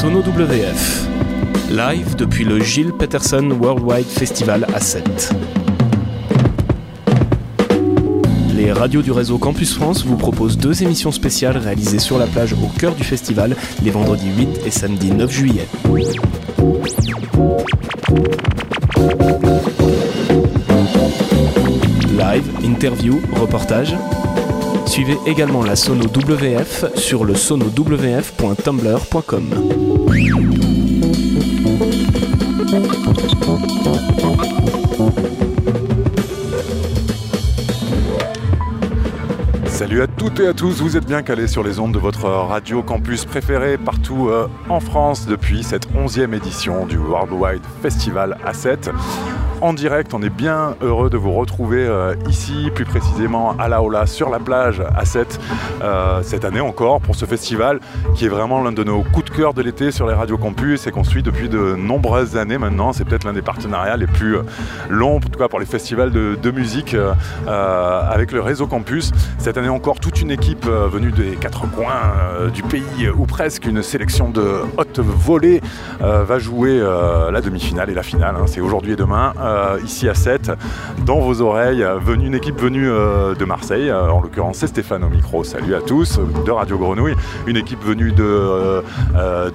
Sono WF. Live depuis le Gilles Peterson Worldwide Festival à 7. Les radios du réseau Campus France vous proposent deux émissions spéciales réalisées sur la plage au cœur du festival les vendredis 8 et samedi 9 juillet. Live, interview, reportage. Suivez également la Sono WF sur le sonowf.tumblr.com. Salut à toutes et à tous, vous êtes bien calés sur les ondes de votre radio campus préféré partout euh, en France depuis cette 11e édition du Worldwide Festival A7 en direct. On est bien heureux de vous retrouver euh, ici, plus précisément à La Ola, sur la plage à 7, euh, cette année encore, pour ce festival qui est vraiment l'un de nos coups de cœur de l'été sur les radios campus et qu'on suit depuis de nombreuses années maintenant. C'est peut-être l'un des partenariats les plus euh, longs, en tout cas pour les festivals de, musique avec le réseau campus. Cette année encore, toute une équipe venue des quatre coins du pays, ou presque une sélection de haute volée, va jouer la demi-finale et la finale. Hein. C'est aujourd'hui et demain. Euh, ici à 7, dans vos oreilles. Une équipe venue euh, de Marseille, euh, en l'occurrence c'est Stéphane au micro. Salut à tous, de Radio Grenouille. Une équipe venue de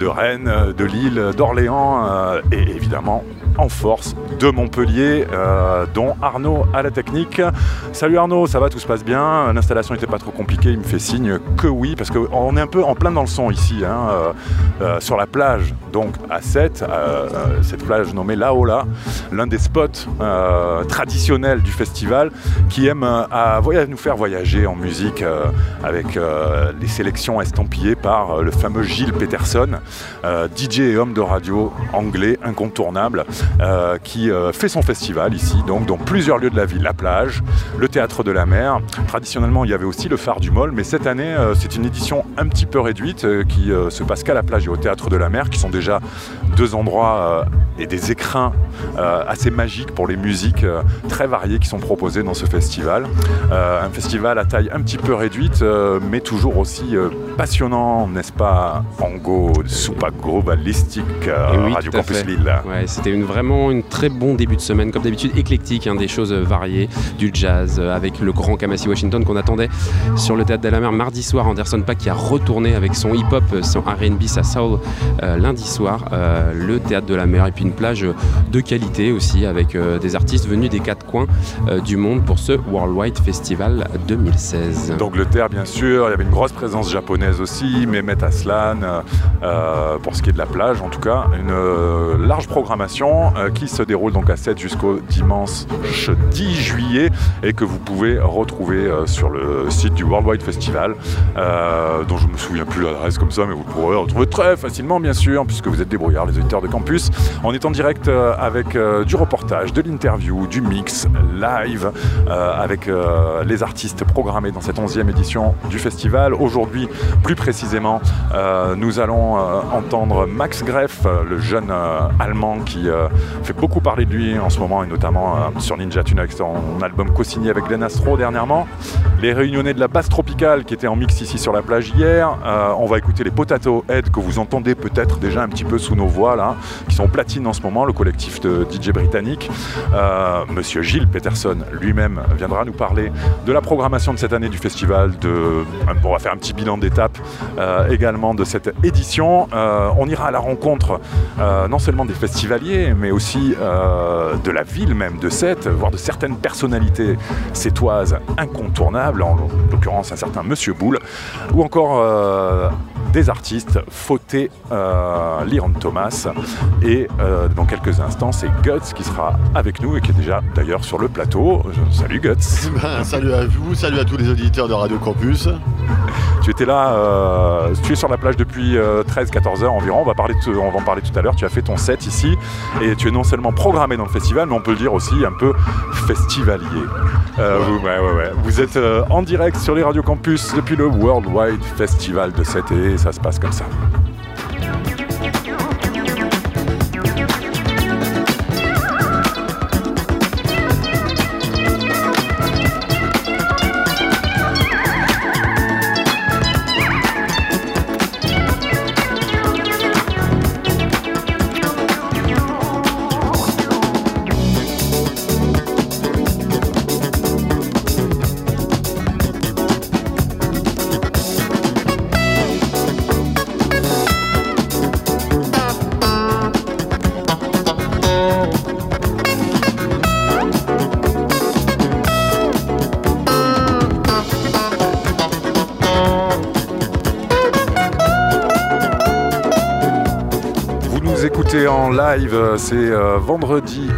Rennes, de Lille, d'Orléans et évidemment en force de Montpellier, dont Arnaud à la technique. Salut Arnaud, ça va, tout se passe bien? L'installation n'était pas trop compliquée, il me fait signe que oui, parce qu'on est un peu en plein dans le son ici, hein, sur la plage, donc à 7, cette plage nommée Laola, l'un des spots euh, traditionnel du festival qui aime euh, à, nous faire voyager en musique euh, avec les sélections estampillées par le fameux Gilles Peterson, DJ et homme de radio anglais incontournable, qui fait son festival ici, donc dans plusieurs lieux de la ville, la plage, le théâtre de la mer. Traditionnellement, il y avait aussi le phare du Mol, mais cette année, c'est une édition un petit peu réduite qui se passe qu'à la plage et au théâtre de la mer, qui sont déjà deux endroits et des écrins assez magiques pour les musiques euh, très variées qui sont proposées dans ce festival. Euh, un festival à taille un petit peu réduite, euh, mais toujours aussi passionnant, n'est-ce pas, Ango, Super Globalistique, oui, Radio Campus Lille. Ouais, C'était une, vraiment un très bon début de semaine, comme d'habitude éclectique, hein, des choses variées, du jazz, avec le grand Kamasi Washington qu'on attendait sur le Théâtre de la Mer mardi soir, Anderson Pack qui a retourné avec son hip-hop, son R&B, sa soul lundi soir, le Théâtre de la Mer, et puis une plage de qualité aussi, avec euh, des artistes venus des quatre coins euh, du monde pour ce Worldwide Festival 2016. D'Angleterre, bien sûr, il y avait une grosse présence japonaise aussi, Mehmet Aslan, euh, pour ce qui est de la plage en tout cas, une large programmation qui se déroule donc à 7 jusqu'au dimanche 10 juillet et que vous pouvez retrouver sur le site du Worldwide Festival, dont je me souviens plus l'adresse comme ça, mais vous pourrez retrouver très facilement, bien sûr, puisque vous êtes débrouillards, les auditeurs de campus. On est en direct avec du reportage, de l'interview, du mix live euh, avec euh, les artistes programmés dans cette 11e édition du festival. Aujourd'hui, plus précisément, euh, nous allons entendre Max Greff, le jeune allemand qui fait beaucoup parler de lui en ce moment et notamment sur Ninja Tune avec son album co-signé avec Glenn Astro dernièrement. Les réunionnais de la basse tropicale qui étaient en mix ici sur la plage hier. on va écouter les Potato Head que vous entendez peut-être déjà un petit peu sous nos voix là, qui sont platine en ce moment, le collectif de DJ britannique. Euh, Monsieur Gilles Peterson lui-même viendra nous parler de la programmation de cette année du festival. De, on va faire un petit bilan d'étape euh, également de cette édition. Euh, on ira à la rencontre non seulement des festivaliers, aussi de la ville même de Sète, voire de certaines personnalités sétoises incontournables, en l'occurrence un certain Monsieur Boule, ou encore des artistes, Fauté, euh, Liron Thomas, et euh, dans quelques instants, c'est Guts qui sera avec nous et qui est déjà d'ailleurs sur le plateau. Salut Guts. Ben, salut à vous, salut à tous les auditeurs de Radio Campus. Tu étais là, euh, tu es sur la plage depuis 13-14 heures environ, on va, parler on va en parler tout à l'heure, tu as fait ton set ici et tu es non seulement programmé dans le festival, mais on peut le dire aussi un peu festivalier. Vous, vous, êtes en direct sur les Radio Campus depuis le Worldwide Festival de cet été ça se passe comme ça. Live, c'est vendredi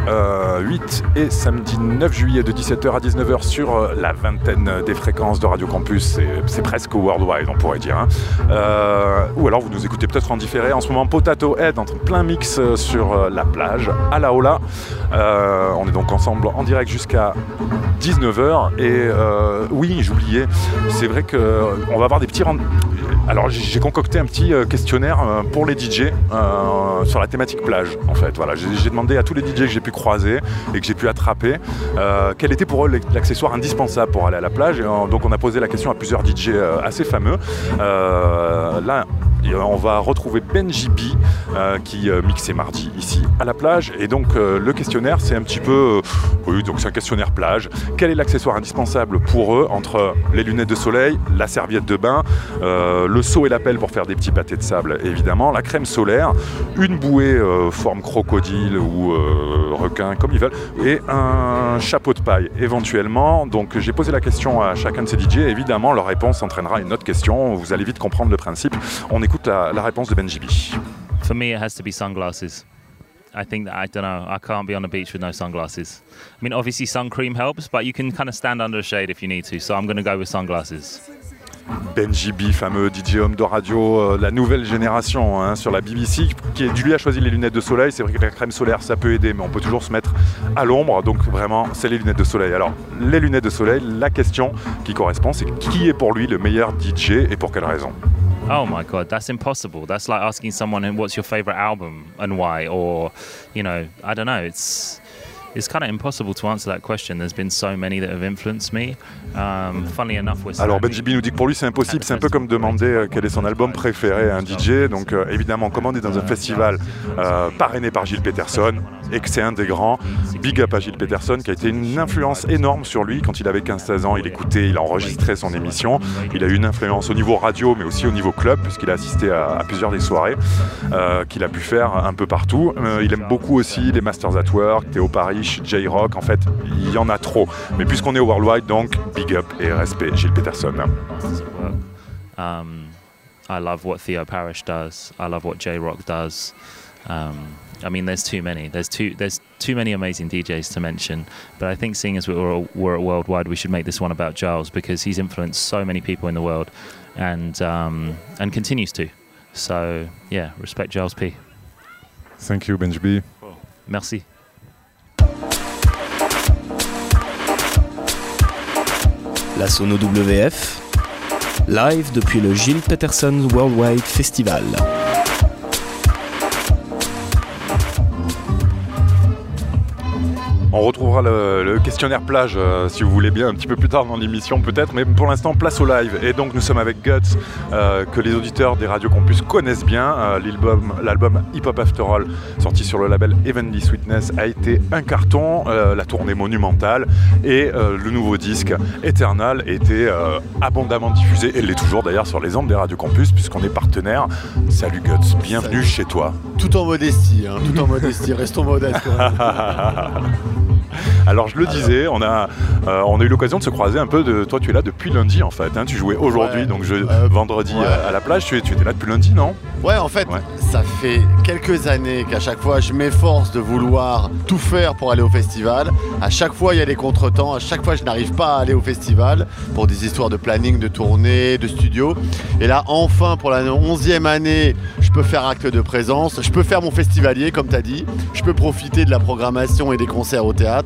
8 et samedi 9 juillet de 17h à 19h sur la vingtaine des fréquences de Radio Campus. C'est presque worldwide, on pourrait dire. Hein. ou alors vous nous écoutez peut-être en différé. En ce moment, Potato Head entre plein mix sur la plage à la Ola. on est donc ensemble en direct jusqu'à 19h. Et oui, j'oubliais, c'est vrai qu'on va avoir des petits rendez alors j'ai concocté un petit euh, questionnaire euh, pour les DJ euh, sur la thématique plage en fait. Voilà, j'ai demandé à tous les DJ que j'ai pu croiser et que j'ai pu attraper quel était pour eux l'accessoire indispensable pour aller à la plage. donc on a posé la question à plusieurs DJ assez fameux. On va retrouver Benji B qui mixait mardi ici à la plage. Et donc le questionnaire, c'est un petit peu, oui, donc c'est un questionnaire plage. Quel est l'accessoire indispensable pour eux entre les lunettes de soleil, la serviette de bain, le seau et la pelle pour faire des petits pâtés de sable, évidemment, la crème solaire, une bouée euh, forme crocodile ou euh, requin, comme ils veulent, et un chapeau de paille, éventuellement. Donc j'ai posé la question à chacun de ces DJ, évidemment, leur réponse entraînera une autre question. Vous allez vite comprendre le principe. On écoute la, la réponse de Benji B. For me, it has to be sunglasses. I think that I don't know. I can't be on the beach with no sunglasses. I mean, obviously, sun cream helps, but you can kind of stand under a shade if you need to. So I'm going to go with sunglasses. Benji B, fameux DJ homme de radio, euh, la nouvelle génération hein, sur la BBC, qui lui a choisi les lunettes de soleil. C'est vrai que la crème solaire, ça peut aider, mais on peut toujours se mettre à l'ombre. Donc vraiment, c'est les lunettes de soleil. Alors, les lunettes de soleil, la question qui correspond, c'est qui est pour lui le meilleur DJ et pour quelle raison? Oh my god, that's impossible. That's like asking someone what's your favorite album and why, or you know, I don't know. It's Alors Benji B nous dit que pour lui c'est impossible. C'est un peu comme demander euh, quel est son album préféré à un DJ. Donc euh, évidemment, comme on est dans un festival euh, parrainé par Gilles Peterson et que c'est un des grands, big up à Gilles Peterson qui a été une influence énorme sur lui quand il avait 15-16 ans. Il écoutait, il enregistrait son émission. Il a eu une influence au niveau radio, mais aussi au niveau club puisqu'il a assisté à, plusieurs des soirées qu'il a pu faire un peu partout. il aime beaucoup aussi les Masters at Work, Théo Paris J-Rock, en fait, il y en a trop. Mais puisqu'on est au Worldwide, donc big up et respect, Gilles Peterson. Um, I love what Theo Parrish does. I love what J-Rock does. Um, I mean, there's too many. There's too there's too many amazing DJs to mention. But I think, seeing as we're, we're at Worldwide, we should make this one about Giles because he's influenced so many people in the world, and um, and continues to. So yeah, respect Giles P. Thank you, Benji Merci. La Sono WF, live depuis le Gilles Peterson Worldwide Festival. On retrouvera le, questionnaire plage, euh, si vous voulez bien, un petit peu plus tard dans l'émission peut-être, mais pour l'instant, place au live. Et donc nous sommes avec Guts, euh, que les auditeurs des Radio Campus connaissent bien. Euh, l'album Hip Hop After All, sorti sur le label Heavenly Sweetness, a été un carton, la tournée monumentale, et le nouveau disque Eternal était abondamment diffusé, et l'est toujours d'ailleurs sur les ondes des Radio Campus, puisqu'on est partenaire. Salut Guts, bienvenue chez toi. Tout en modestie, hein, tout en modestie, restons modestes. Alors je le disais, on a, euh, on a eu l'occasion de se croiser un peu. De, toi, tu es là depuis lundi en fait. Hein. tu jouais aujourd'hui, donc je, vendredi à la plage. Tu, tu, étais là depuis lundi, non? Ouais, en fait, ça fait quelques années qu'à chaque fois, je m'efforce de vouloir tout faire pour aller au festival. À chaque fois, il y a des contretemps. À chaque fois, je n'arrive pas à aller au festival pour des histoires de planning, de tournée, de studio. Et là, enfin, pour la onzième année, je peux faire acte de présence. Je peux faire mon festivalier, comme tu as dit. Je peux profiter de la programmation et des concerts au théâtre.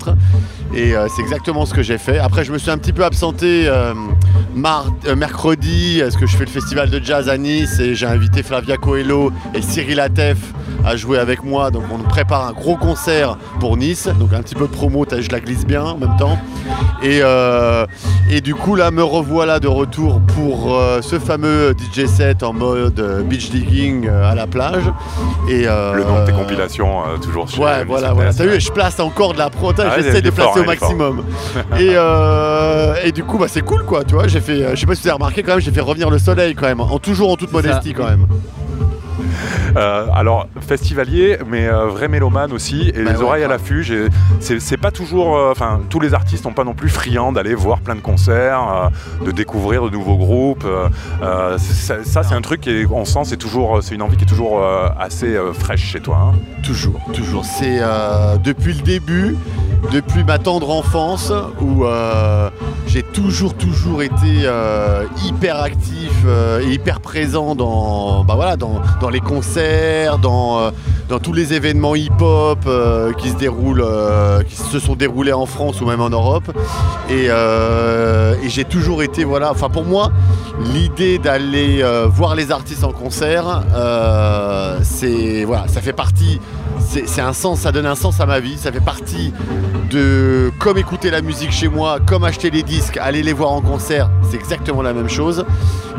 Et euh, c'est exactement ce que j'ai fait. Après, je me suis un petit peu absenté euh, euh, mercredi, parce que je fais le festival de jazz à Nice et j'ai invité Flavia Coelho et Cyril Atef à jouer avec moi. Donc, on prépare un gros concert pour Nice. Donc, un petit peu de promo, je la glisse bien en même temps. Et, et du coup, là, me revoilà de retour pour ce fameux DJ set en mode beach digging à la plage. Et, le nom de tes compilations, toujours sur Ouais, voilà, voilà. T'as vu, je place encore de la pro ah, j'essaie de placer au maximum. et, euh, et, du coup, bah, c'est cool quoi, tu vois. J'ai fait, euh, je sais pas si vous avez remarqué quand même, j'ai fait revenir le soleil quand même, en toujours en toute modestie quand même. Euh, alors, festivalier, mais euh, vrai mélomane aussi, et Bah les ouais, oreilles à l'affût. C'est pas toujours. euh, Enfin, tous les artistes n'ont pas non plus friand d'aller voir plein de concerts, de découvrir de nouveaux groupes. ça, ça, c'est un truc qui, on sent, c'est toujours, c'est une envie qui est toujours assez fraîche chez toi. hein. Toujours, toujours. C'est depuis le début, depuis ma tendre enfance, où j'ai toujours, toujours été hyper actif et hyper présent dans, bah voilà, dans, dans les concerts, dans, euh, dans tous les événements hip-hop euh, qui se déroulent, euh, qui se sont déroulés en France ou même en Europe. Et, et j'ai toujours été, voilà, enfin pour moi, l'idée d'aller voir les artistes en concert, voilà, ça fait partie, c'est un sens, ça donne un sens à ma vie, ça fait partie de comme écouter la musique chez moi, comme acheter les disques, aller les voir en concert, c'est exactement la même chose.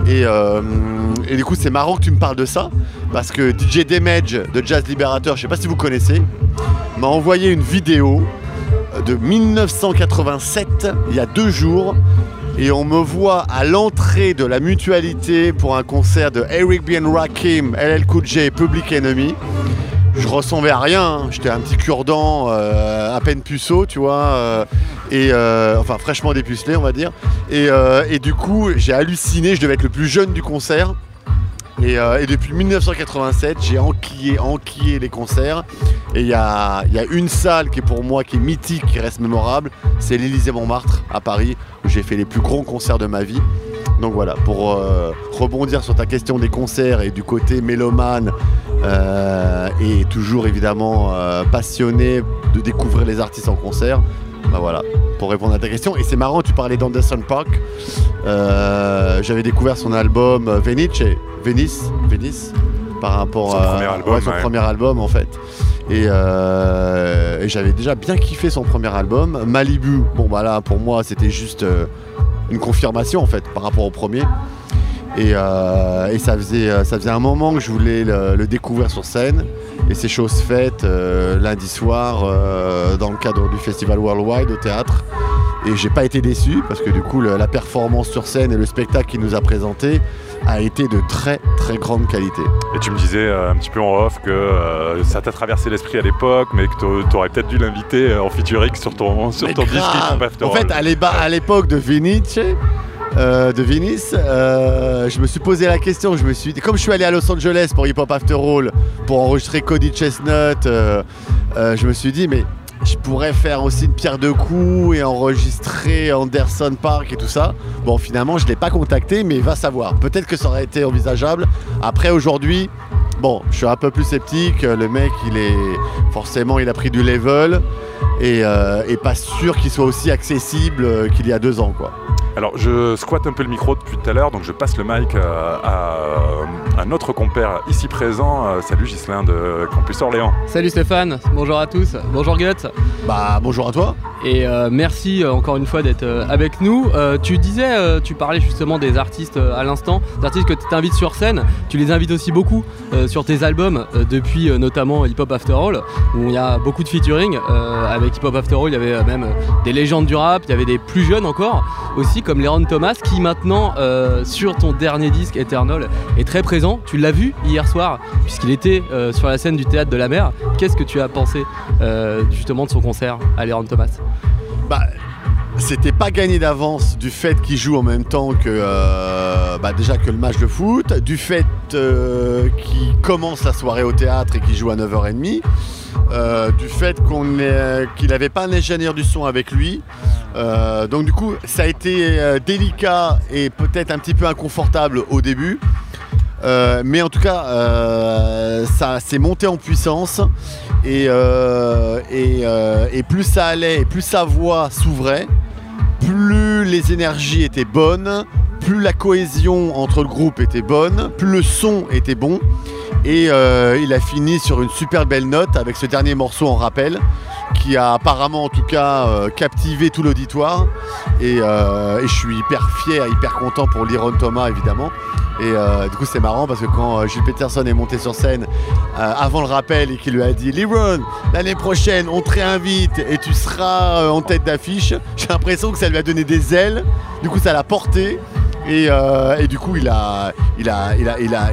Et, et du coup, c'est marrant que tu me parles de ça, parce que DJ Damage de Jazz Liberator, je sais pas si vous connaissez, m'a envoyé une vidéo de 1987, il y a deux jours, et on me voit à l'entrée de la mutualité pour un concert de Eric B. Rakim, LL Cool J et Public Enemy. Je ressemblais à rien, hein. j'étais un petit cure-dent, euh, à peine puceau, tu vois, euh, et euh, enfin fraîchement dépucelé, on va dire. Euh, et du coup, j'ai halluciné, je devais être le plus jeune du concert. Et, euh, et depuis 1987, j'ai enquillé, enquillé les concerts. Et il y a, une salle qui est pour moi, qui est mythique, qui reste mémorable, c'est l'Élysée Montmartre à Paris, où j'ai fait les plus grands concerts de ma vie. Donc voilà, pour euh, rebondir sur ta question des concerts et du côté mélomane, euh, et toujours évidemment passionné de découvrir les artistes en concert, bah voilà, pour répondre à ta question. Et c'est marrant, tu parlais d'Anderson Park. Euh, J'avais découvert son album euh, Venice, Venice, Venice, par rapport Son à premier album, ouais, son ouais. premier album en fait. Et, euh, et j'avais déjà bien kiffé son premier album. Malibu, bon bah là pour moi c'était juste euh, une confirmation en fait par rapport au premier. Et, euh, et ça, faisait, euh, ça faisait un moment que je voulais le, le découvrir sur scène. Et c'est chose faite euh, lundi soir euh, dans le cadre du festival Worldwide au théâtre. Et j'ai pas été déçu parce que du coup le- la performance sur scène et le spectacle qu'il nous a présenté a été de très très grande qualité. Et tu me disais un petit peu en off que ça t'a traversé l'esprit à l'époque, mais que tu aurais peut-être dû l'inviter en featuring sur ton, sur Mais ton disque grave. En fait, à l'époque de Venice, euh, de Venice, euh, je me suis posé la question. Je me suis comme je suis allé à Los Angeles pour Hip Hop After All, pour enregistrer Cody Chestnut, euh, je me suis dit, mais je pourrais faire aussi une pierre de coups et enregistrer Anderson Park et tout ça. Bon, finalement, je ne l'ai pas contacté, mais va savoir. Peut-être que ça aurait été envisageable. Après, aujourd'hui, bon, je suis un peu plus sceptique. Le mec, il est forcément, il a pris du level et, et pas sûr qu'il soit aussi accessible qu'il y a deux ans, quoi. Alors, je squatte un peu le micro depuis tout à l'heure, donc je passe le mic euh, à euh, un autre compère ici présent. Euh, salut Ghislain de Campus Orléans. Salut Stéphane, bonjour à tous, bonjour Guts, Bah, bonjour à toi. et euh, merci encore une fois d'être avec nous. Euh, tu disais, euh, tu parlais justement des artistes à l'instant, des artistes que tu invites sur scène, tu les invites aussi beaucoup euh, sur tes albums, euh, depuis euh, notamment Hip Hop After All, où il y a beaucoup de featuring. Euh, avec Hip Hop After All, il y avait même des légendes du rap, il y avait des plus jeunes encore, aussi comme Léron Thomas, qui maintenant, euh, sur ton dernier disque Eternal, est très présent. Tu l'as vu hier soir, puisqu'il était euh, sur la scène du Théâtre de la Mer. Qu'est-ce que tu as pensé euh, justement de son concert à Léron Thomas? Bah, c'était pas gagné d'avance du fait qu'il joue en même temps que bah, déjà que le match de foot, du fait qu'il commence la soirée au théâtre et qu'il joue à 9h30, euh, du fait qu'on qu'il n'avait pas un ingénieur du son avec lui. Euh, donc du coup, ça a été euh, délicat et peut-être un petit peu inconfortable au début. Mais en tout cas, ça s'est monté en puissance et, plus ça allait plus sa voix s'ouvrait, plus les énergies étaient bonnes, plus la cohésion entre le groupe était bonne, plus le son était bon. Et euh, il a fini sur une super belle note avec ce dernier morceau en rappel qui a apparemment en tout cas euh, captivé tout l'auditoire. Et, euh, et je suis hyper fier, hyper content pour Liron Thomas évidemment. Et euh, du coup c'est marrant parce que quand Gilles Peterson est monté sur scène avant le rappel et qu'il lui a dit Liron, l'année prochaine on te réinvite et tu seras en tête d'affiche, j'ai l'impression que ça lui a donné des ailes. Du coup ça l'a porté. Et, euh, et du coup, il a, il, a, il, a, il, a,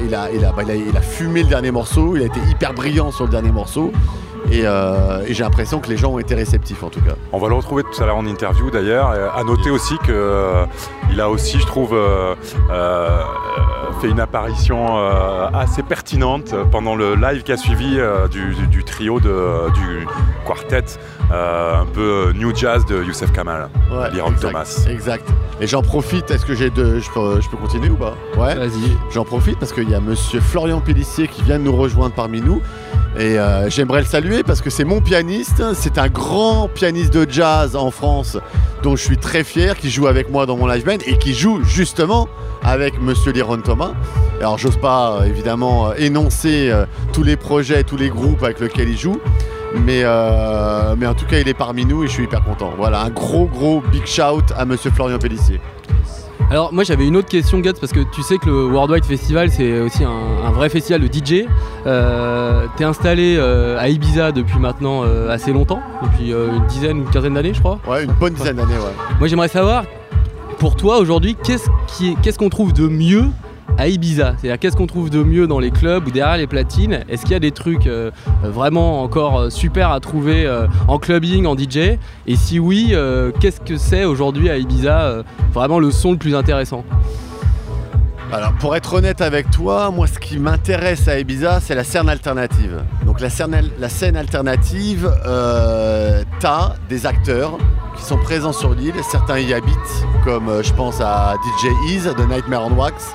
bah, il a- il a fumé le dernier morceau, il a été hyper brillant sur le dernier morceau. Et, euh, et j'ai l'impression que les gens ont été réceptifs en tout cas. On va le retrouver tout à l'heure en interview d'ailleurs. À noter aussi que euh, a aussi, je trouve, fait une apparition euh, assez pertinente pendant le live qui a suivi euh, du, du- du trio de, du quartet euh, un peu new jazz de Youssef Kamal, Ouais, Liron Thomas. Exact. Et j'en profite, est-ce que j'ai de. Je peux, je peux continuer ou pas? Ouais. Vas-y. J'en profite parce qu'il y a monsieur Florian Pellissier qui vient de nous rejoindre parmi nous. Et euh, j'aimerais le saluer parce que c'est mon pianiste. C'est un grand pianiste de jazz en France dont je suis très fier, qui joue avec moi dans mon live band et qui joue justement avec monsieur Liron Thomas. Alors j'ose pas euh, évidemment euh, énoncer tous les projets, tous les groupes avec lesquels il joue. Mais, mais en tout cas, il est parmi nous et je suis hyper content. Voilà, un gros, gros big shout à monsieur Florian Pellissier. Alors moi j'avais une autre question Guts parce que tu sais que le Worldwide Festival c'est aussi un, un vrai festival de DJ. Euh, T'es installé euh, à Ibiza depuis maintenant euh, assez longtemps, depuis une dizaine ou une quinzaine d'années je crois. Ouais, une bonne dizaine d'années, ouais. Moi j'aimerais savoir pour toi aujourd'hui qu'est-ce qu'on trouve de mieux à Ibiza. C'est-à-dire qu'est-ce qu'on trouve de mieux dans les clubs ou derrière les platines? Est-ce qu'il y a des trucs euh, euh, vraiment encore euh, super à trouver en clubbing, en DJ Et si oui, qu'est-ce que c'est aujourd'hui à Ibiza vraiment le son le plus intéressant? Alors, pour être honnête avec toi, moi, ce qui m'intéresse à Ibiza, c'est la scène alternative. Donc, la scène, alternative, t'as des acteurs qui sont présents sur l'île. Certains y habitent, comme je pense à DJ Ease de Nightmare on Wax,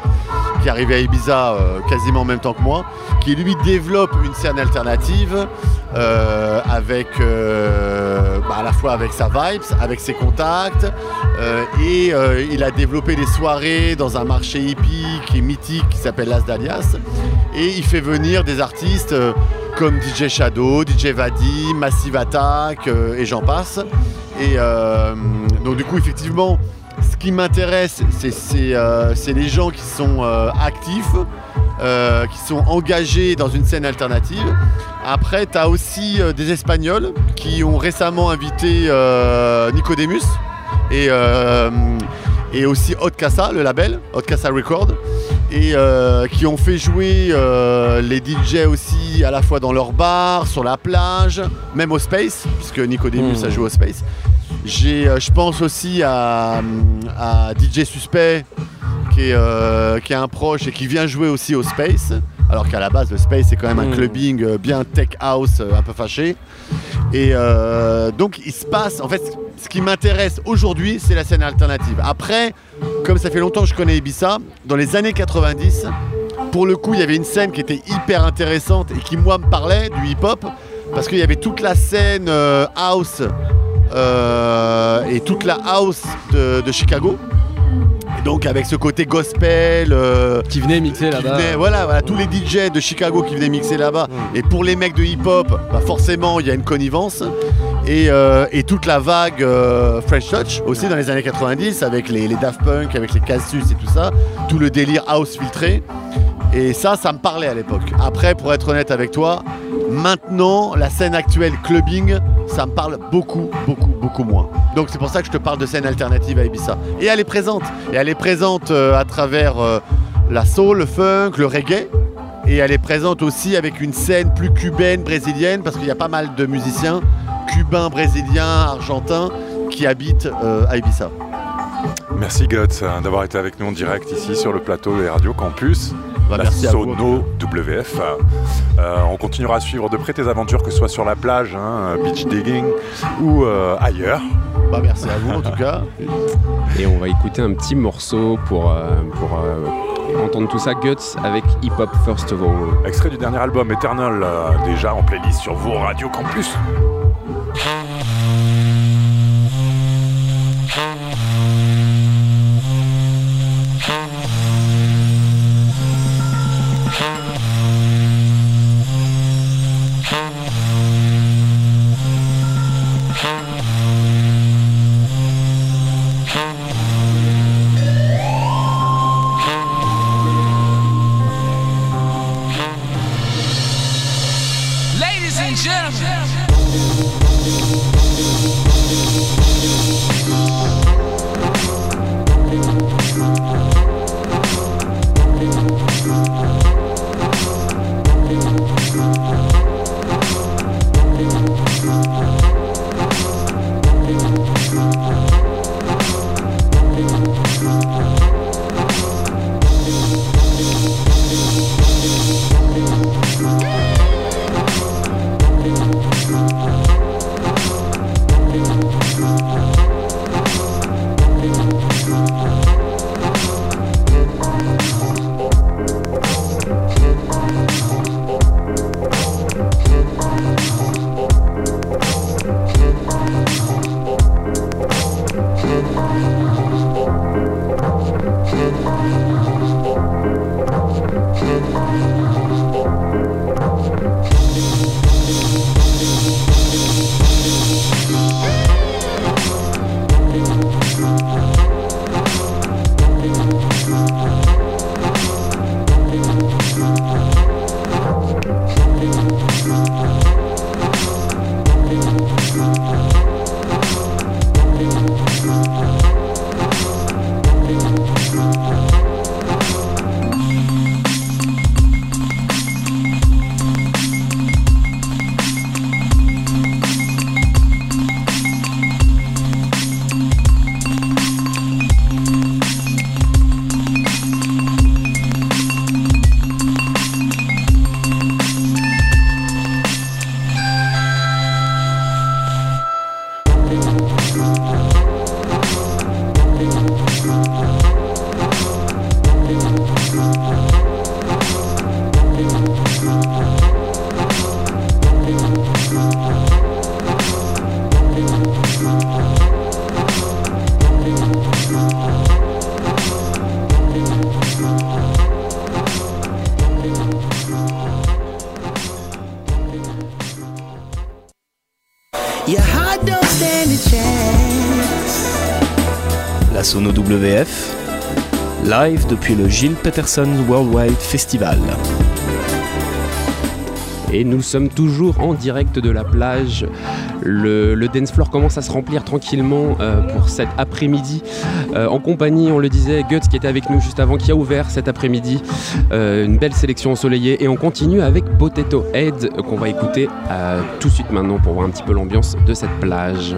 qui est arrivé à Ibiza euh, quasiment en même temps que moi, qui lui développe une scène alternative euh, avec euh, bah, à la fois avec sa vibes, avec ses contacts, et il a développé des soirées dans un marché hippie qui est mythique qui s'appelle Las Dalias. Et il fait venir des artistes comme DJ Shadow, DJ Vadi, Massive Attack et j'en passe. Et donc du coup effectivement qui m'intéresse c'est euh, c'est les gens qui sont euh, actifs, euh, qui sont engagés dans une scène alternative. Après tu as aussi des Espagnols qui ont récemment invité Nicodemus et, et aussi Hot Casa, le label, Hot Casa Record, et qui ont fait jouer les DJ aussi à la fois dans leur bar, sur la plage, même au Space, puisque Nicodemus Mmh. a joué au Space. J'ai, euh, je pense aussi à, à DJ Suspect, qui est, euh, qui est un proche et qui vient jouer aussi au Space. Alors qu'à la base, le Space, c'est quand même un Mmh. clubbing euh, bien tech house, un peu fâché. Et euh, donc, il se passe, en fait, ce qui m'intéresse aujourd'hui, c'est la scène alternative. Après, comme ça fait longtemps que je connais Ibiza, dans les années 90, pour le coup, il y avait une scène qui était hyper intéressante et qui, moi, me parlait du hip-hop, parce qu'il y avait toute la scène euh, house euh, et toute la house de, de Chicago. Et donc, avec ce côté gospel. euh, Qui venait mixer là-bas voilà, voilà, tous les DJ de Chicago qui venaient mixer là-bas. Et pour les mecs de hip-hop, bah forcément, il y a une connivence. Et, euh, et toute la vague French Touch, aussi dans les années 90, avec les, les Daft Punk, avec les Cassius et tout ça, tout le délire house filtré. Et ça, ça me parlait à l'époque. Après, pour être honnête avec toi, maintenant, la scène actuelle clubbing, ça me parle beaucoup, beaucoup, beaucoup moins. Donc c'est pour ça que je te parle de scène alternative à Ibiza. Et elle est présente. Et elle est présente euh, à travers euh, la soul, le funk, le reggae. Et elle est présente aussi avec une scène plus cubaine, brésilienne, parce qu'il y a pas mal de musiciens cubains, brésiliens, argentins qui habitent euh, à Ibiza. Merci euh, d'avoir été avec nous en direct ici sur le plateau des Radio Campus. Bah, la merci à vous, en Sono WF. Euh, on continuera à suivre de près tes aventures, que ce soit sur la plage, hein, beach digging ou euh, ailleurs. Bah, merci à vous en tout cas. Et on va écouter un petit morceau pour, euh, pour euh, entendre tout ça. Guts avec Hip Hop First of All. Extrait du dernier album Eternal, euh, déjà en playlist sur vos Radio Campus. Depuis le Gilles Peterson Worldwide Festival. Et nous sommes toujours en direct de la plage. Le, dance floor commence à se remplir tranquillement euh, pour cet après-midi. Euh, en compagnie, on le disait, Guts qui était avec nous juste avant, qui a ouvert cet après-midi. Euh, une belle sélection ensoleillée. Et on continue avec Potato Head qu'on va écouter tout de suite maintenant pour voir un petit peu l'ambiance de cette plage.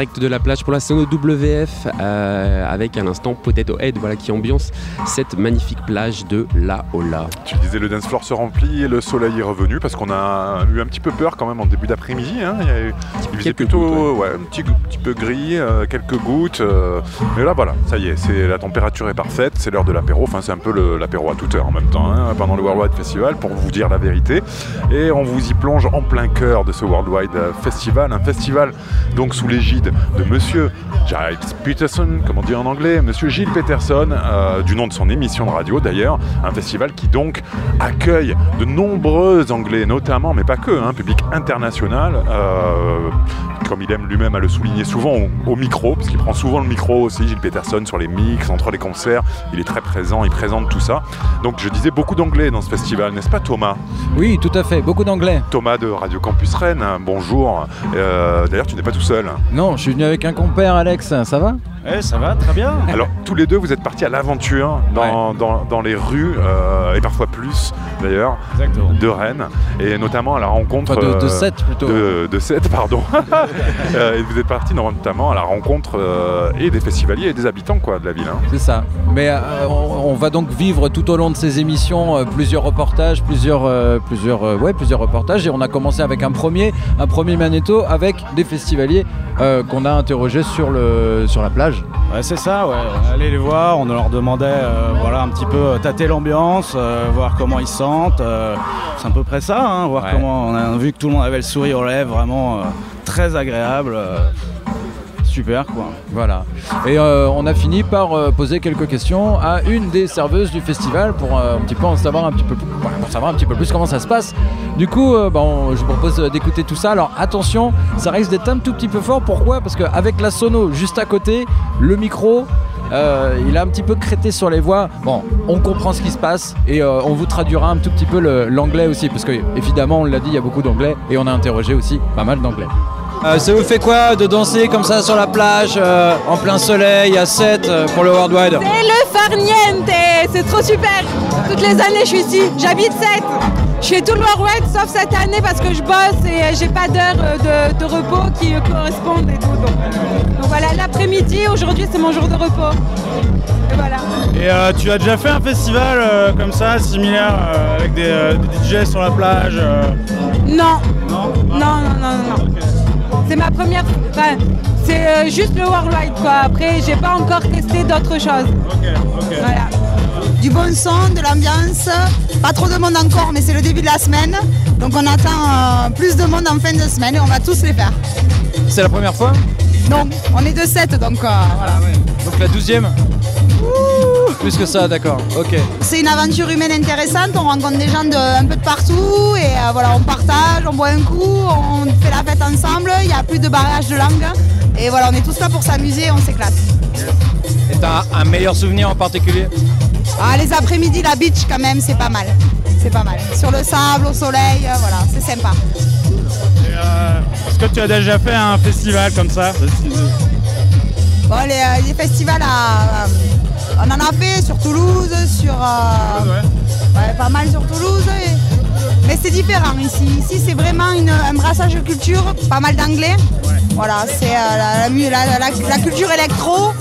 Direct de la plage pour la Sono WF euh, avec à l'instant Potato Head voilà, qui ambiance cette magnifique plage de La Ola. Tu disais le dance floor se remplit et le soleil est revenu parce qu'on a eu un petit peu peur quand même en début d'après-midi. hein. Il, y a eu- il faisait plutôt gouttes, ouais, un petit, petit peu gris, euh, quelques gouttes. euh, mais là voilà, ça y est, c'est la température est parfaite, c'est l'heure de l'apéro. Enfin c'est un peu l'apéro à toute heure en même temps hein, pendant le Worldwide Festival pour vous dire la vérité. Et on vous y plonge en plein cœur de ce Worldwide Festival, un festival donc sous l'égide de Monsieur Giles Peterson, comme on dit en anglais, Monsieur Gilles Peterson, euh, du nom de son émission de radio d'ailleurs, un festival qui donc accueille de nombreux Anglais, notamment, mais pas que, un public international, comme il aime lui-même à le souligner souvent au, au micro, parce qu'il prend souvent le micro aussi, Gilles Peterson, sur les mix, entre les concerts, il est très présent, il présente tout ça. Donc je disais beaucoup d'anglais dans ce festival, n'est-ce pas Thomas? Oui, tout à fait, beaucoup d'anglais. Thomas de Radio Campus Rennes, bonjour. Euh, D'ailleurs, tu n'es pas tout seul. Non, je suis venu avec un compère, Alex, ça va? Eh, ça va, très bien. Alors, tous les deux, vous êtes partis à l'aventure dans, dans- dans les rues, euh, et parfois plus d'ailleurs, de Rennes, et notamment à la rencontre. Enfin, de, de euh, 7 plutôt. de, de Sète, pardon. Euh, et vous êtes partis notamment à la rencontre euh, et des festivaliers et des habitants quoi, de la ville. hein. C'est ça. Mais euh, on, on va donc vivre tout au long de ces émissions euh, plusieurs reportages, plusieurs, euh, plusieurs, euh, ouais, plusieurs reportages. Et on a commencé avec un premier, un premier magnéto avec des festivaliers euh, qu'on a interrogés sur, le, sur la plage. Ouais, c'est ça, ouais. On allait les voir, on leur demandait euh, voilà, un petit peu euh, tâter l'ambiance, euh, voir comment ils se sentent. c'est à peu près ça, hein, voir Ouais. comment. On a vu que tout le monde avait le sourire aux lèvres, vraiment très agréable. Super, quoi. Voilà. Et euh, on a fini par euh, poser quelques questions à une des serveuses du festival pour euh, un petit peu en savoir un petit peu plus, comment ça se passe. Du coup, bah, je vous propose d'écouter tout ça. Alors attention, ça risque d'être un tout petit peu fort. Pourquoi? Parce qu'avec la sono juste à côté, le micro. il a un petit peu crété sur les voix. Bon, on comprend ce qui se passe et on vous traduira un tout petit peu l'anglais aussi, parce que évidemment, on l'a dit, il y a beaucoup d'anglais et on a interrogé aussi pas mal d'anglais. Euh, ça vous fait quoi de danser comme ça sur la plage euh, en plein soleil à 7 pour le Worldwide C'est le farniente C'est trop super Toutes les années je suis ici, j'habite 7 Je fais tout le Worldwide sauf cette année parce que je bosse et euh, j'ai pas d'heure euh, de, de repos qui euh, correspondent et tout. Donc, donc voilà, l'après-midi, aujourd'hui c'est mon jour de repos. Et voilà. Et euh, tu as déjà fait un festival euh, comme ça, similaire, euh, avec des, euh, des DJ sur la plage euh, Non, Non? Non, non, non, non. non. C'est ma première. Enfin, c'est euh, juste le Worldwide quoi. Après, j'ai pas encore testé d'autres choses. Ok, ok. Voilà. du bon son, de l'ambiance. Pas trop de monde encore, mais c'est le début de la semaine. Donc on attend euh, plus de monde en fin de semaine et on va tous les faire. C'est la première fois? Donc on est de 7, donc euh, voilà. Donc la douzième? Plus que ça, d'accord. Ok. C'est une aventure humaine intéressante, on rencontre des gens de, un peu de partout et euh, voilà, on partage, on boit un coup, on fait la fête ensemble, il n'y a plus de barrage de langue. Et voilà, on est tous là pour s'amuser et on s'éclate. Et t'as un meilleur souvenir en particulier? Ah, les après-midi, la beach quand même, c'est pas mal. C'est pas mal. Sur le sable, au soleil, euh, voilà, c'est sympa. Euh, Est-ce que tu as déjà fait un festival comme ça? Bon, les, les festivals, à, on en a fait sur Toulouse, sur. euh, ouais, pas mal sur Toulouse. et- Mais c'est différent ici. Ici, c'est vraiment une- un brassage de culture, pas mal d'anglais. Voilà, c'est euh, la, la mu- la- la- la culture électro.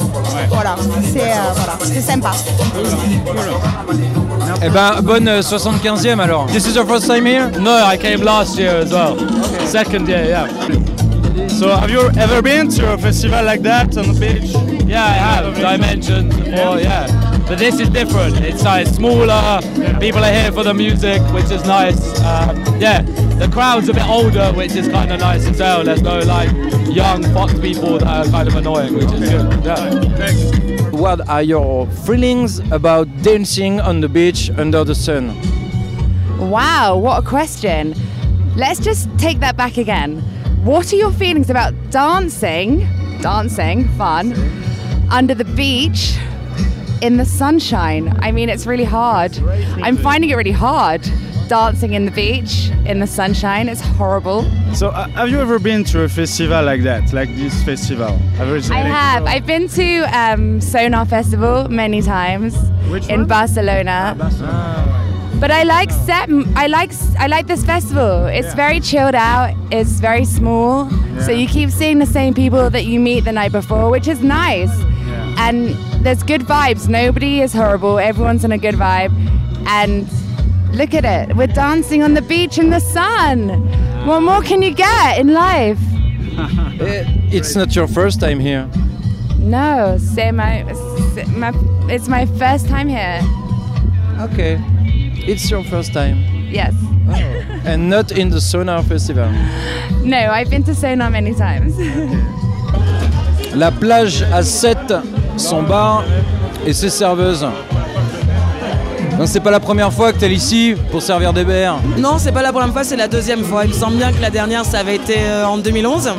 Voilà, c'est euh, voilà, c'est sympa. Eh ben, bonne euh, 75e alors. This is your first time here? No, I came last year as well. Second year, yeah. So have you ever been to a festival like that on the beach? Yeah, I have dimensions before, yeah. But this is different. It's like smaller. People are here for the music, which is nice. Um, yeah, the crowd's a bit older, which is kind of nice as well. There's no like young fuck people that are kind of annoying, which is good. Yeah. What are your feelings about dancing on the beach under the sun? Wow, what a question. Let's just take that back again. What are your feelings about dancing, dancing, fun, under the beach in the sunshine? I mean, it's really hard. I'm finding it really hard. Dancing in the beach in the sunshine, it's horrible. So uh, have you ever been to a festival like that, like this festival? Have you- I have. I've been to um, Sonar Festival many times in Barcelona. But I like set. I like. I like this festival. It's very chilled out. It's very small, so you keep seeing the same people that you meet the night before, which is nice. And there's good vibes. Nobody is horrible. Everyone's in a good vibe. And look at it. We're dancing on the beach in the sun. What more can you get in life? It's not your first time here. No, c'est my, c'est my, it's my first time here. Okay. It's your first time. Yes. And not in the Sonar Festival. No, I've been to Sonar many times. La plage à 7, son bar et ses serveuses. Donc c'est pas la première fois que t'es ici pour servir des bières. Non, c'est pas la première fois, c'est la deuxième fois. Il me semble bien que la dernière, ça avait été euh, en 2011.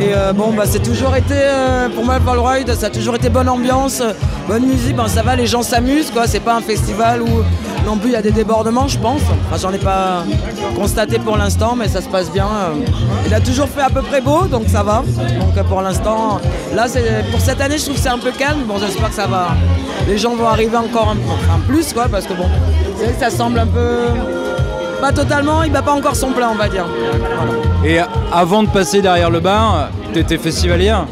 Et euh, bon, bah, c'est toujours été, euh, pour moi, le Valroid, ça a toujours été bonne ambiance, bonne musique. Bon, ça va, les gens s'amusent, quoi. C'est pas un festival où non plus il y a des débordements, je pense. Enfin, j'en ai pas constaté pour l'instant, mais ça se passe bien. euh. Il a toujours fait à peu près beau, donc ça va. Donc pour l'instant, là, pour cette année, je trouve que c'est un peu calme. Bon, j'espère que ça va. Les gens vont arriver encore un, enfin, plus, quoi, parce que bon, ça semble un peu. Pas totalement, il bat pas encore son plein, on va dire. Et avant de passer derrière le bar, t'étais festivalière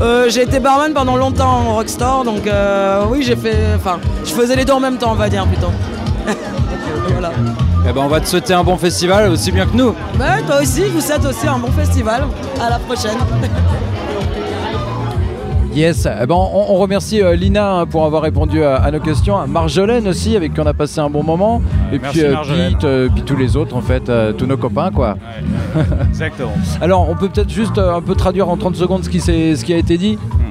Euh, j'ai été barman pendant longtemps au Rockstore, donc euh, oui, j'ai fait. Enfin, je faisais les deux en même temps, on va dire plutôt. voilà. Eh ben on va te souhaiter un bon festival aussi bien que nous. Bah, toi aussi, je vous souhaite aussi un bon festival. À la prochaine. Yes, eh ben, on, on remercie euh, Lina hein, pour avoir répondu à, à nos questions, Marjolaine aussi avec qui on a passé un bon moment, et puis, euh. Pete, euh, puis tous les autres en fait, tous nos copains quoi. Exactement. Alors on peut peut-être juste un peu traduire en 30 secondes ce qui, s'est- ce qui a été dit Je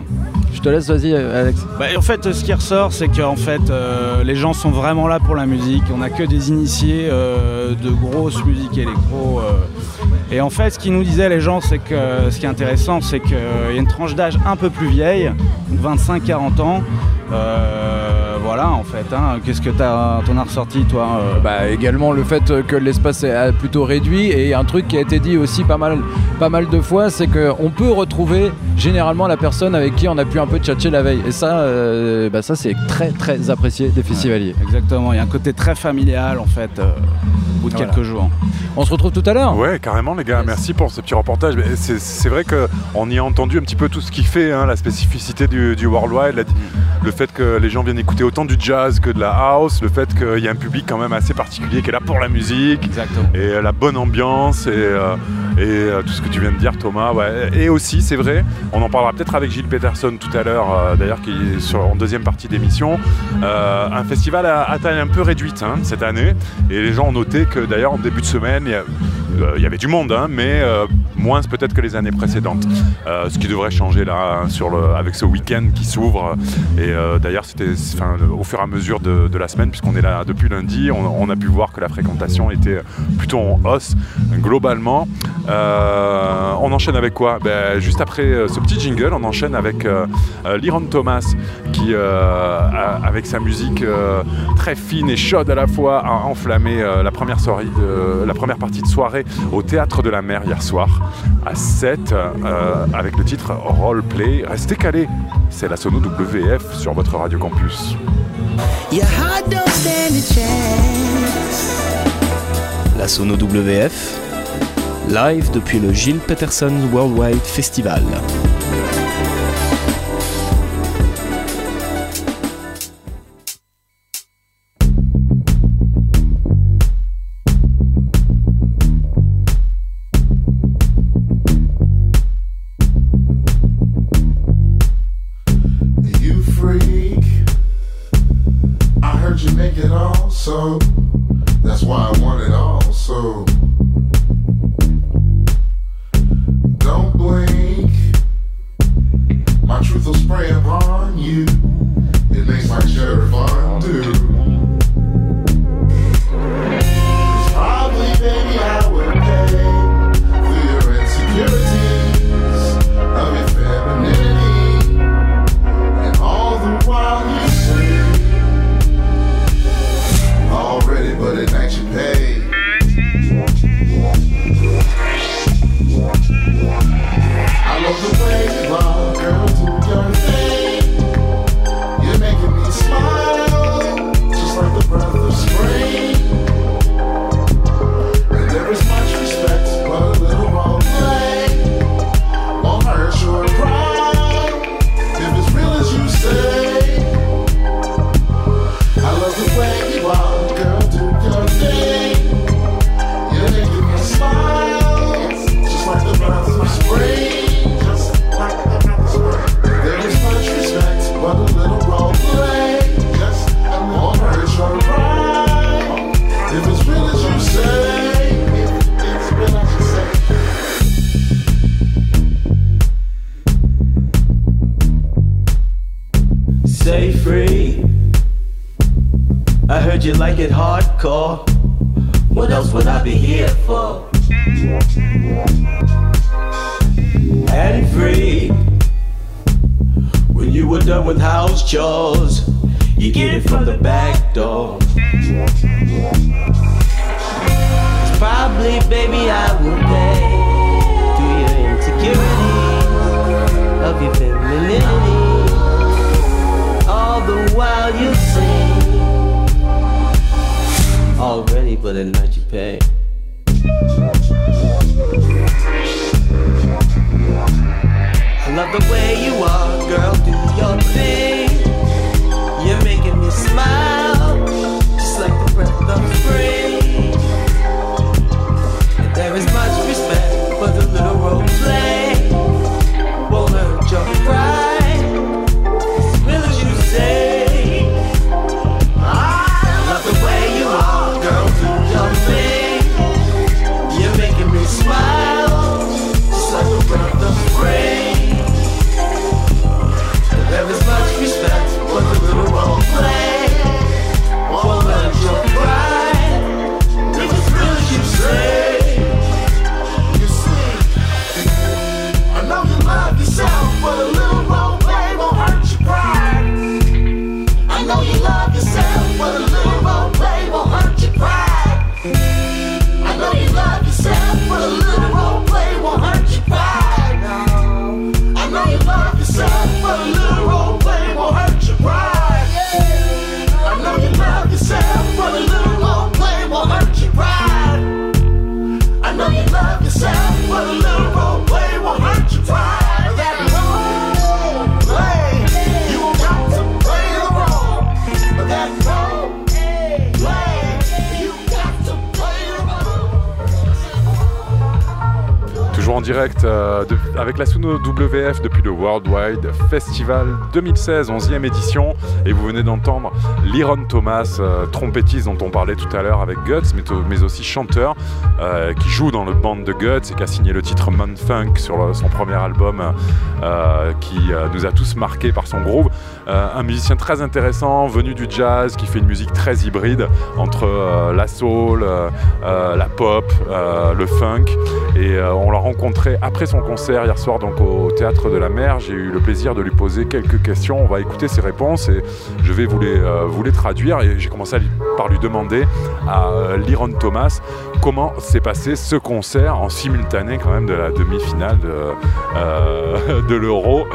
laisse, euh, Alex. Bah, en fait, ce qui ressort, c'est qu'en fait, euh, les gens sont vraiment là pour la musique. On n'a que des initiés euh, de grosse musique électro. Et en fait, ce qu'ils nous disaient les gens, c'est que ce qui est intéressant, c'est qu'il y a une tranche d'âge un peu plus vieille, 25-40 ans. Voilà, en fait. hein. Qu'est-ce que t'en as ressorti toi euh? Bah, également le fait que l'espace est plutôt réduit et un truc qui a été dit aussi pas mal, pas mal de fois, c'est qu'on peut retrouver généralement la personne avec qui on a pu un peu tchatcher la veille. Et ça, euh, bah, ça c'est très très apprécié des festivaliers. Exactement, il y a un côté très familial en fait euh, bout de Voilà. quelques jours. On se retrouve tout à l'heure Ouais, carrément, les gars. Merci pour ce petit reportage. C'est vrai qu'on y a entendu un petit peu tout ce qui fait hein, la spécificité du, du Worldwide, la- le fait que les gens viennent écouter autant du jazz que de la house, le fait qu'il y a un public quand même assez particulier qui est là pour la musique, et euh, la bonne ambiance et, euh, et euh, tout ce que tu viens de dire, Thomas. Et aussi, c'est vrai, on en parlera peut-être avec Gilles Peterson tout à l'heure, euh, d'ailleurs, qui est en deuxième partie d'émission. Euh, un festival à, taille un peu réduite hein, cette année, et les gens ont noté que d'ailleurs en début de semaine, il y a- il y avait du monde, hein, mais euh, moins peut-être que les années précédentes. Euh, ce qui devrait changer là hein, sur le, avec ce week-end qui s'ouvre. Et euh, d'ailleurs, c'était au fur et à mesure de, la semaine, puisqu'on est là depuis lundi, on, a pu voir que la fréquentation était plutôt en hausse globalement. Euh, on enchaîne avec quoi? Ben, Juste après euh, ce petit jingle, on enchaîne avec euh, euh, Liron Thomas qui, euh, avec sa musique euh, très fine et chaude à la fois, a enflammé euh, la, première soirée la première partie de soirée au Théâtre de la Mer hier soir à 7 euh, avec le titre Roleplay. Restez calés, c'est la sono WF sur votre Radio Campus. Your heart don't stand a chance. La Sono WF, live depuis le Gilles Peterson Worldwide Festival. Festival 2016, 11e édition. Et vous venez d'entendre Liron Thomas, euh, trompettiste dont on parlait tout à l'heure avec Guts, mais, mais aussi chanteur, euh, qui joue dans le band de Guts et qui a signé le titre Man Funk sur son premier album, euh, qui euh, nous a tous marqués par son groove. Euh, un musicien très intéressant, venu du jazz, qui fait une musique très hybride entre euh, la soul, euh, euh, la pop, euh, le funk. Euh, on l'a rencontré après son concert hier soir donc au Théâtre de la Mer. J'ai eu le plaisir de lui poser quelques questions. On va écouter ses réponses et je vais vous les, euh, traduire. Et j'ai commencé par lui demander à euh, Liron Thomas comment s'est passé ce concert en simultané quand même de la demi-finale de, l'Euro.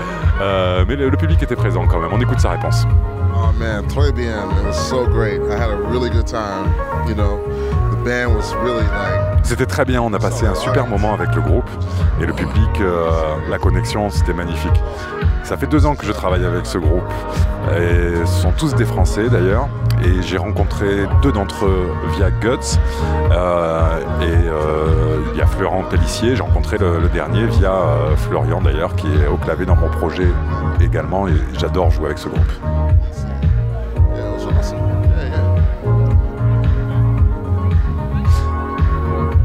Mais le, public était présent quand même. On écoute sa réponse. Oh man, très bien. It was so great. I had a really good time. You C'était très bien, on a passé un super moment avec le groupe et le public, euh, la connexion, c'était magnifique. Ça fait deux ans que je travaille avec ce groupe et ce sont tous des Français d'ailleurs. Et j'ai rencontré deux d'entre eux via Guts euh, et euh, il y a Florent Pellissier. J'ai rencontré le, le dernier via euh, Florian d'ailleurs qui est au clavier dans mon projet également et j'adore jouer avec ce groupe.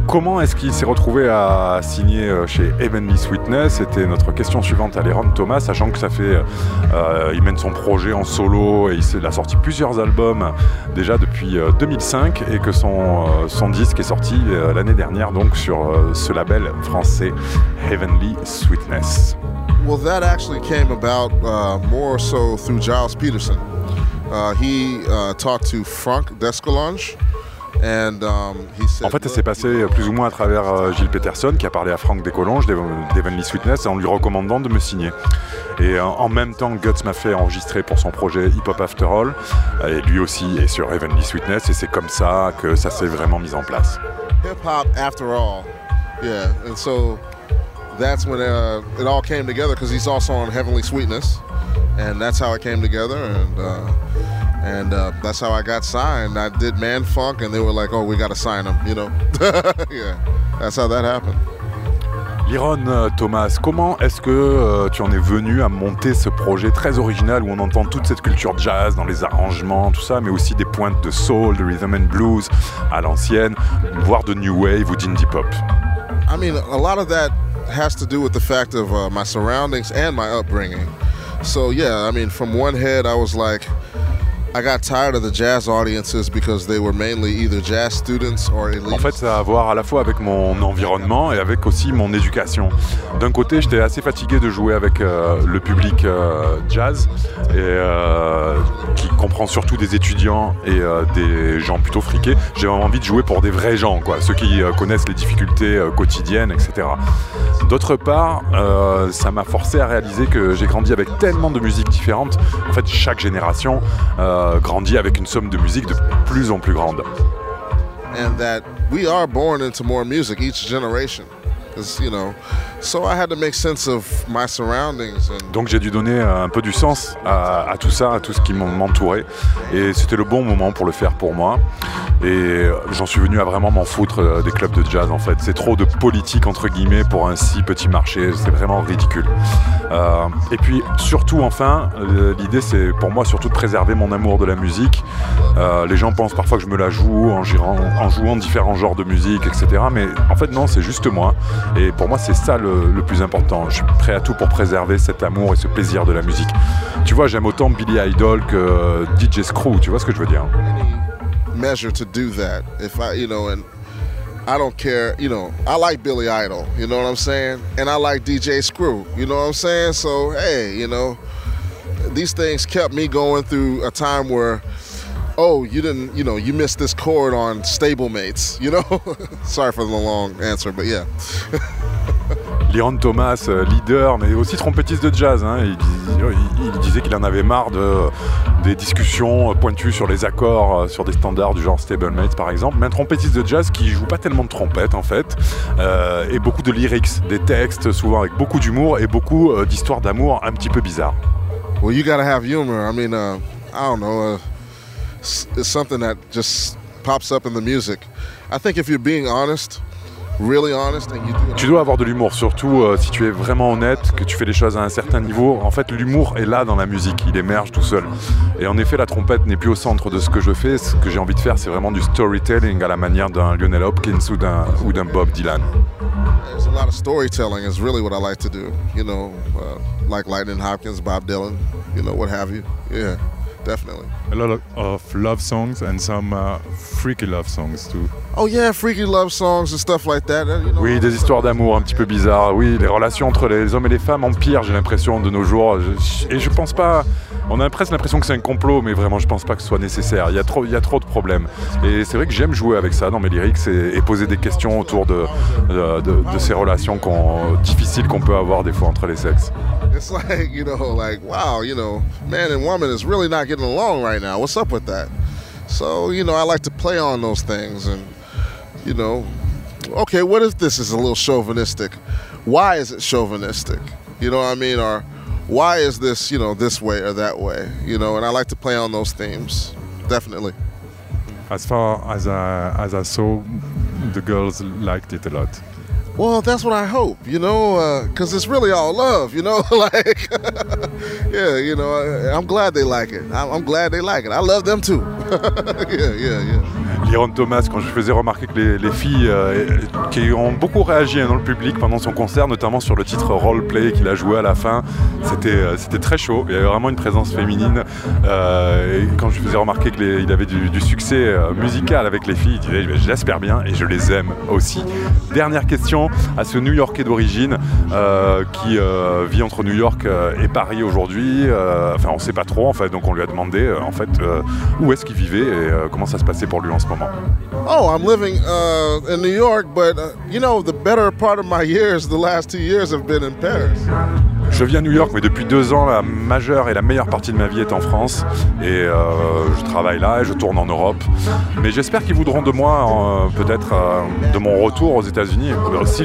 Comment est-ce qu'il s'est retrouvé à signer euh, chez Heavenly Sweetness? C'était notre question suivante à Léron Thomas, sachant que ça fait, euh, il mène son projet en solo et il, a sorti plusieurs albums déjà depuis euh, 2005 et que son, euh, son disque est sorti euh, l'année dernière sur euh, ce label français Heavenly Sweetness. Well, that actually came about uh, more so through Giles Peterson. Uh, he uh, talked to Frank Descalange, and um, En fait, ça s'est passé plus ou moins à travers euh, Gilles Peterson qui a parlé à Frank Descolonges d'Heavenly Sweetness en lui recommandant de me signer. Et euh, en même temps, Guts m'a fait enregistrer pour son projet Hip Hop After All. Et lui aussi est sur Heavenly Sweetness et c'est comme ça que ça s'est vraiment mis en place. hip hop after all. Yeah, and so that's when uh, it all came together because he's also on Heavenly Sweetness, and that's how it came together, and uh, and uh, that's how I got signed. I did Man Funk, and they were like, "Oh, we got to sign him," you know? yeah, that's how that happened. Liron euh, Thomas, comment est-ce que euh, tu en es venu à monter ce projet très original où on entend toute cette culture jazz dans les arrangements, tout ça, mais aussi des pointes de soul, de rhythm and blues à l'ancienne, voire de new wave ou d'indie pop? I mean, a lot of that has to do with the fact of uh, my surroundings and my upbringing. So yeah, I mean, from one head, I was like, I got tired of the jazz audiences because they were mainly either jazz students or. En fait, ça a à voir à la fois avec mon environnement et avec aussi mon éducation. D'un côté, j'étais assez fatigué de jouer avec euh, le public euh, jazz, euh, qui comprend surtout des étudiants et des gens plutôt friqués. J'ai vraiment envie de jouer pour des vrais gens, quoi, ceux qui connaissent les difficultés quotidiennes, etc. D'autre part, ça m'a forcé à réaliser que j'ai grandi avec tellement de musiques différentes. En fait, chaque génération grandit avec une somme de musique de plus en plus grande. and that we are born into more music each generation. Donc j'ai dû donner euh, un peu du sens à, tout ça, à tout ce qui m'en- m'entourait. Et c'était le bon moment pour le faire pour moi. Et euh, j'en suis venu à vraiment m'en foutre euh, des clubs de jazz en fait. C'est trop de politique entre guillemets pour un si petit marché. C'est vraiment ridicule. Et puis surtout enfin, l'idée c'est pour moi surtout de préserver mon amour de la musique. Les gens pensent parfois que je me la joue en jouant différents genres de musique, etc. Mais en fait non, c'est juste moi. Et pour moi c'est ça le, le plus important. Je suis prêt à tout pour préserver cet amour et ce plaisir de la musique. Tu vois, j'aime autant Billy Idol que euh, DJ Screw. Tu vois ce que je veux dire measure to do that? If I, you know, and I don't care, you know, I like Billy Idol, you know what I'm saying? And I like DJ Screw, you know what I'm saying? So, hey, you know, these things kept me going through a time where, oh, you didn't, you know, you missed this chord on Stablemates, you know? Sorry for the long answer, but yeah. Liron Thomas, euh, leader, mais aussi trompettiste de jazz. hein. Il, dis- il- il disait qu'il en avait marre de des discussions pointues sur les accords, euh, sur des standards du genre stablemate par exemple, mais un trompettiste de jazz qui joue pas tellement de trompette en fait, euh, et beaucoup de lyrics, des textes souvent avec beaucoup d'humour et beaucoup d'histoires d'amour un petit peu bizarres. Well, you gotta have humor. I mean, uh, I don't know. Uh, it's, it's something that just pops up in the music. I think if you're being honest, really honest, and you do it Tu dois avoir de l'humour, surtout euh, si tu es vraiment honnête, que tu fais les choses à un certain niveau. En fait, l'humour est là dans la musique, il émerge tout seul. Et en effet, la trompette n'est plus au centre de ce que je fais. Ce que j'ai envie de faire, c'est vraiment du storytelling à la manière d'un Lionel Hopkins ou d'un ou d'un Bob Dylan. There's a lot of storytelling is really what I like to do. You know, uh, like Lightning Hopkins, Bob Dylan, you know, what have you. Yeah, definitely. A lot of, love songs and some uh, freaky love songs too. Oh yeah, freaky love songs and stuff like that. You know, Oui, des histoires d'amour un petit peu bizarres. Oui, les relations entre les hommes et les femmes empirent, j'ai l'impression, de nos jours. Je- et je pense pas. On a presque l'impression que c'est un complot, mais vraiment, je pense pas que ce soit nécessaire. Il y a trop, il y a trop de problèmes. Et c'est vrai que j'aime jouer avec ça dans mes lyrics et, et poser des questions autour de, de, de- de ces relations difficiles qu'on peut avoir des fois entre les sexes. It's like, you know, like, wow, you know, man and woman is really not getting along right now. What's up with that? So, you know, I like to play on those things and, you know, okay, what if this is a little chauvinistic? Why is it chauvinistic? You know what I mean? Or why is this, you know, this way or that way? You know, and I like to play on those themes. Definitely. As far as I, as I saw, the girls liked it a lot. Well, that's what I hope, you know, uh, because it's really all love, you know. like, yeah, you know, I, I'm glad they like it. I'm, I'm glad they like it. I love them too. yeah, yeah, yeah. Liron Thomas, quand je faisais remarquer que les, les filles euh, qui ont beaucoup réagi hein, dans le public pendant son concert, notamment sur le titre Roleplay qu'il a joué à la fin, c'était euh, très chaud. Il y avait vraiment une présence féminine. Euh, et quand je faisais remarquer qu'il avait du, du succès musical avec les filles, il disait Je l'espère bien et je les aime aussi. Dernière question à ce New Yorkais d'origine qui vit entre New York et Paris aujourd'hui. Enfin, on sait pas trop en fait, donc on lui a demandé en fait où est-ce qu'il vivait et comment ça se passait pour lui en ce moment. Oh, I'm living uh, in New York, but uh, you know, the better part of my years, the last two years, have been in Paris. Je vis à New York, mais depuis deux ans, la majeure et la meilleure partie de ma vie est en France. Et euh, je travaille là et je tourne en Europe. Mais j'espère qu'ils voudront de moi, euh, peut-être, euh, de mon retour aux États-Unis.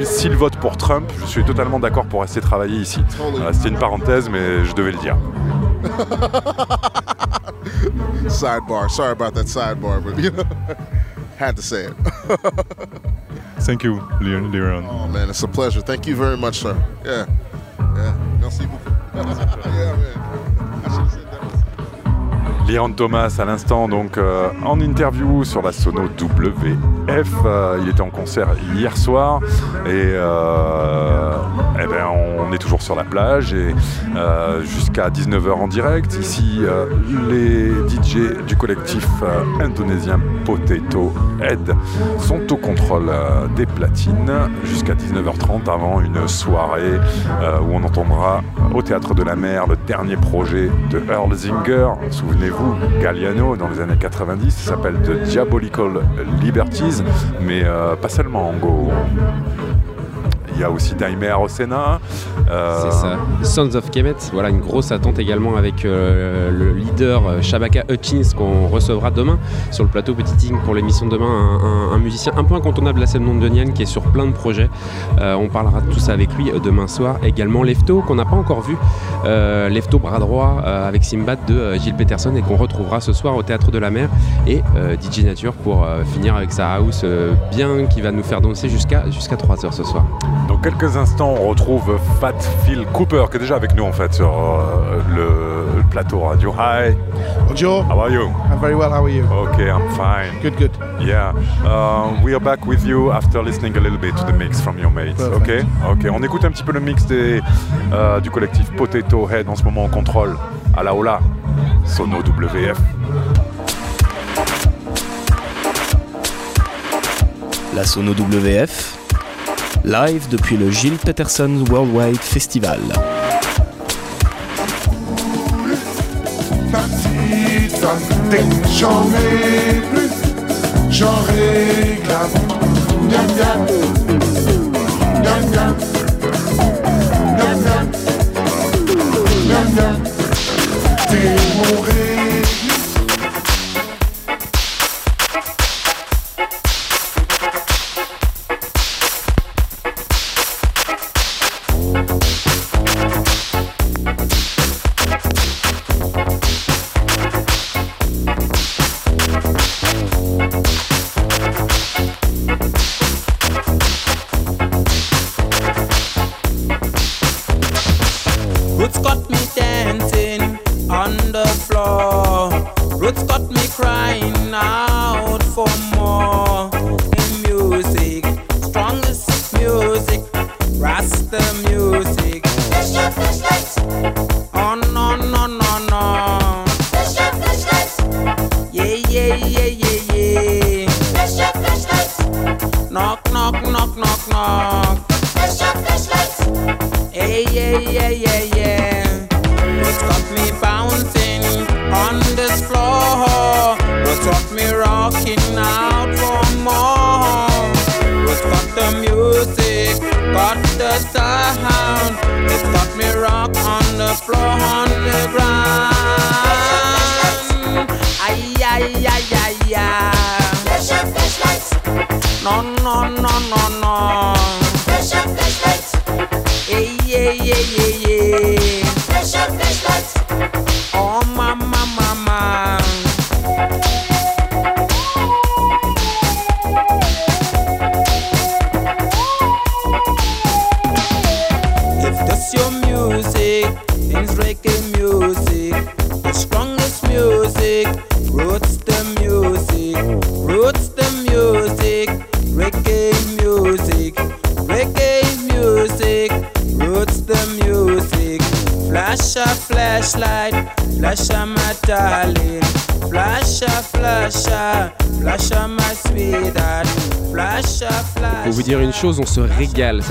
S'ils votent pour Trump, je suis totalement d'accord pour rester travailler ici. C'était une parenthèse, mais je devais le dire. Sidebar. Sorry about that sidebar, but you know, had to say it. Thank you, Liron. Liron. oh man, it's a pleasure. Thank you very much, sir. Yeah, yeah. Merci beaucoup. yeah, man. Léon Thomas à l'instant donc euh, en interview sur la Sono WF. Euh, il était en concert hier soir et euh, eh ben, on est toujours sur la plage et jusqu'à 19h en direct. Ici les DJ du collectif indonésien Potato Head sont au contrôle des platines jusqu'à 19h30 avant une soirée où on entendra au Théâtre de la Mer le dernier projet de Earl Zinger. Souvenez-vous, Galliano dans les années 90, ça s'appelle The Diabolical Liberties, mais euh, pas seulement en Go. Il y a aussi Daime Arosena. euh, C'est ça. Sons of Kemet, voilà une grosse attente également avec euh, le leader euh, Shabaka Hutchins qu'on recevra demain sur le plateau Petit Ting pour l'émission de demain. Un, musicien un peu incontournable de la scène londonienne qui est sur plein de projets. On parlera de tout ça avec lui demain soir. Également Lefto qu'on n'a pas encore vu. Lefto bras droit avec Simbad de Gilles Peterson et qu'on retrouvera ce soir au Théâtre de la Mer. Et DJ Nature pour finir avec sa house bien qui va nous faire danser jusqu'à jusqu'à 3h ce soir. Dans quelques instants, on retrouve Fat Phil Cooper, qui est déjà avec nous en fait sur euh, le, le plateau radio. Hi. Bonjour. How are you? I'm very well. How are you? Okay, I'm fine. Good, good. Yeah. Uh, we are back with you after listening a little bit to the mix from your mates. Perfect. Okay. Okay. On écoute un petit peu le mix des, euh, du collectif Potato Head en ce moment en contrôle à la Ola. Sono WF. La Sono WF, live depuis le Gilles Peterson Worldwide Festival.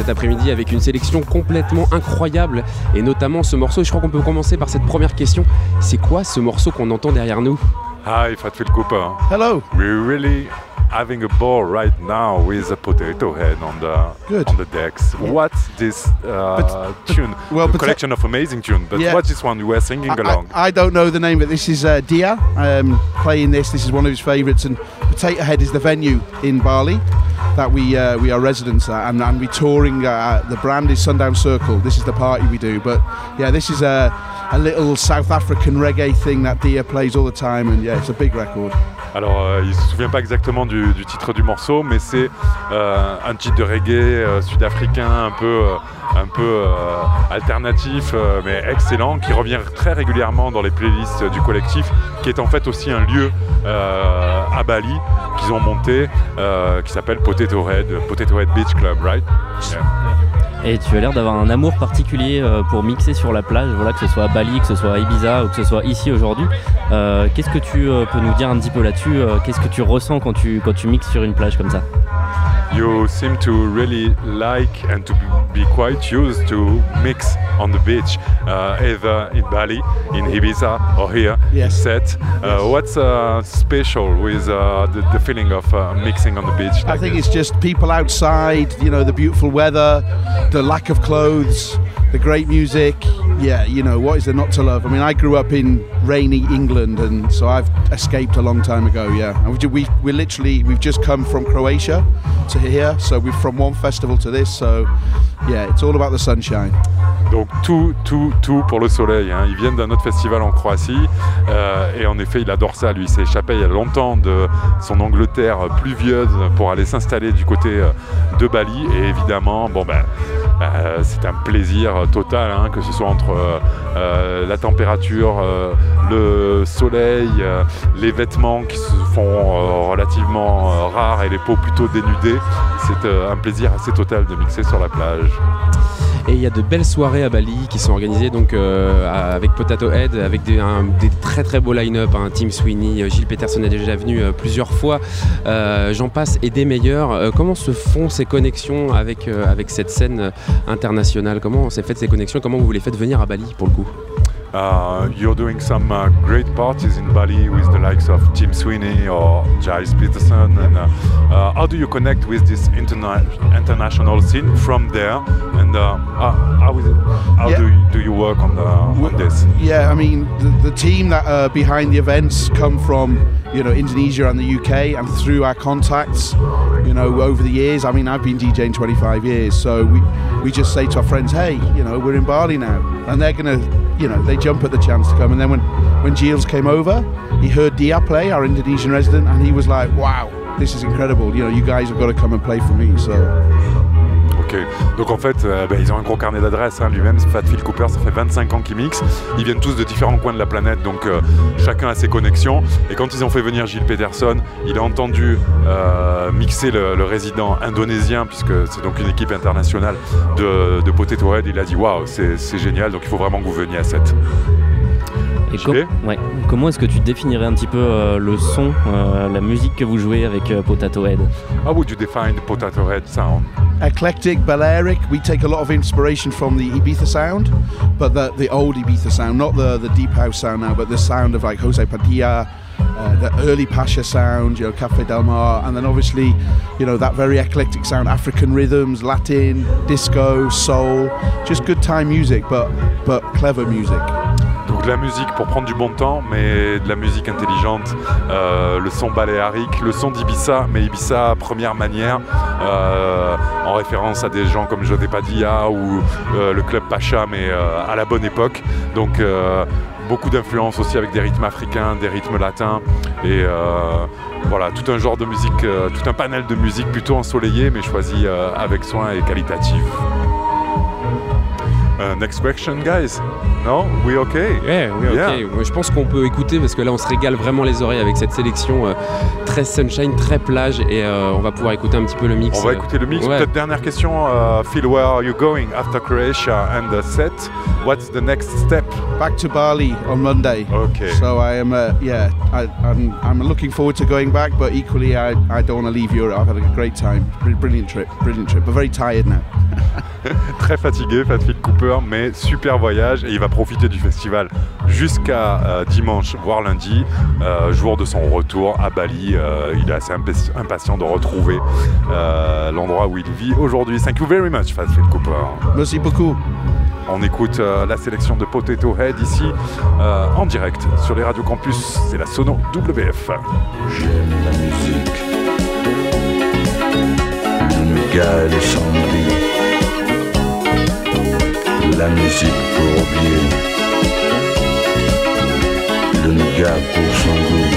Cet après-midi avec une sélection complètement incroyable et notamment ce morceau. Et je crois qu'on peut commencer par cette première question. C'est quoi ce morceau qu'on entend derrière nous? Hi, Fatfil Cooper. Hello. We're really having a ball right now with a potato head on the Good. on the decks. What's this uh, tune? well, a pota- collection of amazing tunes. But Yeah. what's this one you were singing I, along? I, I don't know the name, but this is uh, Dia um, playing this. This is one of his favourites, and Potato Head is the venue in Bali that we uh, we are residents at, and, and we touring. Uh, the brand is Sundown Circle. This is the party we do, but yeah, this is a, a little South African reggae thing that Dia plays all the time, and yeah, it's a big record. Alors, euh, il se souvient pas exactement du, titre du morceau, mais c'est euh, un titre de reggae euh, sud-africain un peu, alternatif, mais excellent, qui revient très régulièrement dans les playlists du collectif, qui est en fait aussi un lieu à Bali qu'ils ont monté, qui s'appelle Potato Head, Beach Club, right? Et tu as l'air d'avoir un amour particulier euh, pour mixer sur la plage, voilà, que ce soit à Bali, que ce soit Ibiza ou que ce soit ici aujourd'hui. Euh, Qu'est-ce que tu euh, peux nous dire un petit peu là-dessus Qu'est-ce que tu ressens quand tu mixes sur une plage comme ça? You seem to really like and to be quite used to mix on the beach, uh, either in Bali, in Ibiza, or here in Set. Uh, What's uh, special with uh, the, the feeling of uh, mixing on the beach? I think it's just people outside, you know, the beautiful weather, the lack of clothes, the great music. Yeah, you know, what is there not to love? I mean, I grew up in rainy England, and so I've escaped a long time ago. Yeah, and we we we literally we've just come from Croatia to here, so we're from one festival to this. So yeah, it's all about the sunshine. Donc tout, tout, tout pour le soleil. hein. Ils viennent d'un autre festival en Croatie euh, et en effet, il adore ça. Lui, s'est échappé il y a longtemps de son Angleterre pluvieuse pour aller s'installer du côté euh, de Bali. Et évidemment, bon ben, euh, c'est un plaisir total, hein, que ce soit entre la température, le soleil, les vêtements qui se font relativement rares et les peaux plutôt dénudées. C'est euh, un plaisir assez total de mixer sur la plage. Et il y a de belles soirées à Bali qui sont organisées donc euh, avec Potato Head, avec des, très très beaux line-up. hein. Tim Sweeney, euh, Gilles Peterson est déjà venu plusieurs fois. J'en passe et des meilleurs. Comment se font ces connexions avec, cette scène internationale? Comment s'est faites ces connexions? Comment vous les faites venir à Bali pour le coup? Uh, you're doing some uh, great parties in Bali with the likes of Tim Sweeney or Giles Peterson. And uh, uh, how do you connect with this interna- international scene from there? And uh, how, how, is it, how Yeah. do, you, do you work on, the, on this? Yeah, I mean, the, the team that are behind the events come from, you know, Indonesia and the UK, and through our contacts, you know, over the years. I mean, I've been DJing 25 years, so we we just say to our friends, hey, you know, we're in Bali now, and they're gonna, you know, they jump at the chance to come. And then when when Giles came over, he heard Dia play, our Indonesian resident, and he was like, wow, this is incredible. You know, you guys have got to come and play for me. So. Donc en fait, euh, bah, ils ont un gros carnet d'adresses. hein. Lui-même, Fat Phil Cooper, ça fait 25 ans qu'il mixe. Ils viennent tous de différents coins de la planète, donc euh, chacun a ses connexions. Et quand ils ont fait venir Gilles Peterson, il a entendu euh, mixer le, résident indonésien, puisque c'est donc une équipe internationale de, de Potato. Il a dit Waouh, c'est génial, donc il faut vraiment que vous veniez à 7. Et com- ouais. comment est-ce que tu définirais un petit peu euh, le son, euh, la musique que vous jouez avec euh, Potato Head How would you define the Potato Head sound? eclectic Balearic. We take a lot of inspiration from the Ibiza sound, but the, the old Ibiza sound, not the, the deep house sound now, but the sound of like Jose Padilla, uh, the early Pasha sound, you know, Cafe Del Mar, and then obviously, you know, that very eclectic sound, African rhythms, Latin, disco, soul, just good time music, but but clever music. De la musique pour prendre du bon temps, mais de la musique intelligente, euh, le son baléarique, le son d'Ibiza, mais Ibiza première manière, euh, en référence à des gens comme José Padilla ou euh, le club Pacha, mais à la bonne époque. Donc beaucoup d'influence aussi avec des rythmes africains, des rythmes latins, et voilà, tout un genre de musique, tout un panel de musique plutôt ensoleillé, mais choisi avec soin et qualitatif. Uh, next question, guys. No, we okay? Oui, ok. Yeah. Ouais, Je pense qu'on peut écouter parce que là, on se régale vraiment les oreilles avec cette sélection euh, très sunshine, très plage, et euh, on va pouvoir écouter un petit peu le mix. On va euh, écouter le mix. ouais. Peut-être dernière question, euh, Phil, where are you going after Croatia and the set? What's the next step? Back to Bali on Monday. Okay. So I am, uh, yeah, I, I'm, I'm looking forward to going back, but equally I, I don't want to leave Europe. I've had a great time, Br- brilliant trip, brilliant trip, but very tired now. Très fatigué, Fat Phil Cooper, mais super voyage et il va profiter du festival jusqu'à euh, dimanche, voire lundi, euh, jour de son retour à Bali. Euh, il est assez impa- impatient de retrouver euh, l'endroit où il vit aujourd'hui. Thank you very much, Fat Phil Cooper. Merci beaucoup. On écoute euh, la sélection de Potato Head ici euh, en direct sur les radios campus. C'est la Sono WF. J'aime la musique, le gars et le samedi, la musique pour oublier, le gars pour son goût,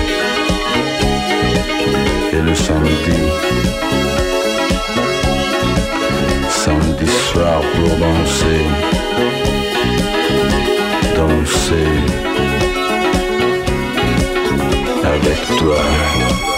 et le samedi, samedi soir pour danser, danser avec toi.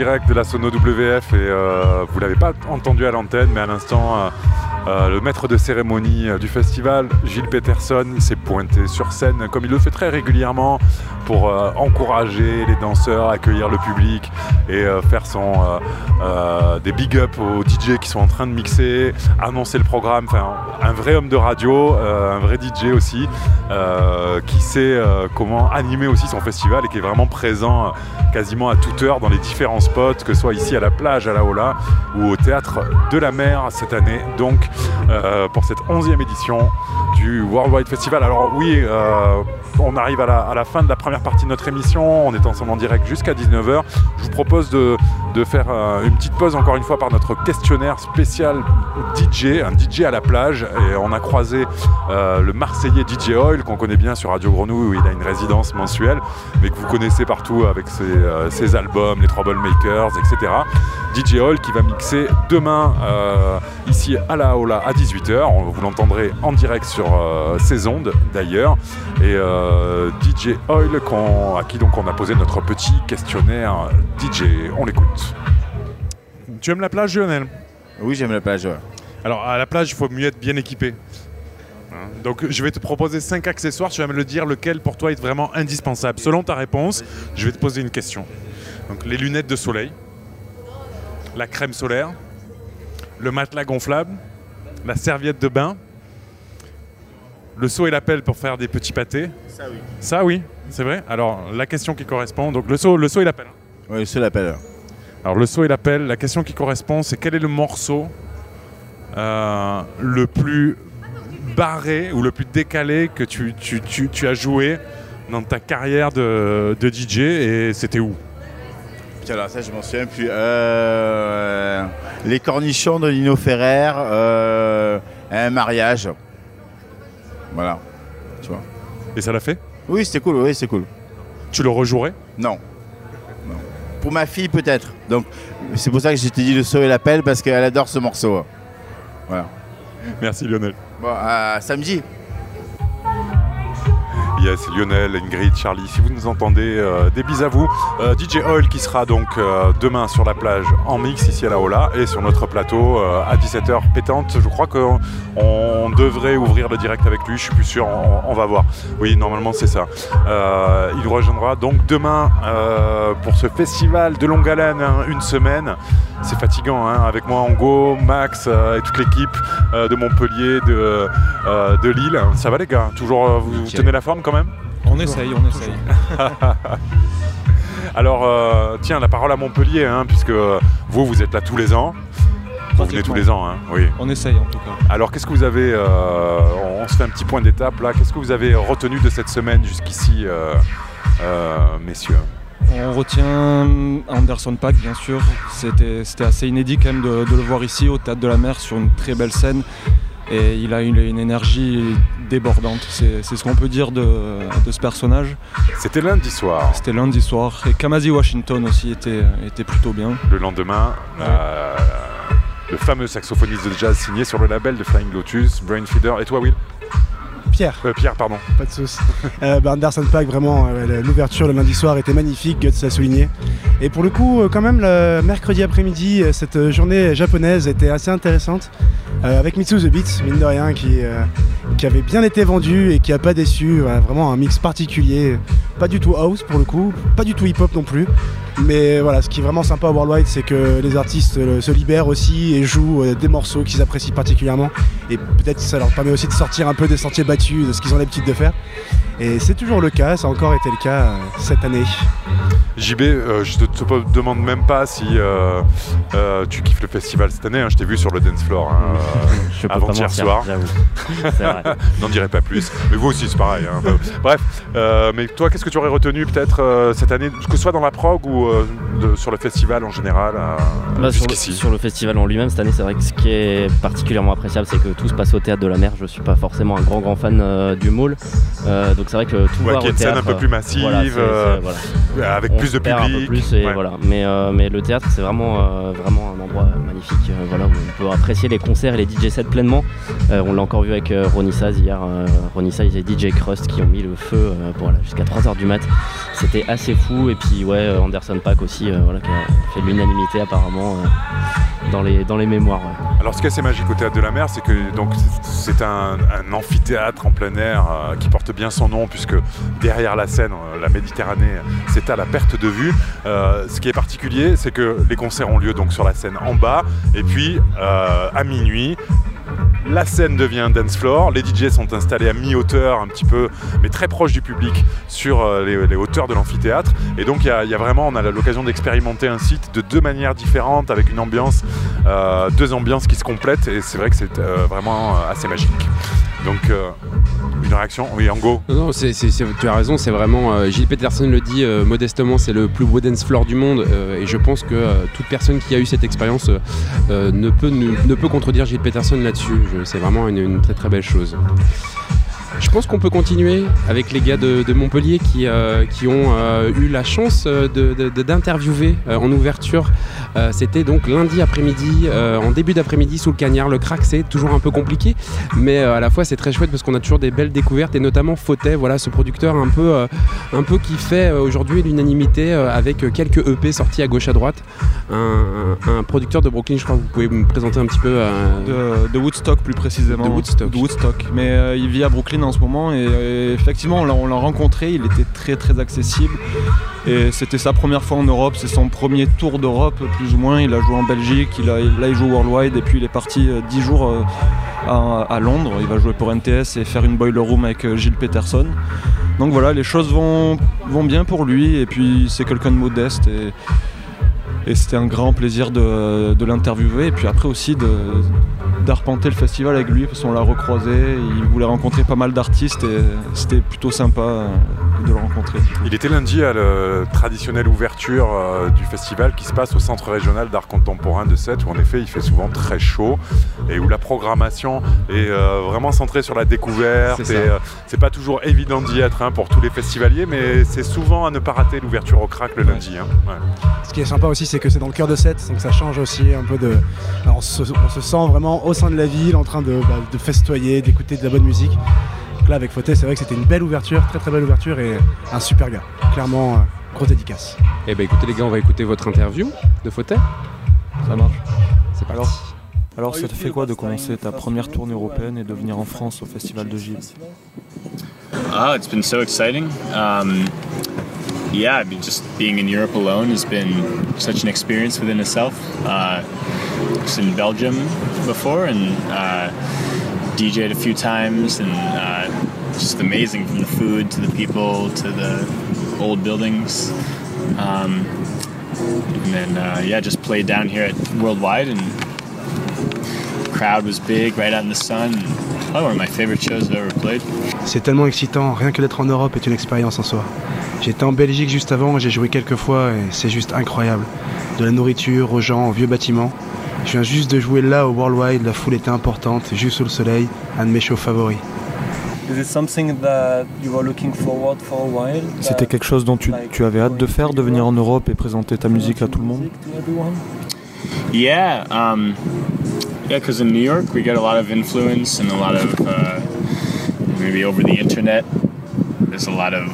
Direct de la Sono WF et euh, vous l'avez pas entendu à l'antenne, mais à l'instant, euh, Euh, le maître de cérémonie euh, du festival, Gilles Peterson, s'est pointé sur scène comme il le fait très régulièrement pour encourager les danseurs, accueillir le public et euh, faire son, euh, euh, des big up aux DJ qui sont en train de mixer, annoncer le programme. Enfin, un vrai homme de radio, un vrai DJ aussi, qui sait comment animer aussi son festival et qui est vraiment présent quasiment à toute heure dans les différents spots, que ce soit ici à la plage, à la Ola ou au théâtre de la mer cette année. Donc, pour cette 11e édition du Worldwide Festival. Alors, oui, on arrive à la, à la fin de la première partie de notre émission. On est ensemble en direct jusqu'à 19h. Je vous propose de, de faire une petite pause encore une fois par notre questionnaire spécial DJ, un DJ à la plage. Et on a croisé euh, le Marseillais DJ Oil, qu'on connaît bien sur Radio Grenouille, où il a une résidence mensuelle, mais que vous connaissez partout avec ses, euh, albums, les Troublemakers, etc. DJ Oil qui va mixer demain euh, ici à la Aula à 18h. On- Vous l'entendrez en direct sur ses ondes d'ailleurs. Et DJ Oil à qui donc on a posé notre petit questionnaire DJ. On l'écoute. Tu aimes la plage, Lionel? Oui, j'aime la plage, ouais. Alors, à la plage, il faut mieux être bien équipé. Hein, Donc, je vais te proposer 5 accessoires. Tu vas me le dire lequel pour toi est vraiment indispensable. Selon ta réponse, je vais te poser une question. Donc, les lunettes de soleil, la crème solaire, le matelas gonflable, la serviette de bain, le seau et la pelle pour faire des petits pâtés. Ça, oui. Ça, oui, c'est vrai. Alors, la question qui correspond, donc le seau, le seau et la pelle. Oui, le seau et la pelle. Alors le saut et l'appel, la question qui correspond, c'est quel est le morceau euh, le plus barré ou le plus décalé que tu, tu- tu- tu as joué dans ta carrière de, de DJ et c'était où? Putain, alors ça, je m'en souviens plus. Euh, les cornichons de Nino Ferrer, euh, un mariage. Voilà. Tu vois? Et ça l'a fait? Oui, c'était cool, oui, c'est cool. Tu le rejouerais? Non. Pour ma fille, peut-être. Donc, c'est pour ça que je t'ai dit le saut et la pelle, parce qu'elle adore ce morceau. Voilà. Merci Lionel. Bon, à samedi. Yes, Lionel, Ingrid, Charlie, si vous nous entendez, euh, des bises à vous. Euh, DJ Oil qui sera donc euh, demain sur la plage en mix ici à la Ola et sur notre plateau à 17h pétante. Je crois qu'on on devrait ouvrir le direct avec lui, je suis plus sûr, on, on va voir. Oui, normalement c'est ça. Il nous rejoindra donc demain pour ce festival de longue haleine, hein, une semaine. C'est fatigant, hein, avec moi Ango, Max et toute l'équipe de Montpellier, de, de Lille. Ça va les gars? Toujours vous tenez la forme quand même On essaye, on essaye. Alors, euh, tiens, la parole à Montpellier, hein, puisque euh, vous, vous êtes là tous les ans. Vous venez tous les ans, hein, oui. On essaye en tout cas. Alors, qu'est-ce que vous avez, euh, on se fait un petit point d'étape là, qu'est-ce que vous avez retenu de cette semaine jusqu'ici, euh, messieurs? On retient Anderson Pack, bien sûr. C'était c'était assez inédit quand même de, de le voir ici au Théâtre de la Mer sur une très belle scène. Et il a une, une énergie débordante. C'est c'est ce qu'on peut dire de, de ce personnage. C'était lundi soir. C'était lundi soir. Et Kamasi Washington aussi était, était plutôt bien. Le lendemain, euh, le fameux saxophoniste de jazz signé sur le label de Flying Lotus, Brainfeeder. Et toi, Will? Pierre. Euh, Pierre, pardon. Pas de soucis. Euh, bah, Anderson Paak, vraiment, euh, l'ouverture le lundi soir était magnifique, Guts l'a souligné. Et pour le coup, euh, quand même, le mercredi après-midi, cette journée japonaise était assez intéressante. Euh, avec Mitsu The Beats, mine de rien, qui, euh, qui avait bien été vendu et qui a pas déçu. Vraiment un mix particulier. Pas du tout house pour le coup, pas du tout hip-hop non plus. Mais voilà, ce qui est vraiment sympa à Worldwide, c'est que les artistes euh, se libèrent aussi et jouent euh, des morceaux qu'ils apprécient particulièrement. Et peut-être ça leur permet aussi de sortir un peu des sentiers battus, de ce qu'ils ont l'habitude de faire. Et c'est toujours le cas, ça a encore été le cas euh, cette année. JB, euh, je te, te demande même pas si euh, euh, tu kiffes le festival cette année. hein. Je t'ai vu sur le dance floor hein, avant-hier soir. vrai. N'en dirai pas plus. Mais vous aussi, c'est pareil. hein. Bref, euh, mais toi, qu'est-ce que tu aurais retenu peut-être euh, cette année, que ce soit dans la prog ou euh, de- sur le festival en général euh, Bah, sur, le, jusqu'ici sur le festival en lui-même cette année, c'est vrai que ce qui est particulièrement appréciable, c'est que tout se passe au théâtre de la mer. Je suis pas forcément un grand grand fan du Maul, Euh, donc c'est vrai que tout Ouais, voir au une scène théâtre, un peu plus massive, voilà, c'est- c'est- voilà. avec On plus de perd un peu public, plus et ouais. voilà. Mais, mais le théâtre, c'est vraiment vraiment un endroit magnifique, voilà où on peut apprécier les concerts et les DJ sets pleinement. On l'a encore vu avec Ronnie Saz hier. Ronnie Saz et DJ Crust qui ont mis le feu voilà, jusqu'à 3h du mat. C'était assez fou. Et puis, ouais, euh, Anderson Paak aussi, euh, voilà, qui a fait l'unanimité apparemment euh, dans, les, dans les mémoires. Alors ce qui est assez magique au Théâtre de la Mer, c'est que donc c'est- un, amphithéâtre en plein air qui porte bien son nom puisque derrière la scène, la Méditerranée, c'est à la perte de vue. Ce qui est particulier, c'est que les concerts ont lieu donc sur la scène en bas et puis à minuit. La scène devient un dance floor, les DJ sont installés à mi-hauteur, un petit peu, mais très proche du public, sur euh, les, hauteurs de l'amphithéâtre. Et donc il y, a- vraiment, on a l'occasion d'expérimenter un site de deux manières différentes, avec une ambiance, euh, deux ambiances qui se complètent, et c'est vrai que c'est euh, vraiment assez magique. Donc réaction, oui, Ango. Non, non, tu as raison, c'est vraiment. euh, Gilles Peterson le dit euh, modestement, c'est le plus beau floor du monde. euh, et je pense que euh, toute personne qui a eu cette expérience euh, euh, ne, peut, ne, peut contredire Gilles Peterson là-dessus. C'est vraiment une, une très très belle chose. Je pense qu'on peut continuer avec les gars de, de Montpellier qui, euh, qui ont euh, eu la chance euh, de- de- de- d'interviewer euh, en ouverture. Euh, C'était donc lundi après-midi, en début d'après-midi sous le cagnard. Le crack, c'est toujours un peu compliqué, mais à la fois c'est très chouette parce qu'on a toujours des belles découvertes et notamment Fautet, voilà ce producteur un peu, un peu qui fait aujourd'hui l'unanimité avec quelques EP sortis à gauche à droite. Un, un- un producteur de Brooklyn, je crois que vous pouvez me présenter un petit peu. de, de Woodstock plus précisément. De Woodstock. De Woodstock. Mais il vit à Brooklyn en ce moment et euh, effectivement on l'a- on l'a rencontré, il était très très accessible et c'était sa première fois en Europe, c'est son premier tour d'Europe plus ou moins. Il a joué en Belgique, là il joue Worldwide et puis il est parti euh, 10 jours euh, à, Londres. Il va jouer pour NTS et faire une boiler room avec euh, Gilles Peterson. Donc voilà, les choses vont, vont bien pour lui et puis c'est quelqu'un de modeste et c'était un grand plaisir de, de l'interviewer et puis après aussi de, d'arpenter le festival avec lui parce qu'on l'a recroisé, il voulait rencontrer pas mal d'artistes et c'était plutôt sympa euh, de le rencontrer. Il était lundi à la traditionnelle ouverture euh, du festival qui se passe au Centre régional d'art contemporain de Sète, où en effet il fait souvent très chaud et où la programmation est euh, vraiment centrée sur la découverte. C'est et, ça. C'est pas toujours évident d'y être hein, pour tous les festivaliers, mais c'est souvent à ne pas rater l'ouverture au crack le lundi. hein. Ouais. Ce qui est sympa aussi, c'est que c'est dans le cœur de Sète, donc ça change aussi un peu de. Alors, on, se, on se sent vraiment au sein de la ville, en train de, bah, de festoyer, d'écouter de la bonne musique. Donc là, avec Fauté, c'est vrai que c'était une belle ouverture, très très belle ouverture et un super gars. Clairement, euh, grosse dédicace. Eh ben écoutez les gars, on va écouter votre interview de Fautet. Ça marche. C'est parti. Alors, alors ça te fait quoi de commencer ta première tournée européenne et de venir en France au Festival de Gilles Oh, it's been so exciting. Um, yeah, I mean, just being in Europe alone has been such an experience within itself. Uh, was in Belgium before and uh, DJ'd a few times, and uh, just amazing from the food to the people to the old buildings. Um, and then, uh, yeah, just played down here at Worldwide, and crowd was big, right out in the sun. Probably one of my favorite shows I've ever played. C'est tellement excitant, rien que d'être en Europe est une expérience en soi. J'étais en Belgique juste avant, j'ai joué quelques fois et c'est juste incroyable. De la nourriture aux gens, aux vieux bâtiments. Je viens juste de jouer là au Worldwide, la foule était importante, juste sous le soleil, un de mes shows favoris. Is it something that you were looking forward for a while? C'était quelque chose dont tu, tu avais hâte de faire, de venir en Europe et présenter ta musique à tout le monde? Yeah, because in New York we get a lot of influence and a lot of uh, maybe over the internet. There's a lot of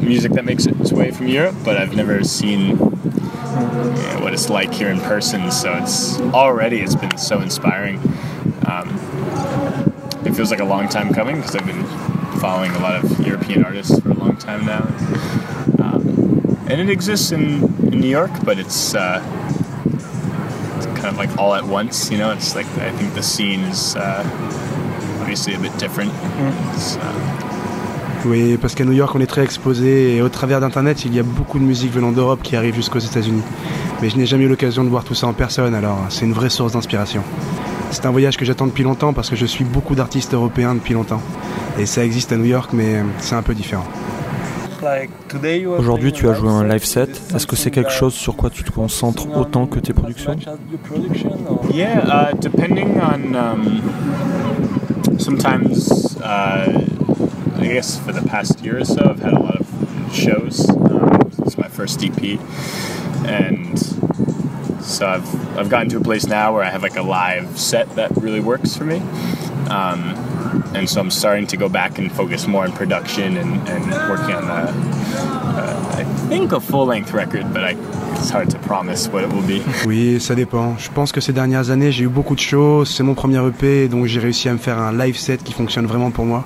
music that makes its way from Europe, but I've never seen yeah, what it's like here in person. So it's already it's been so inspiring. Um, it feels like a long time coming because I've been following a lot of European artists for a long time now. Um, and it exists in, in New York, but it's uh, like all at once. You know, it's like I think the scene is uh, obviously a bit different. It's, uh, Oui, parce qu'à New York, on est très exposé et au travers d'Internet, il y a beaucoup de musique venant d'Europe qui arrive jusqu'aux États-Unis. Mais je n'ai jamais eu l'occasion de voir tout ça en personne, alors c'est une vraie source d'inspiration. C'est un voyage que j'attends depuis longtemps parce que je suis beaucoup d'artistes européens depuis longtemps. Et ça existe à New York, mais c'est un peu différent. Aujourd'hui, tu as joué un live set. Est-ce que c'est quelque chose sur quoi tu te concentres autant que tes productions Yeah, uh, depending on. Um, sometimes, uh, I guess for the past year or so, I've had a lot of shows. Um, it's my first EP, and so I've I've gotten to a place now where I have like a live set that really works for me. Um, and so I'm starting to go back and focus more on production and, and working on uh, uh, I think a full length record, but I, it's hard to promise what it will be. Oui, ça dépend. Je pense que ces dernières années, j'ai eu beaucoup de shows. C'est mon premier EP, donc j'ai réussi à me faire un live set qui fonctionne vraiment pour moi.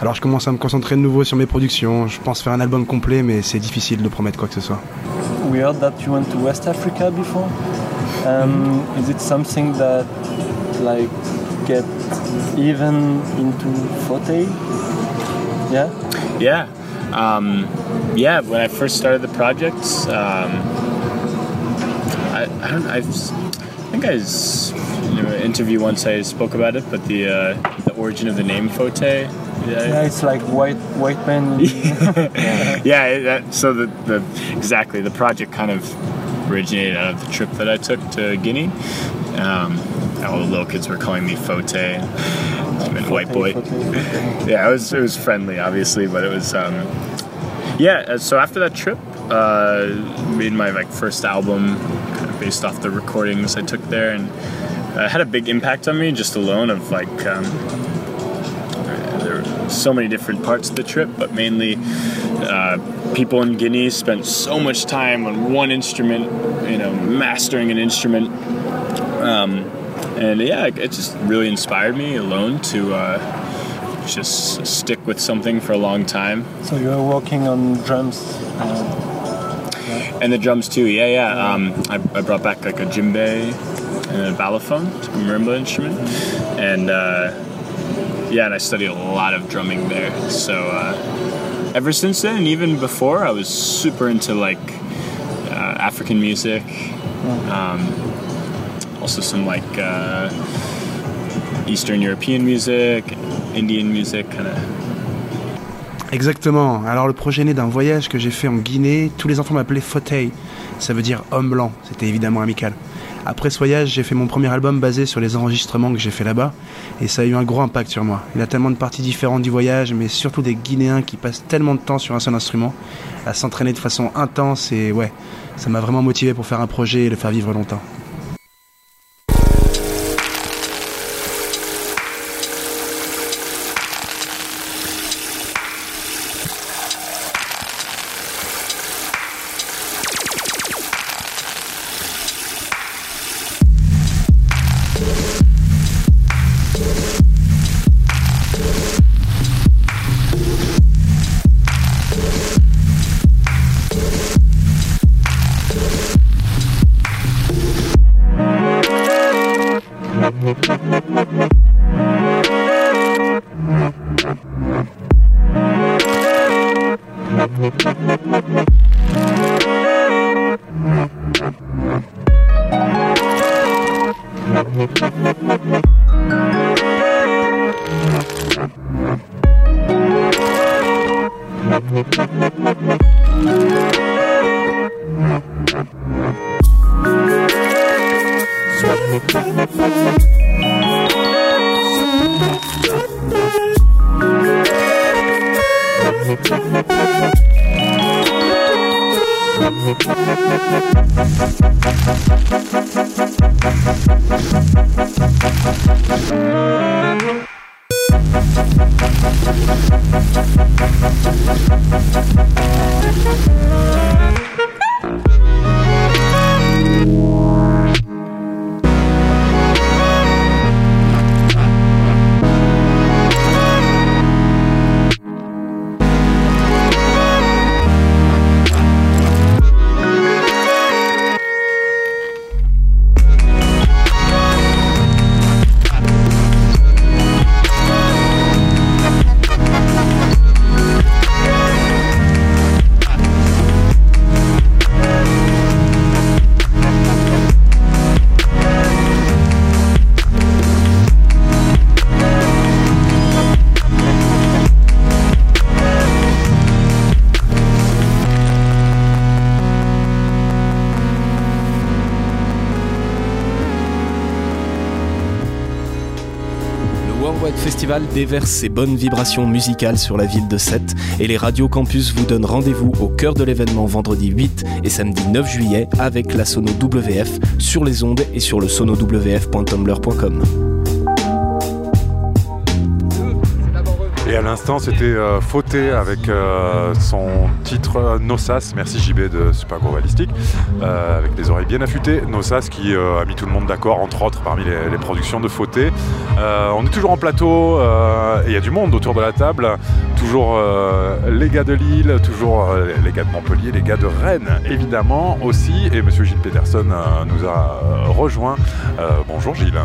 Alors je commence à me concentrer de nouveau sur mes productions. Je pense faire un album complet, mais c'est difficile de promettre quoi que ce soit. We heard that you went to West Africa before. Um, is it something that like get even into Forte? Yeah. Yeah. Um, yeah, when I first started the project, um, I, I don't I've, I think I was in an interview once I spoke about it, but the uh, the origin of the name Fote. Yeah, Yeah, it's like white white man. yeah, it- that, so the, the exactly the project kind of originated out of the trip that I took to Guinea. Um, all the little kids were calling me Fote, and white boy. yeah, it was it was friendly, obviously, but it was um, yeah. uh, So after that trip, uh, made my like first album, kind of based off the recordings I took there, and uh, had a big impact on me just alone of like. Um, there were so many different parts of the trip, but mainly uh, people in Guinea spent so much time on one instrument, you know, mastering an instrument. Um, and yeah, it just really inspired me alone to uh, just stick with something for a long time. So you were working on drums. Uh, And the drums too, yeah, yeah. Um, I, I brought back like a djembe and a balafon, a marimba instrument, and uh, yeah, and I studied a lot of drumming there. So uh, ever since then, and even before, I was super into like uh, African music, um, also some like uh, Eastern European music, Indian music, kind of. Exactement. Alors le projet est né d'un voyage que j'ai fait en Guinée. Tous les enfants m'appelaient Fauteuil. Ça veut dire homme blanc. C'était évidemment amical. Après ce voyage, j'ai fait mon premier album basé sur les enregistrements que j'ai fait là-bas. Et ça a eu un gros impact sur moi. Il y a tellement de parties différentes du voyage, mais surtout des Guinéens qui passent tellement de temps sur un seul instrument, à s'entraîner de façon intense. Et ouais, ça m'a vraiment motivé pour faire un projet et le faire vivre longtemps. Déverse ses bonnes vibrations musicales sur la ville de Sète et les radios campus vous donnent rendez-vous au cœur de l'événement vendredi 8 et samedi 9 juillet avec la Sono WF sur les ondes et sur le sonowf.tumblr.com. l'instant, c'était euh, Fauté avec euh, son titre euh, Nosas. Merci JB de Super Gros Ballistique. euh, avec des oreilles bien affûtées. Nosas qui a mis tout le monde d'accord, entre autres, parmi les, productions de Fauté. On est toujours en plateau et il y a du monde autour de la table. Toujours les gars de Lille, toujours les gars de Montpellier, les gars de Rennes, évidemment aussi. Et monsieur Gilles Peterson nous a rejoint. Bonjour Gilles.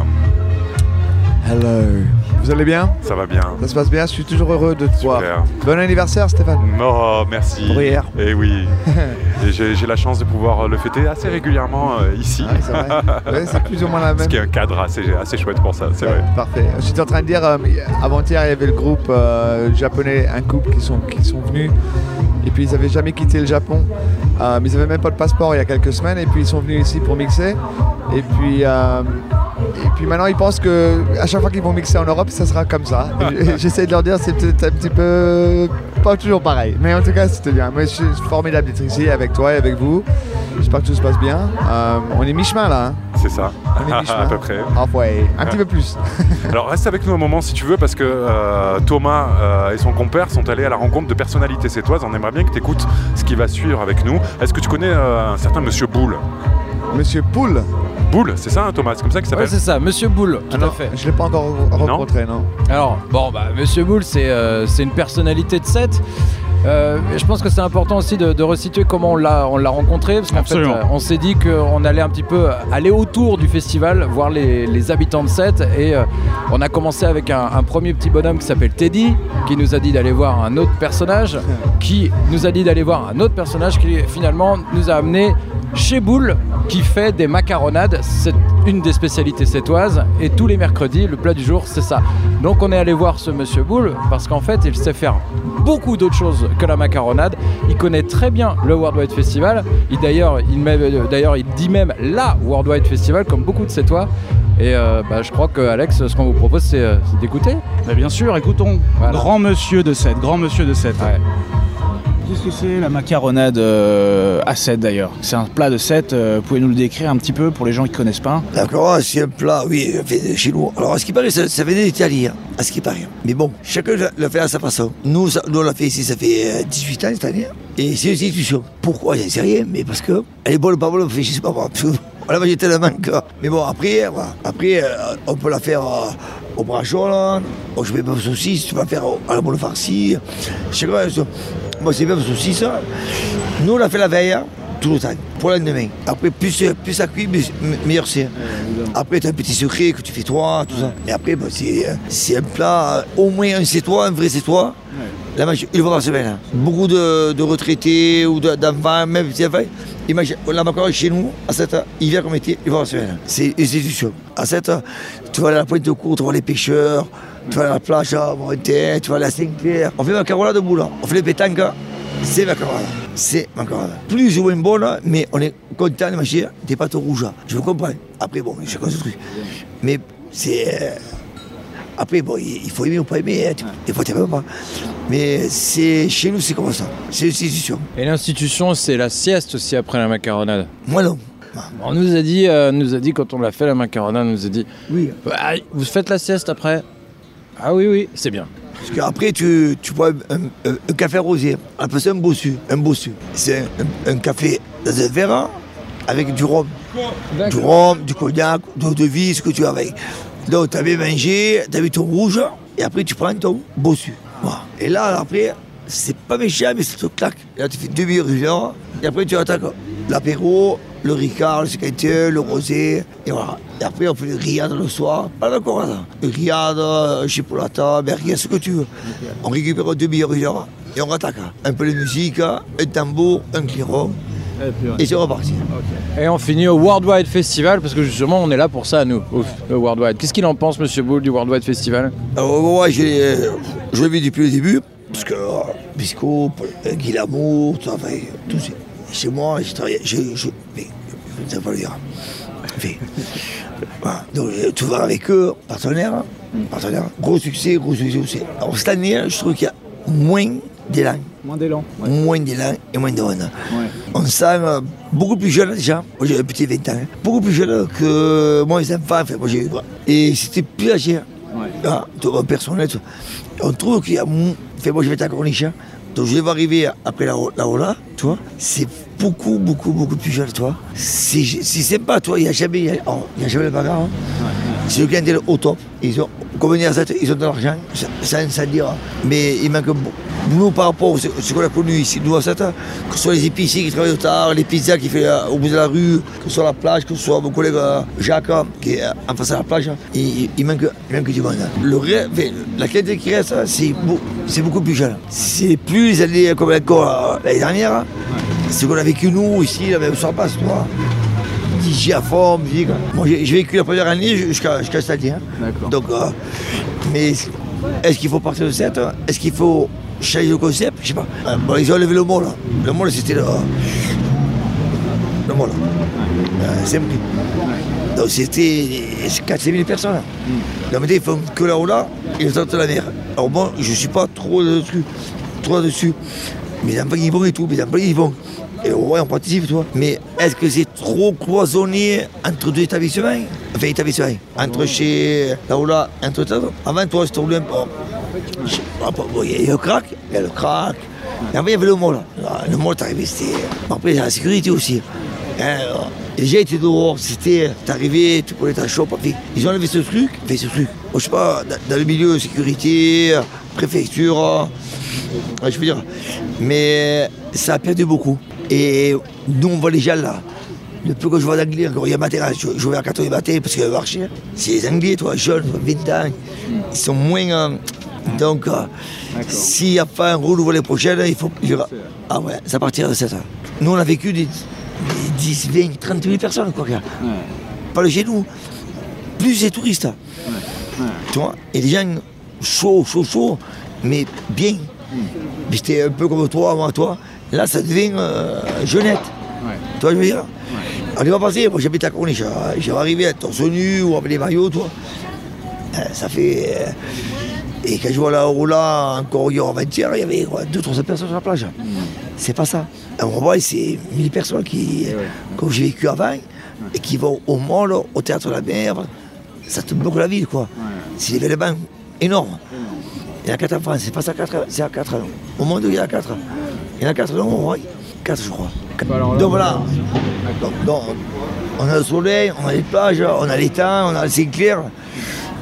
Hello. Vous allez bien Ça va bien. Ça se passe bien, je suis toujours heureux de te voir. Bon anniversaire Stéphane. Oh, merci. Pour hier. Et oui. Et j'ai la chance de pouvoir le fêter assez régulièrement euh, ici. c'est vrai. Ouais, c'est plus ou moins la même. Ce qui est un cadre assez, assez chouette pour ça, c'est vrai. Parfait. J'étais en train de dire, euh, avant-hier, il y avait le groupe euh, japonais, un couple qui sont, qui sont venus. Et puis ils n'avaient jamais quitté le Japon. Euh, mais ils n'avaient même pas de passeport il y a quelques semaines. Et puis ils sont venus ici pour mixer. Et puis, euh, et puis maintenant ils pensent que à chaque fois qu'ils vont mixer en Europe, ça sera comme ça. J'essaie de leur dire, c'est peut-être un petit peu pas toujours pareil. Mais en tout cas, c'était bien. Moi, je suis formidable d'être ici avec toi et avec vous. J'espère que tout se passe bien. Euh, on est mi-chemin là. hein. C'est ça. On est mi-chemin. à peu près. Halfway. Un petit peu plus. Alors reste avec nous un moment si tu veux parce que euh, Thomas euh, et son compère sont allés à la rencontre de personnalités sétoises. On aimerait bien que tu écoutes ce qui va suivre avec nous. Est-ce que tu connais un certain Monsieur Boule? Monsieur Boule Boule, c'est ça hein, Thomas? C'est comme ça qu'il s'appelle? Ouais, c'est ça, Monsieur Boule, tout à fait. Je l'ai pas encore rencontré, non. Alors, bon, bah, Monsieur Boule, c'est euh, c'est une personnalité de set. Euh, je pense que c'est important aussi de, de resituer comment on l'a on l'a rencontré parce qu'en fait euh, on s'est dit qu'on allait un petit peu aller autour du festival voir les, les habitants de Sète et euh, on a commencé avec un, un premier petit bonhomme qui s'appelle Teddy qui nous a dit d'aller voir un autre personnage qui nous a dit d'aller voir un autre personnage qui finalement nous a amené chez Boule qui fait des macaronades. C'est une des spécialités sétoises et tous les mercredis le plat du jour c'est ça. Donc on est allé voir ce monsieur Boule parce qu'en fait il sait faire beaucoup d'autres choses que la macaronade. Il connaît très bien le Worldwide Festival. Il d'ailleurs, il, d'ailleurs, il dit même la Worldwide Festival comme beaucoup de Sétois. Et euh, bah, je crois que Alex, ce qu'on vous propose, c'est, euh, d'écouter. Bien sûr, écoutons. Grand monsieur de 7, grand monsieur de 7. Qu'est-ce que c'est la macaronade euh, à 7 d'ailleurs? C'est un plat de 7, euh, pouvez nous le décrire un petit peu pour les gens qui ne connaissent pas? D'accord, c'est un plat, oui, fait chez nous. Alors, à ce qui paraît, ça, ça venait d'Italie, hein, à ce qui paraît. Mais bon, chacun l'a fait à sa façon. Nous, nous on l'a fait ici, ça fait euh, 18 ans cette année. Et c'est une institution. Pourquoi? J'en sais rien, mais parce que elle est bonne ou pas bonne, je sais pas. On mangé tellement que. Mais bon, après, voilà. après euh, on peut la faire euh, au brachot, là. Bon, je pas de saucisse, tu vas faire à la boule farcie. Chacun, ça- moi, c'est même saucisse. hein. Nous, on l'a fait la veille. hein, tout le temps, pour le lendemain. Après, plus, plus ça cuit, meilleur c'est. Après, tu as un petit secret que tu fais toi, tout ça. Et après, bah, c'est, c'est un plat, euh, au moins un c'est toi, un vrai c'est toi. La mange une fois par semaine. Beaucoup de, de retraités ou de- d'enfants, même petits enfants, ils mangent la macaroni chez nous, à 7 heures, hiver comme été, une fois par semaine. C'est une institution. À 7 heures, tu vas à la pointe de cour, tu vois les pêcheurs, tu vas à la plage à Montagne, tu vas à la Saint-Clair. On fait macaroni de boule, on fait les pétanques, c'est macaroni. C'est macaroni. Plus ou moins bonne, mais on est content de manger des pâtes rouges. Je vous comprends. Après, bon, chacun ce truc. Mais c'est. Après, bon, il faut aimer ou pas aimer, hein, tu- des fois tu n'aimes pas. Mais c'est, chez nous, c'est comme ça. C'est une institution. Et l'institution, c'est la sieste aussi après la macaronade. Moi non. On nous a dit, euh, nous a dit quand on l'a fait la macaronade, on nous a dit. Oui. Ah, vous faites la sieste après? Ah oui, oui, c'est bien. Parce qu'après, tu, tu bois un, un- un café rosé. On appelle ça un bossu. Un bossu. C'est un, un café dans un verre hein, avec du rhum. Du rhum, du cognac, d'eau de vie, ce que tu as avec. Donc, tu avais mangé, tu avais ton rouge, et après, tu prends ton bossu. Et là, après, c'est pas méchant, mais ça te claque. Et là, tu fais genre, et après, tu attaques l'apéro, le ricard, le séquenteur, le rosé, et voilà. Et après, on fait le grillade le soir, pas d'accord, là. Le grillade, euh, chipolata, merguez, ce que tu veux. On récupère genre, et on attaque. Un peu de musique, un tambour, un clairon, et c'est reparti. Et on finit au Worldwide Festival parce que justement on est là pour ça nous, au le Worldwide. Qu'est-ce qu'il en pense Monsieur Boulle du Worldwide Festival? Ouais, j'ai, euh, je l'ai vu depuis le début, parce que euh, Bisco, euh, Guy Lamour, tout ça, enfin, tout ça. Chez moi, j'ai travaillé, je, je, mais, je sais pas le dire. Voilà. Donc, tout voir avec eux, partenaires, partenaires. Gros succès, gros succès aussi. Alors, cette année, je trouve qu'il y a moins d'élan. Moins d'élan. Moins d'élan et moins de monde. On se sent euh, beaucoup plus jeune déjà. Moi j'ai un petit 20 ans. hein. Beaucoup plus jeune que moi les enfants. Enfin, moi, j'ai- et c'était plus âgé. hein. Ah, tout, personnel. tout. On trouve qu'il y a. Fait, moi, je vais être à Corniche. hein. Donc, je vais arriver après la, la Ola, tu vois. C'est beaucoup, beaucoup, beaucoup plus jeune, tu vois. C'est c'est sympa, tu vois. Il n'y a jamais, y a, oh, il y a jamais de bagarre. hein. C'est le clientèle au top. Ils ont, à ils ont de l'argent, ça dire. Mais il manque beaucoup. Nous, par rapport à ce, qu'on a connu ici, nous à cette, que ce soit les épiciers qui travaillent au tard, les pizzas qui fait euh, au bout de la rue, que ce soit la plage, que ce soit mon collègue euh, Jacques hein, qui est euh, en face de la plage, hein, il, manque, il manque du monde. hein. Le la qualité qui reste, hein, c'est beau- c'est beaucoup plus jeune. C'est plus les années comme l'année dernière. hein. Ce qu'on a vécu nous ici, la même sur place, tu vois. DJ à fond, musique. J'ai vécu la première année jusqu'à jusqu'à cette année. hein. Donc, euh, mais est-ce qu'il faut partir de cette Est-ce qu'il faut changer le concept? Je sais pas. Euh, bon, ils ont levé le mot là. Le mot là, c'était le. Le mot là. Euh, c'est pris. Donc c'était 4 000 personnes. là. Donc maintenant, ils font que là-haut là et ils sortent la mer. Alors moi, je suis pas trop dessus. Trop dessus. Mes enfants ils vont et tout, mes enfants ils vont. Et ouais, on participe, tu vois. Mais est-ce que c'est trop cloisonné entre deux établissements? Enfin, établissements. Entre chez là-haut-là, entre toi. Avant, toi, c'était un peu. Je bon, Il y a le crack, il y a le crack. Et après, il y avait le mot là. Là, Le mot, t'arrivais, c'était. Après, il y a la sécurité aussi. Hein, alors, les gens étaient dehors, c'était. T'arrivais, tu prenais ta chope. Ils ont enlevé ce truc, fait ce truc. Je sais pas, dans, le milieu, sécurité, préfecture. euh, je veux dire. Mais ça a perdu beaucoup. Et nous, on voit les gens là. Le peu que je vois d'anglais, encore hier matin, je, je vais à 4 h du matin parce qu'il y a marché. C'est les anglais, toi, jeunes, 20 ans. Ils sont moins. euh, donc, euh, s'il n'y a pas un renouveau les prochaines, il faut. il y aura- ah ouais, ça partira de 7 ans. Nous, on a vécu des, des 10, 20, 30 000 personnes, quoi. regarde. Pas le chez nous. Plus les touristes. Tu vois Et les gens chauds, chauds, chauds, mais bien. J'étais un peu comme toi, moi, toi. Là, ça devient euh, jeunette. Tu vois, je veux dire On est pas passé, moi j'habite à Corniche. hein. J'ai arrivé à torse nu ou avec les maillots, toi. Euh, ça fait. euh, Et quand je vois là, là, encore hier avant-hier, il y avait 200-300 personnes sur la plage. C'est pas ça. À Romain, c'est 1000 personnes qui, comme j'ai vécu avant, et qui vont au mall, au théâtre de la mer. Ça te bloque la ville, quoi. C'est des événements énormes. Il y en a 4 en France, c'est pas ça 4, c'est à 4. Au monde, il y a 4. Il y en a 4 non, ouais. 4, je crois. Donc voilà. Donc, donc, on a le soleil, on a les plages, on a l'étang, on a le ciel clair.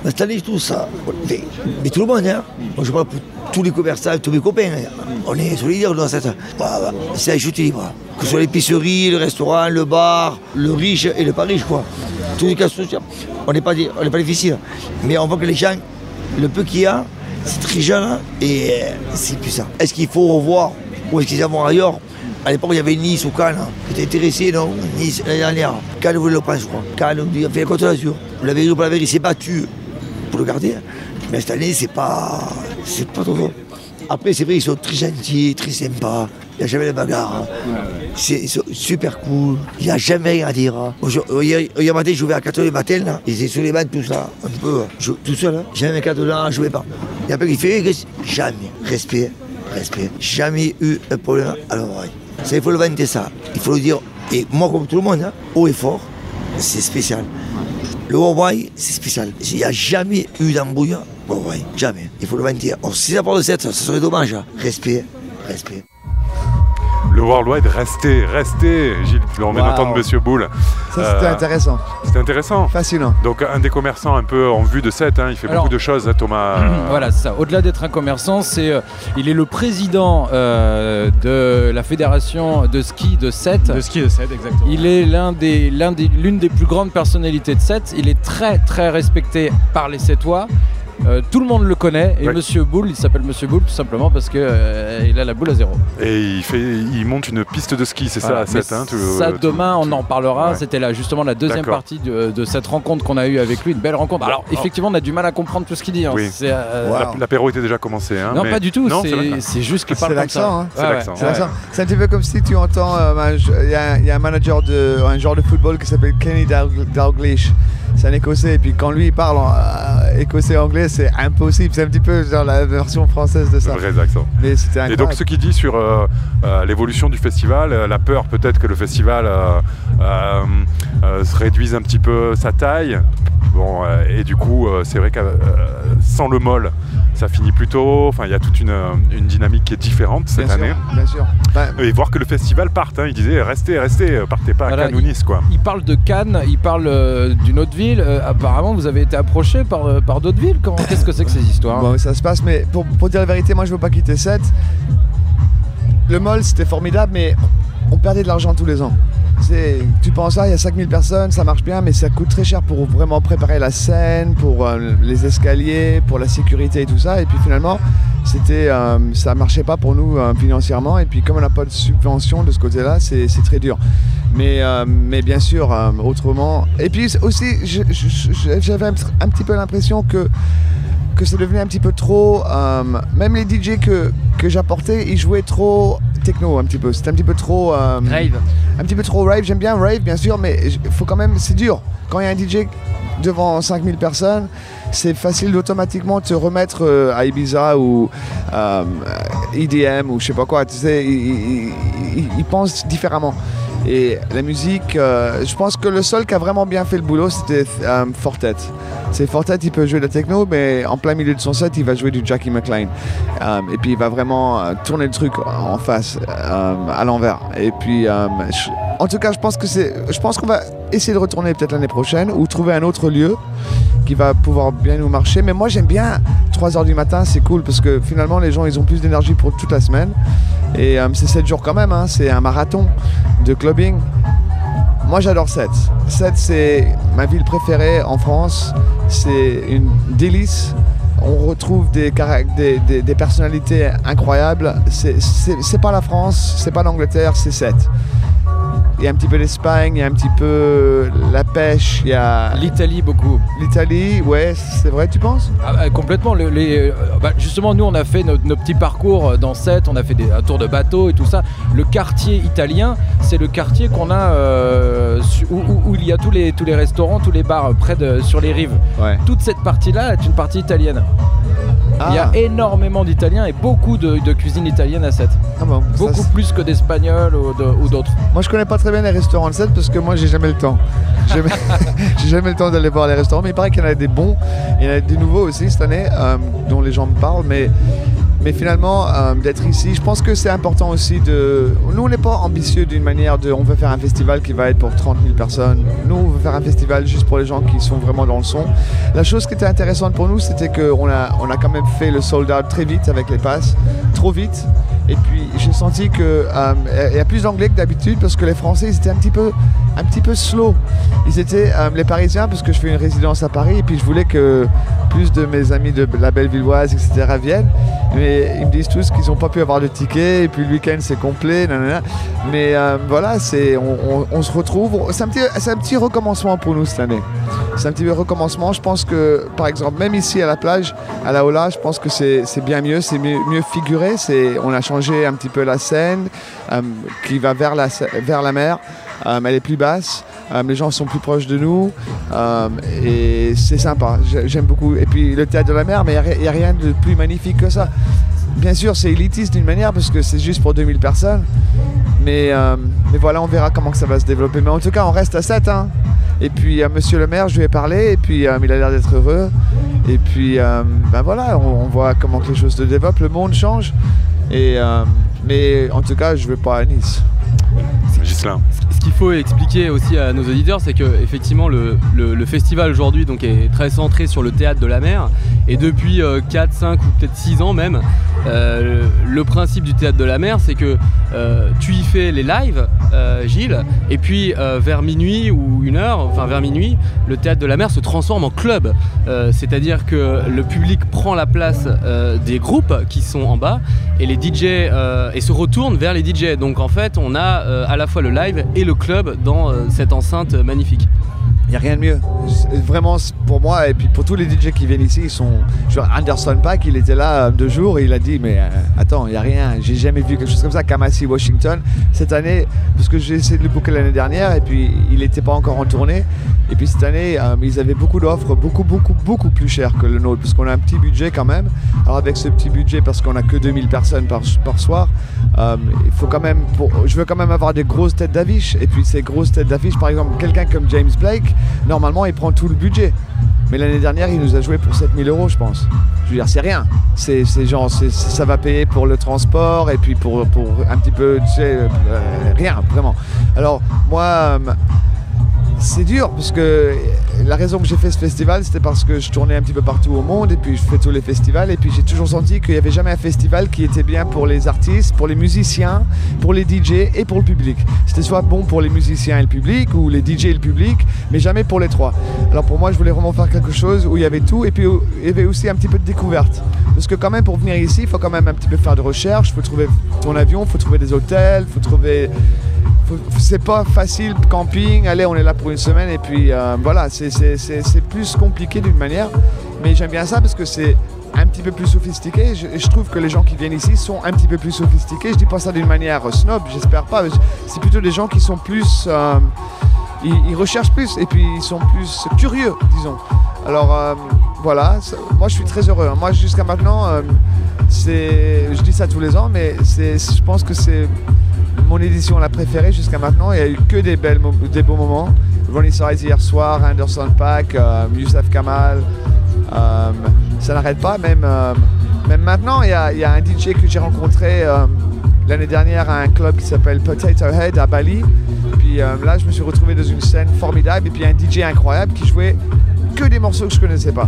Cette année, trouve ça. Mais, mais tout le monde, hein. Moi, je parle pour tous les commerçants, tous mes copains. hein. On est solidaires dans cette. Bah, bah, c'est à chuter libre. Que ce soit l'épicerie, le restaurant, le bar, le riche et le pas riche, quoi. Tous les cas sociaux. On n'est pas, des- on n'est pas difficile. Mais on voit que les gens, le peu qu'il y a, c'est très jeune hein, et euh, c'est ça. Est-ce qu'il faut revoir ou est-ce qu'ils vont ailleurs À l'époque, il y avait Nice ou Cannes. Tu étais intéressé, non? Nice l'année dernière. Cannes voulait le prendre, je crois. Cannes, on dit, on fait la Côte d'Azur. La vérité ou pas la vérité, il s'est battu pour le garder. Mais cette année, c'est pas. C'est pas trop. Après, c'est vrai, ils sont très gentils, très sympas. Il n'y a jamais de bagarre. C'est ils sont super cool. Il n'y a jamais rien à dire. hein. Aujourd'hui- Hier, hier matin, je jouais à 4h du matin, là. Ils étaient sur les bancs, tout ça. Un peu. je- tout seul. Hein. Jamais 4 là, je jouais pas. Il y a un peu qui fait. Jamais. Respect. Respect. Jamais eu un problème à l'oreille. Ça, il faut le vanter, ça. Il faut le dire. Et moi, comme tout le monde, hein, haut et fort, c'est spécial. Le Hawaii, c'est spécial. Il n'y a jamais eu d'embrouille au Hawaii. Jamais. Il faut le vanter. Or, si ça part de 7, ça serait dommage. hein. Respect. Respect. Le Worldwide, restez, restez, Gilles. On vient Wow. d'entendre Monsieur Boule. Ça, c'était Euh, intéressant. C'était intéressant. Fascinant. Donc, un des commerçants un peu en vue de 7, il fait Alors- beaucoup de choses, hein, Thomas. euh, Voilà, c'est ça. Au-delà d'être un commerçant, c'est, euh, il est le président euh, de la fédération de ski de Sète. De ski de Sète, exactement. Il est l'un des, l'un des, l'une des plus grandes personnalités de Sète. Il est très très respecté par les Sétois. Euh, tout le monde le connaît et Ouais. Monsieur Boule, il s'appelle Monsieur Boule tout simplement parce que euh, il a la boule à zéro. Et il, fait, il monte une piste de ski, c'est Voilà. ça, à 7 Mais hein, tu- ça, tu- demain, on en parlera. Ouais. C'était là, justement la deuxième partie de, de cette rencontre qu'on a eue avec lui. Une belle rencontre. Alors, effectivement, on a du mal à comprendre tout ce qu'il dit. hein. Oui. Euh, La- L'apéro était déjà commencé. Hein, Non, mais- pas du tout, Non, c'est- juste qu'il C'est parle comme ça. hein. C'est Ouais, l'accent. ouais. C'est un petit peu comme si tu entends, euh, un- il y, a- il y a un manager de un joueur de football qui s'appelle Kenny Dal- Dalglish. C'est un écossais, et puis quand lui il parle en euh, écossais-anglais, c'est impossible. C'est un petit peu genre la version française de ça. Vrais accents. Mais c'était Et donc ce qu'il dit sur euh, euh, l'évolution du festival, euh, la peur peut-être que le festival euh, euh, euh, se réduise un petit peu sa taille. Bon, euh, et du coup, euh, c'est vrai que euh, sans le mol, ça finit plus tôt. Enfin, il y a toute une, une dynamique qui est différente cette Bien sûr, année. bien sûr. Bah, Et voir que le festival parte, hein, il disait restez, restez, partez pas à Cannes ou Nice, quoi. Il parle de Cannes, il parle euh, d'une autre ville. Euh, apparemment, vous avez été approché par, euh, par d'autres villes. Qu'est-ce que c'est que ces histoires ça se passe, mais pour, pour dire la vérité, moi je veux pas quitter 7. Le mall c'était formidable, mais on perdait de l'argent tous les ans. Tu penses, ah, il y a 5000 personnes, ça marche bien, mais ça coûte très cher pour vraiment préparer la scène, pour euh, les escaliers, pour la sécurité et tout ça. Et puis finalement, c'était, euh, ça marchait pas pour nous euh, financièrement. Et puis comme on n'a pas de subvention de ce côté-là, c'est c'est très dur. Mais, euh, mais bien sûr, euh, autrement. Et puis aussi, j'avais un, petit peu l'impression que que c'est devenu un petit peu trop. même les DJ que, que j'apportais, ils jouaient trop techno un petit peu. C'était un petit peu trop. Rave. Un petit peu trop rave. J'aime bien rave, bien sûr, mais il faut quand même. C'est dur. Quand il y a un DJ devant 5000 personnes, c'est facile d'automatiquement te remettre euh, à Ibiza ou euh, EDM ou je sais pas quoi. Tu sais, ils pensent différemment. Et la musique, euh, je pense que le seul qui a vraiment bien fait le boulot, c'était euh, Fortet. C'est Fortet, il peut jouer de la techno, mais en plein milieu de son set, il va jouer du Jackie McLean. Euh, et puis il va vraiment tourner le truc en face, à l'envers. Et puis, en tout cas, je pense que c'est, je pense qu'on va essayer de retourner peut-être l'année prochaine ou trouver un autre lieu qui va pouvoir bien nous marcher. Mais moi, j'aime bien 3 heures du matin, c'est cool parce que finalement, les gens, ils ont plus d'énergie pour toute la semaine. Et euh, c'est 7 jours quand même, hein, c'est un marathon de clubbing. Moi, j'adore 7. 7, c'est ma ville préférée en France. C'est une délice. On retrouve des, personnalités incroyables. C'est- pas la France, c'est pas l'Angleterre, c'est 7. Il y a un petit peu l'Espagne, il y a un petit peu la pêche, il y a... L'Italie beaucoup. L'Italie, ouais, c'est vrai, tu penses? Ah bah, complètement. les, euh, bah, justement, nous, on a fait nos, nos petits parcours euh, dans 7, on a fait des, un tour de bateau et tout ça. Le quartier italien, c'est le quartier qu'on a euh, où, où- où il y a tous les, tous les restaurants, tous les bars euh, près de, sur les rives. Ouais. Toute cette partie-là est une partie italienne. Il y a Ah. énormément d'Italiens et beaucoup de, de cuisine italienne à 7. Ah bon, beaucoup plus que d'Espagnols ou d'autres. Moi, je connais pas très bien les restaurants de 7 parce que moi, j'ai jamais le temps. J'ai jamais, jamais le temps d'aller voir les restaurants, mais il paraît qu'il y en a des bons. Il y en a des nouveaux aussi cette année euh, dont les gens me parlent, mais. Mais finalement, euh, d'être ici, je pense que c'est important aussi de... Nous, on n'est pas ambitieux d'une manière de... On veut faire un festival qui va être pour 30 000 personnes. Nous, on veut faire un festival juste pour les gens qui sont vraiment dans le son. La chose qui était intéressante pour nous, c'était qu'on a, on a quand même fait le sold out très vite avec les passes. Trop vite. Et puis, j'ai senti que euh, y a plus d'anglais que d'habitude parce que les Français, ils étaient un petit peu, un petit peu slow. Ils étaient euh, les Parisiens parce que je fais une résidence à Paris et puis je voulais que plus de mes amis de la Bellevilloise, etc. viennent. Mais ils me disent tous qu'ils n'ont pas pu avoir de ticket et puis le week-end c'est complet. nanana. Mais euh, voilà, c'est, on, se retrouve. C'est un, petit, c'est un petit recommencement pour nous cette année. C'est un petit recommencement. Je pense que, par exemple, même ici à la plage, à la Ola, je pense que c'est, c'est bien mieux, c'est mieux, mieux figuré. C'est, on a changé un petit peu la scène euh, qui va vers la, vers la mer. Euh, elle est plus basse. Euh, les gens sont plus proches de nous et c'est sympa. J'ai- J'aime beaucoup. Et puis le théâtre de la mer, mais il n'y a, rien de plus magnifique que ça. Bien sûr, c'est élitiste d'une manière parce que c'est juste pour 2000 personnes. Mais, mais voilà, on verra comment ça va se développer. Mais en tout cas, on reste à 7. hein. Et puis, monsieur le maire, je lui ai parlé et puis il a l'air d'être heureux. Et puis, ben voilà, on, voit comment les choses se développent. Le monde change. Et, euh, mais en tout cas, je ne vais pas à Nice. Ce qu'il faut expliquer aussi à nos auditeurs, c'est que effectivement le, le- festival aujourd'hui donc est très centré sur le théâtre de la mer. Et depuis 4, 5 ou peut-être 6 ans même, euh, le principe du théâtre de la mer, c'est que euh, tu y fais les lives, euh, Gilles, et puis euh, vers minuit ou une heure, enfin vers minuit, le théâtre de la mer se transforme en club. Euh, C'est-à-dire que le public prend la place euh, des groupes qui sont en bas et les DJ euh, et se retourne vers les DJ. Donc en fait, on a euh, à la fois le live et le club dans euh, cette enceinte magnifique. N'y a rien de mieux. Vraiment, pour moi, et puis pour tous les DJ qui viennent ici, ils sont. Je Anderson Pack, il était là euh, deux jours et il a dit Mais euh, attends, il n'y a rien, j'ai jamais vu quelque chose comme ça. Kamasi Washington, cette année, parce que j'ai essayé de le booker l'année dernière et puis il n'était pas encore en tournée. Et puis cette année, euh, ils avaient beaucoup d'offres, beaucoup, beaucoup, beaucoup plus chères que le nôtre, parce qu'on a un petit budget quand même. Alors avec ce petit budget, parce qu'on a que 2000 personnes par, soir, il faut quand même. pour- je veux quand même avoir des grosses têtes d'affiche. Et puis ces grosses têtes d'affiche, par exemple, quelqu'un comme James Blake, normalement, il prend tout le budget. Mais l'année dernière, il nous a joué pour 7000 euros, je pense. Je veux dire, c'est rien. C'est genre, ça va payer pour le transport et puis pour, pour un petit peu, tu sais, euh, rien, vraiment. Alors, moi, euh, c'est dur parce que la raison que j'ai fait ce festival, c'était parce que je tournais un petit peu partout au monde et puis je fais tous les festivals et puis j'ai toujours senti qu'il n'y avait jamais un festival qui était bien pour les artistes, pour les musiciens, pour les DJ et pour le public. C'était soit bon pour les musiciens et le public ou les DJ et le public, mais jamais pour les trois. Alors pour moi, je voulais vraiment faire quelque chose où il y avait tout et puis il y avait aussi un petit peu de découverte. Parce que quand même, pour venir ici, il faut quand même un petit peu faire de recherche, il faut trouver ton avion, il faut trouver des hôtels, il faut trouver c'est pas facile camping, allez on est là pour une semaine et puis euh, voilà, c'est- plus compliqué d'une manière, mais j'aime bien ça parce que c'est un petit peu plus sophistiqué je, trouve que les gens qui viennent ici sont un petit peu plus sophistiqués, je dis pas ça d'une manière snob, j'espère pas, c'est plutôt des gens qui sont plus, euh, ils, recherchent plus et puis ils sont plus curieux, disons. Alors euh, voilà, moi je suis très heureux, hein. moi jusqu'à maintenant, c'est, je dis ça tous les ans, mais je pense que c'est mon édition la préférée jusqu'à maintenant. Il n'y a eu que des, belles, des beaux moments. Ronnie Size hier soir, Anderson Pack, euh, Youssef Kamal. euh, ça n'arrête pas. Même, euh, même maintenant, il y a, un DJ que j'ai rencontré l'année dernière à un club qui s'appelle Potato Head à Bali. Puis là, je me suis retrouvé dans une scène formidable. Et puis un DJ incroyable qui jouait que des morceaux que je connaissais pas.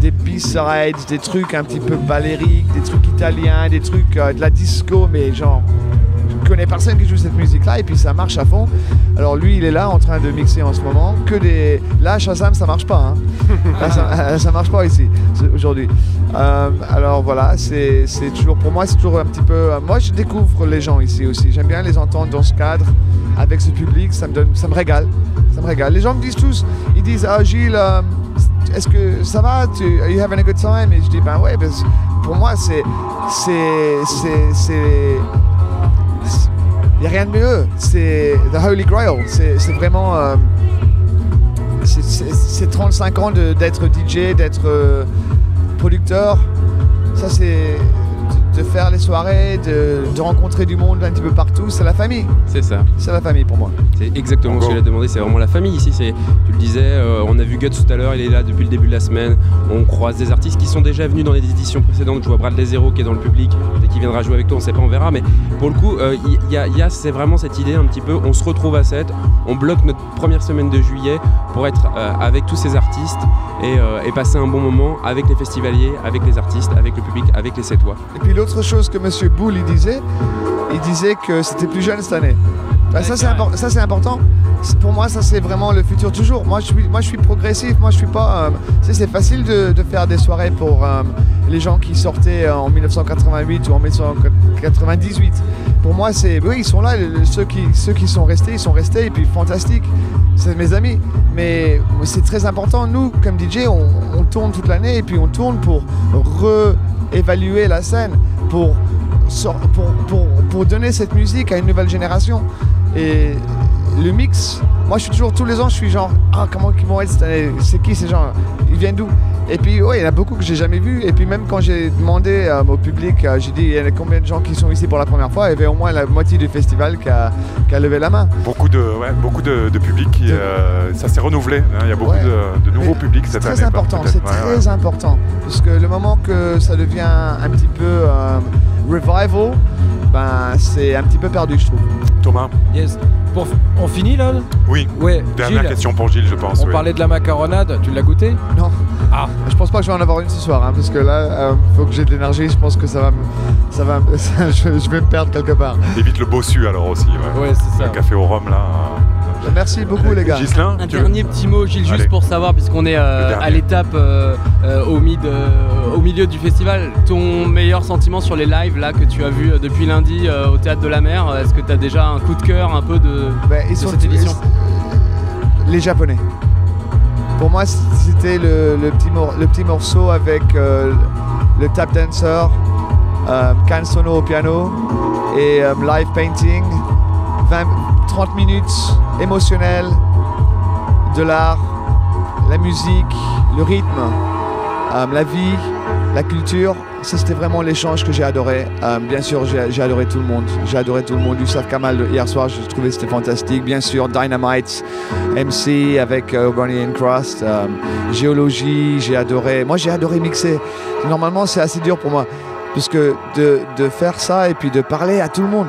Des B-sides, des trucs un petit peu balériques, des trucs italiens, des trucs de la disco, mais genre je connais personne qui joue cette musique là et puis ça marche à fond. Alors lui il est là en train de mixer en ce moment. Que des. Là Shazam ça marche pas. hein. Ça, ça marche pas ici aujourd'hui. Euh, alors voilà, c'est toujours pour moi c'est toujours un petit peu. euh, moi je découvre les gens ici aussi. J'aime bien les entendre dans ce cadre avec ce public. Ça me donne, ça me régale. Ça me régale. Les gens me disent tous, ils disent ah Gilles. euh, est-ce que ça va? Tu, Are you having a good time? Et je dis ben ouais, pour moi c'est il n'y a rien de mieux. C'est The Holy Grail. C'est vraiment. euh, c'est- c'est c'est 35 ans d'être DJ, d'être euh, producteur. Ça, c'est de, faire les soirées, de, de rencontrer du monde un petit peu partout. C'est la famille. C'est ça. C'est la famille pour moi. C'est exactement ce que j'ai demandé, c'est vraiment la famille ici. Tu le disais, euh, on a vu Guts tout à l'heure, il est là depuis le début de la semaine. On croise des artistes qui sont déjà venus dans les éditions précédentes. Je vois Bradley Zero qui est dans le public, et qui viendra jouer avec toi, on sait pas, on verra. Mais pour le coup, euh, il y, a- il y a, c'est vraiment cette idée un petit peu, on se retrouve à 7, on bloque notre première semaine de juillet pour être euh, avec tous ces artistes et, euh, et passer un bon moment avec les festivaliers, avec les artistes, avec le public, avec les Sétois. Et puis l'autre chose que Monsieur Boulle il disait, il disait que c'était plus jeune cette année. Bah, ça c'est important. Pour moi ça c'est vraiment le futur toujours. Moi je suis, moi, je suis progressif. Moi je suis pas. euh, c'est facile de, faire des soirées pour euh, les gens qui sortaient euh, en 1988 ou en 1998. Pour moi c'est oui ils sont là. ceux qui ceux qui sont restés ils sont restés et puis fantastique. C'est mes amis. Mais c'est très important. Nous comme DJ on, tourne toute l'année et puis on tourne pour réévaluer la scène pour pour, pour, donner cette musique à une nouvelle génération. Le mix, moi je suis toujours tous les ans, je suis genre, ah comment ils vont être cette année C'est qui ces gens Ils viennent d'où? Et puis ouais, il y en a beaucoup que j'ai jamais vus. Et puis même quand j'ai demandé euh, au public, euh, j'ai dit, il y a combien de gens qui sont ici pour la première fois? Il y avait au moins la moitié du festival qui a, qui a levé la main. Beaucoup de, ouais, beaucoup de, de public, qui, euh, ça s'est renouvelé. hein. Il y a beaucoup Ouais. de, de nouveaux Mais publics cette année. très important, c'est Ouais, très ouais. important. Parce que le moment que ça devient un petit peu euh, revival, ben, c'est un petit peu perdu, je trouve. Thomas Yes. Pour- on finit là Oui. Ouais. Dernière Gilles, question pour Gilles, je pense. On oui. parlait de la macaronade, tu l'as goûté? Non. Ah. Je pense pas que je vais en avoir une ce soir, hein, parce que là, euh, faut que j'ai de l'énergie. Je pense que ça va, me, ça va, me- ça- je, vais me perdre quelque part. Évite le bossu alors aussi. Ouais, Ouais, c'est ça. Le café au rhum là. Merci beaucoup les gars. Un veux- dernier petit mot, Gilles, juste Allez. pour savoir, puisqu'on est euh, à l'étape euh, euh, au, mid, euh, au milieu du festival, ton meilleur sentiment sur les lives là que tu as vu euh, depuis lundi euh, au Théâtre de la Mer, est-ce que tu as déjà un coup de cœur un peu de, sont cette édition les Japonais. Pour moi, c'était le, le petit, mor- le petit morceau avec euh, le tap dancer, euh, Kan Sono au piano et euh, live painting. 20, 30 minutes émotionnel, de l'art, la musique, le rythme, euh, la vie, la culture, ça c'était vraiment l'échange que j'ai adoré. Euh, bien sûr, j'ai adoré tout le monde. J'ai adoré tout le monde. Youssef Kamal hier soir, je trouvais c'était fantastique. Bien sûr, Dynamite, MC avec euh, Bonnie and Crust, euh, Géologie, j'ai adoré. Moi, j'ai adoré mixer. Normalement, c'est assez dur pour moi. Parce que de, de faire ça et puis de parler à tout le monde.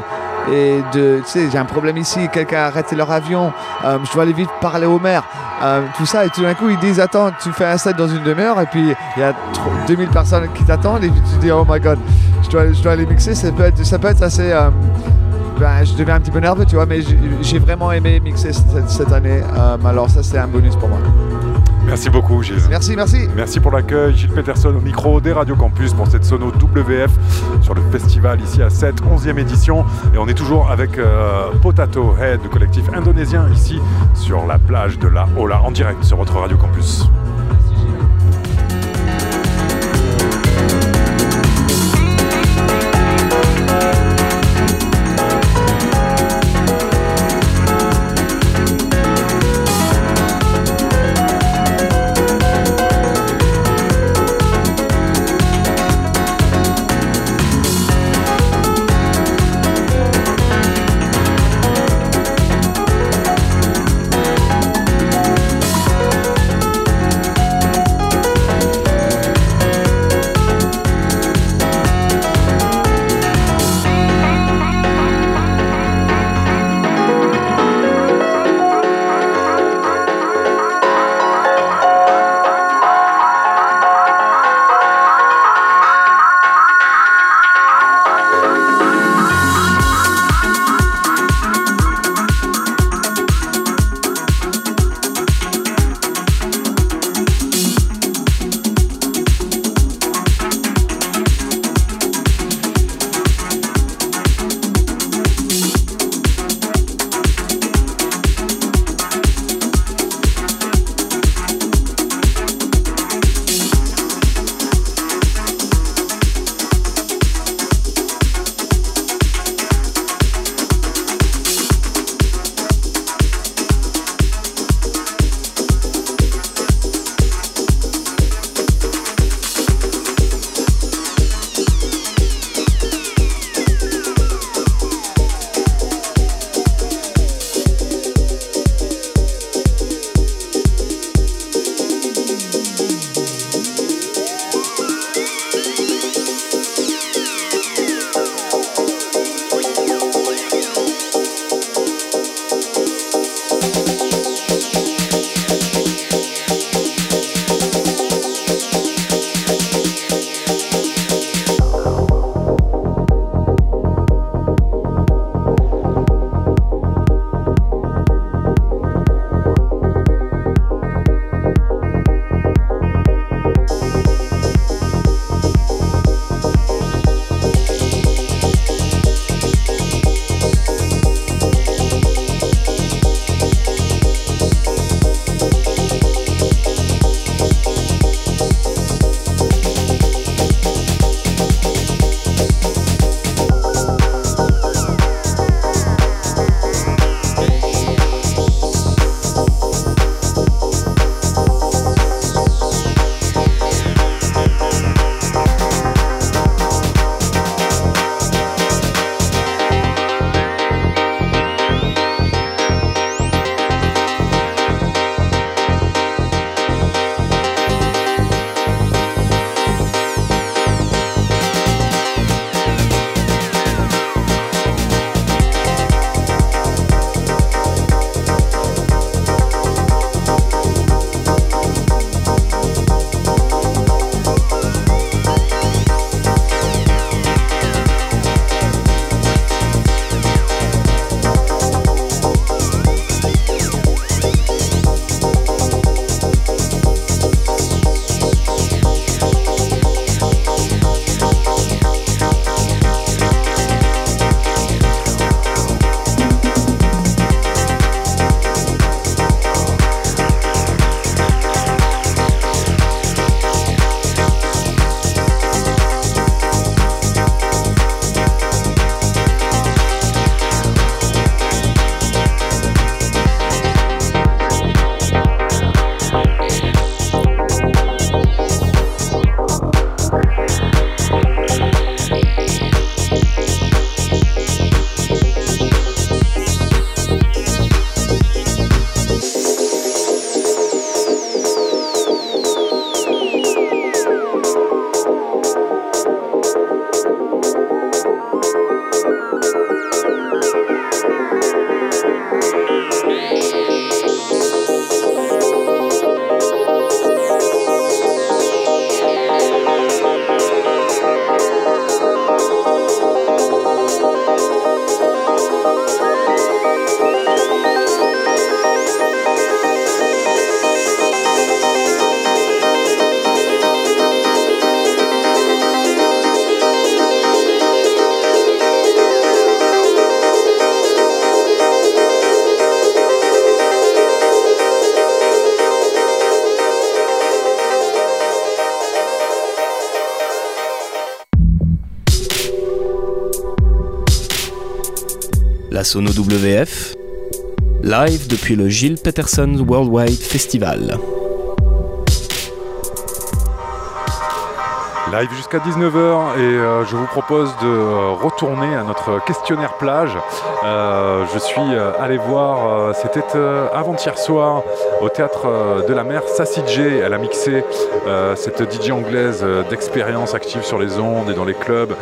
Et de, tu sais, j'ai un problème ici, quelqu'un a arrêté leur avion, euh, je dois aller vite parler au maire, euh, tout ça, et tout d'un coup ils disent attends, tu fais un set dans une demi-heure, et puis il y a tro- 2000 personnes qui t'attendent, et puis tu dis oh my god, je dois, je dois aller mixer, ça peut être, ça assez. euh, ben, je deviens un petit peu nerveux, tu vois, mais j'ai- vraiment aimé mixer cette, année, alors ça c'est un bonus pour moi. Merci beaucoup, Gilles. Merci, merci. Merci pour l'accueil. Gilles Peterson au micro des Radio Campus pour cette sono WF sur le festival ici à cette 11e édition. Et on est toujours avec euh, Potato Head, le collectif indonésien, ici sur la plage de la Ola, en direct sur votre Radio Campus. La Sono WF, live depuis le Gilles Peterson Worldwide Festival. Live jusqu'à 19h et euh, je vous propose de euh, retourner à notre questionnaire plage. Euh, je suis allé voir, c'était avant-hier soir au théâtre de la mer, Sassy J. Elle a mixé cette DJ anglaise d'expérience active sur les ondes et dans les clubs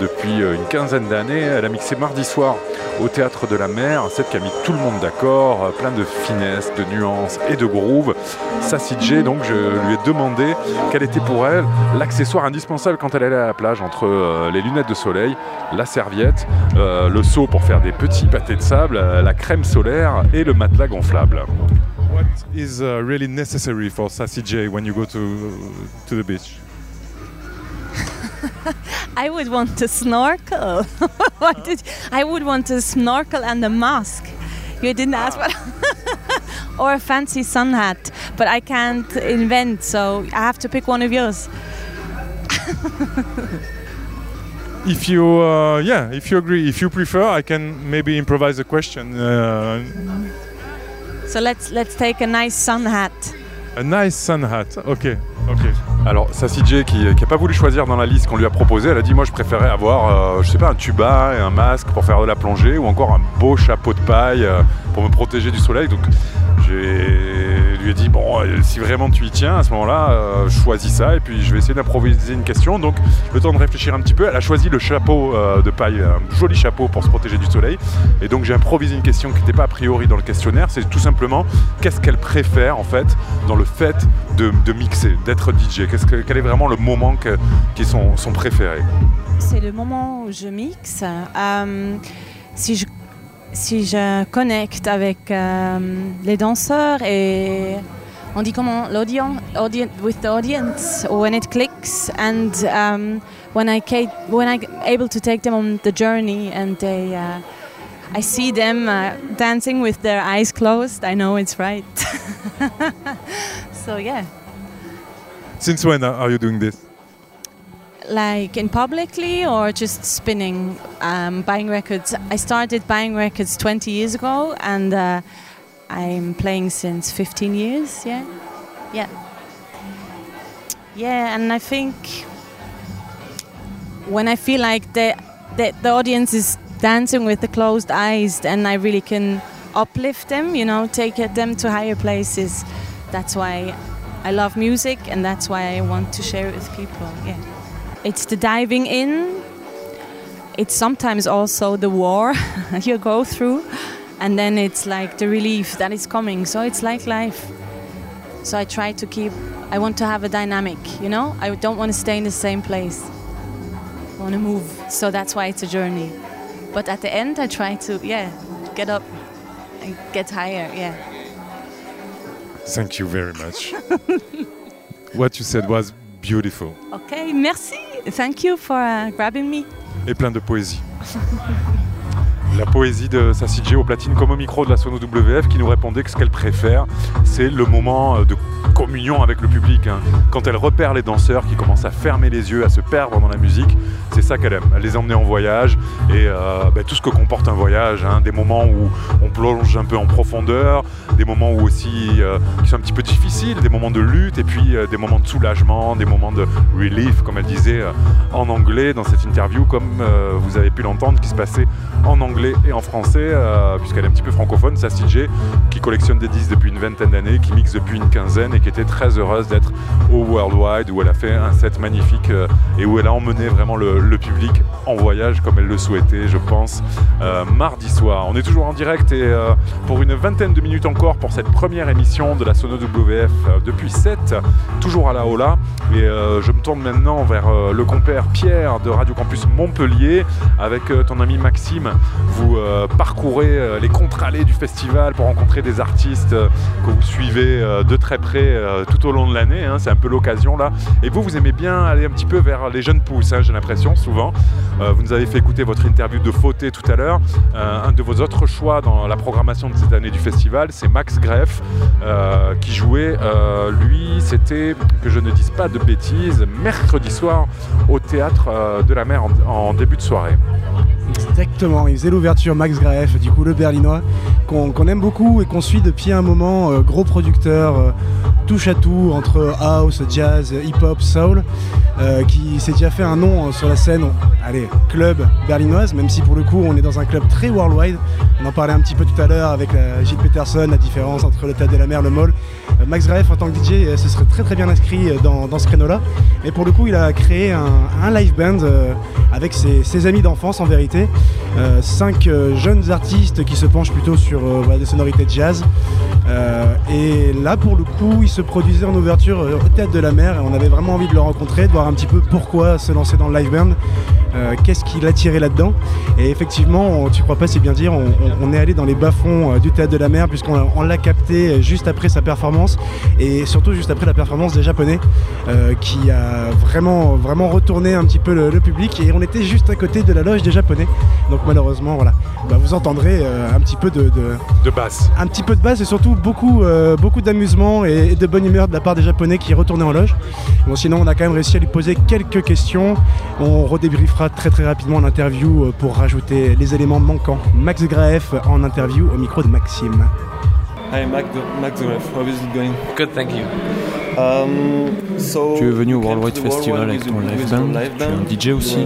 depuis une quinzaine d'années. Elle a mixé mardi soir au théâtre de la mer, un set qui a mis tout le monde d'accord, euh, plein de finesse, de nuances et de groove. Sassy J, donc je lui ai demandé quel était pour elle l'accessoire indispensable quand elle allait à la plage entre euh, les lunettes de soleil, la serviette, euh, le seau pour faire des petits pâtés de sable, la crème solaire et le matelas gonflable. What is uh, really necessary for Sassy J when you go to to the beach? I would want to snorkel. What did I would want to snorkel and a mask. You didn't ask what. or a fancy sun hat, but I can't invent, so I have to pick one of yours. If you, uh, yeah, if you agree, if you prefer, I can maybe improvise a question. Uh, So let's let's take a nice sun hat. a nice sun hat. Ok, ok. Alors, Sassy J, qui n'a pas voulu choisir dans la liste qu'on lui a proposée, elle a dit Moi, je préférais avoir, euh, je sais pas, un tuba et un masque pour faire de la plongée ou encore un beau chapeau de paille euh, pour me protéger du soleil. Donc, je lui ai dit Bon, euh, si vraiment tu y tiens, à ce moment-là, euh, choisis ça et puis je vais essayer d'improviser une question. Donc, le temps de réfléchir un petit peu, elle a choisi le chapeau euh, de paille, un joli chapeau pour se protéger du soleil. Et donc, j'ai improvisé une question qui n'était pas a priori dans le questionnaire c'est tout simplement qu'est-ce qu'elle préfère en fait dans le fait de, mixer, d'être DJ Qu'est-ce que- Quel est vraiment le moment qui est son, préféré C'est le moment où je mixe. Si, je, si je connecte avec euh, les danseurs et on dit comment l'audience, audi- with the audience, when it clicks and um, when I when I'm able to take them on the journey and they. Uh, I see them uh, dancing with their eyes closed. I know it's right. so yeah. Since when are you doing this? Like in publicly or just spinning um, buying records? I started buying records 20 years ago and uh, i'm playing since 15 years yeah. Yeah. Yeah and i think when i feel like the, the, the audience is dancing with the closed eyes and i really can uplift them you know take them to higher places. That's why i love music and that's why i want to share it with people yeah it's the diving in. It's sometimes also the war you go through, and then it's like the relief that is coming. So it's like life. So I try to keep, I want to have a dynamic, you know? I don't want to stay in the same place. I want to move. So that's why it's a journey. But at the end, I try to, yeah, get up and get higher, yeah. Thank you very much. what you said was beautiful Okay, merci. Thank you for uh, grabbing me. et plein de poésie. La poésie de Sassy J au platine comme au micro de la Sono WF qui nous répondait que ce qu'elle préfère, c'est le moment euh, de communion avec le public. hein. Quand elle repère les danseurs qui commencent à fermer les yeux, à se perdre dans la musique, c'est ça qu'elle aime. Elle les emmener en voyage et euh, bah, tout ce que comporte un voyage, hein. des moments où on plonge un peu en profondeur, des moments où aussi euh, qui sont un petit peu difficiles, des moments de lutte et puis des moments de soulagement, des moments de relief, comme elle disait en anglais dans cette interview, comme vous avez pu l'entendre, qui se passait en anglais et en français, euh, puisqu'elle est un petit peu francophone, Sassy J, qui collectionne des disques depuis une vingtaine d'années, qui mixe depuis une quinzaine et qui était très heureuse d'être au Worldwide, où elle a fait un set magnifique euh, et où elle a emmené vraiment le, public en voyage comme elle le souhaitait, je pense, euh, mardi soir. On est toujours en direct et pour une vingtaine de minutes encore pour cette première émission de la Sono WF depuis 7, toujours à la Ola. Et je me tourne maintenant vers le compère Pierre de Radio Campus Montpellier. Avec ton ami Maxime, vous euh, parcourez euh, les contre-allées du festival pour rencontrer des artistes euh, que vous suivez de très près tout au long de l'année. hein. C'est un peu l'occasion là. Et vous, vous aimez bien aller un petit peu vers les jeunes pousses, hein, j'ai l'impression, souvent. Vous nous avez fait écouter votre interview de Fauté tout à l'heure. Un de vos autres choix dans la programmation de cette année du festival, c'est Max Greff qui jouait, lui, c'était, que je ne dise pas de bêtises, mercredi soir au théâtre de la mer en début de soirée. Exactement, il faisait l'ouverture Max Graef, du coup le berlinois, qu'on aime beaucoup et qu'on suit depuis un moment, euh, gros producteur, euh, touche à tout entre house, jazz, hip-hop, soul, euh, qui s'est déjà fait un nom euh, sur la scène, allez, club berlinoise, même si pour le coup on est dans un club très worldwide. On en parlait un petit peu tout à l'heure avec Gilles Peterson, la différence entre le Théâtre de la Mer, le Mall. Max Graef en tant que DJ se serait très très bien inscrit dans, ce créneau-là. Et pour le coup, il a créé un, live band avec ses amis d'enfance en vérité. Euh, cinq euh, jeunes artistes qui se penchent plutôt sur euh, voilà, des sonorités de jazz. Et là, pour le coup, il se produisait en ouverture au Théâtre de la Mer et on avait vraiment envie de le rencontrer, de voir un petit peu pourquoi se lancer dans le live band. Qu'est-ce qui l'attirait là-dedans Et effectivement, on- tu crois pas, c'est bien dire, on, est allé dans les bas-fonds du Théâtre de la Mer puisqu'on l'a- l'a capté juste après sa performance et surtout juste après la performance des Japonais qui a vraiment, vraiment retourné un petit peu le public et on était juste à côté de la loge des Japonais. Donc malheureusement, voilà, Bah, vous entendrez euh, un petit peu de, de, de basse. Un petit peu de basse et surtout beaucoup, euh, beaucoup d'amusement et, et de bonne humeur de la part des Japonais qui retournaient en loge. Bon, sinon, on a quand même réussi à lui poser quelques questions. On redébriefera très très rapidement l'interview euh, pour rajouter les éléments manquants. Max Graef en interview au micro de Maxime. Hi, Mac, Mac Zuref. How is it going? Good, thank you. Um, so Tu es venu au to the Festival avec ton with- live band, live tu es un. DJ aussi.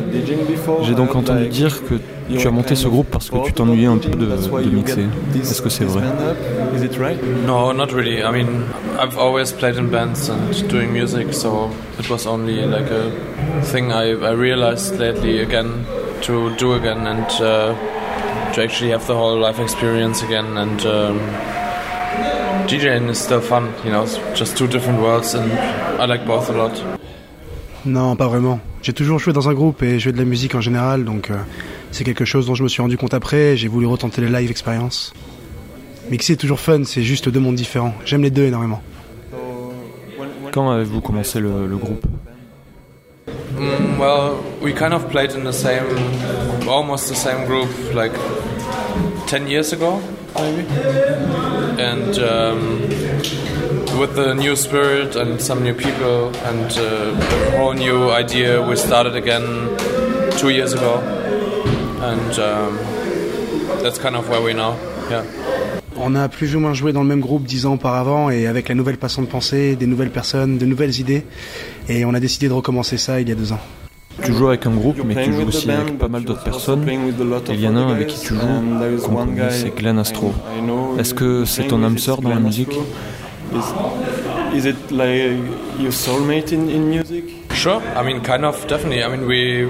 J'ai donc entendu like, dire que you tu as monté ce groupe parce que tu t'ennuyais un peu de, mixer. Est-ce que c'est vrai band up? Is it right? No, not really. I mean, I've always played in bands and doing music, so it was only like a thing I, I realized lately again to do again and uh, to actually have the whole life experience again. And um, DJing is still fun, you know, it's just two different worlds, and I like both a lot. Non, pas vraiment. J'ai toujours joué dans un groupe et joué de la musique en général, donc euh, c'est quelque chose dont je me suis rendu compte après. J'ai voulu retenter les live expériences. Mixer est toujours fun, c'est juste deux mondes différents. J'aime les deux énormément. Quand avez-vous commencé le, le groupe? Mm, well, we kind of played in the same, almost the same group, like 10 years ago, maybe. And um, with the new spirit and some new people and uh, a whole new idea, we started again two years ago. And um, that's kind of where we now, yeah. On a plus ou moins joué dans le même groupe dix ans auparavant et avec la nouvelle façon de penser, des nouvelles personnes, de nouvelles idées. Et on a décidé de recommencer ça il y a deux ans. Tu joues avec un groupe, mais tu joues aussi avec pas but mal d'autres also personnes. Et il y en a un avec qui tu joues, c'est Glenn Astro. Est-ce que c'est ton âme it's sœur dans la musique Astro. Is, is it like your soulmate in, in music? Sure. I mean, kind of, definitely. I mean, we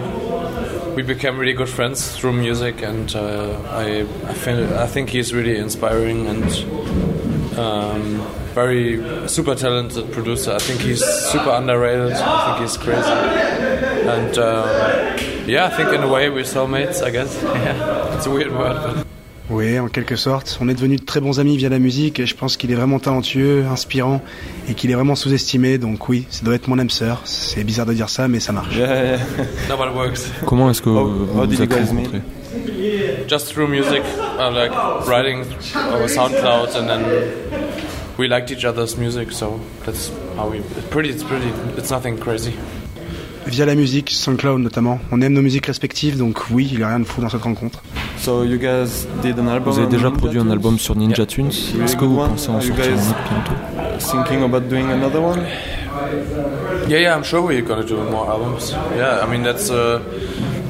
we became really good friends through music, and uh, I I, feel, I think he's really inspiring and um, very super talented producer. I think he's super underrated. I think he's crazy, and um, yeah, I think in a way we're soulmates. I guess. Yeah, it's a weird word, but. Oui, en quelque sorte. On est devenus de très bons amis via la musique et je pense qu'il est vraiment talentueux, inspirant et qu'il est vraiment sous-estimé. Donc oui, ça doit être mon âme sœur. C'est bizarre de dire ça, mais ça marche. Yeah, yeah. No, but it works. Comment est-ce que How- vous how vous êtes rencontrés? Just through music, uh, like writing over SoundCloud, and then we liked each other's music, so that's how we. It's pretty, it's pretty, it's nothing crazy. Via la musique, SoundCloud notamment. On aime nos musiques respectives, donc oui, il n'y a rien de fou dans cette rencontre. So you guys did an album Vous avez déjà Ninja produit un Tunes? album sur Ninja Tunes. Really Est-ce que vous pensez en sortir un autre bientôt? thinking about doing another one? Yeah, yeah, I'm sure we're gonna do more albums. Yeah, I mean that's uh,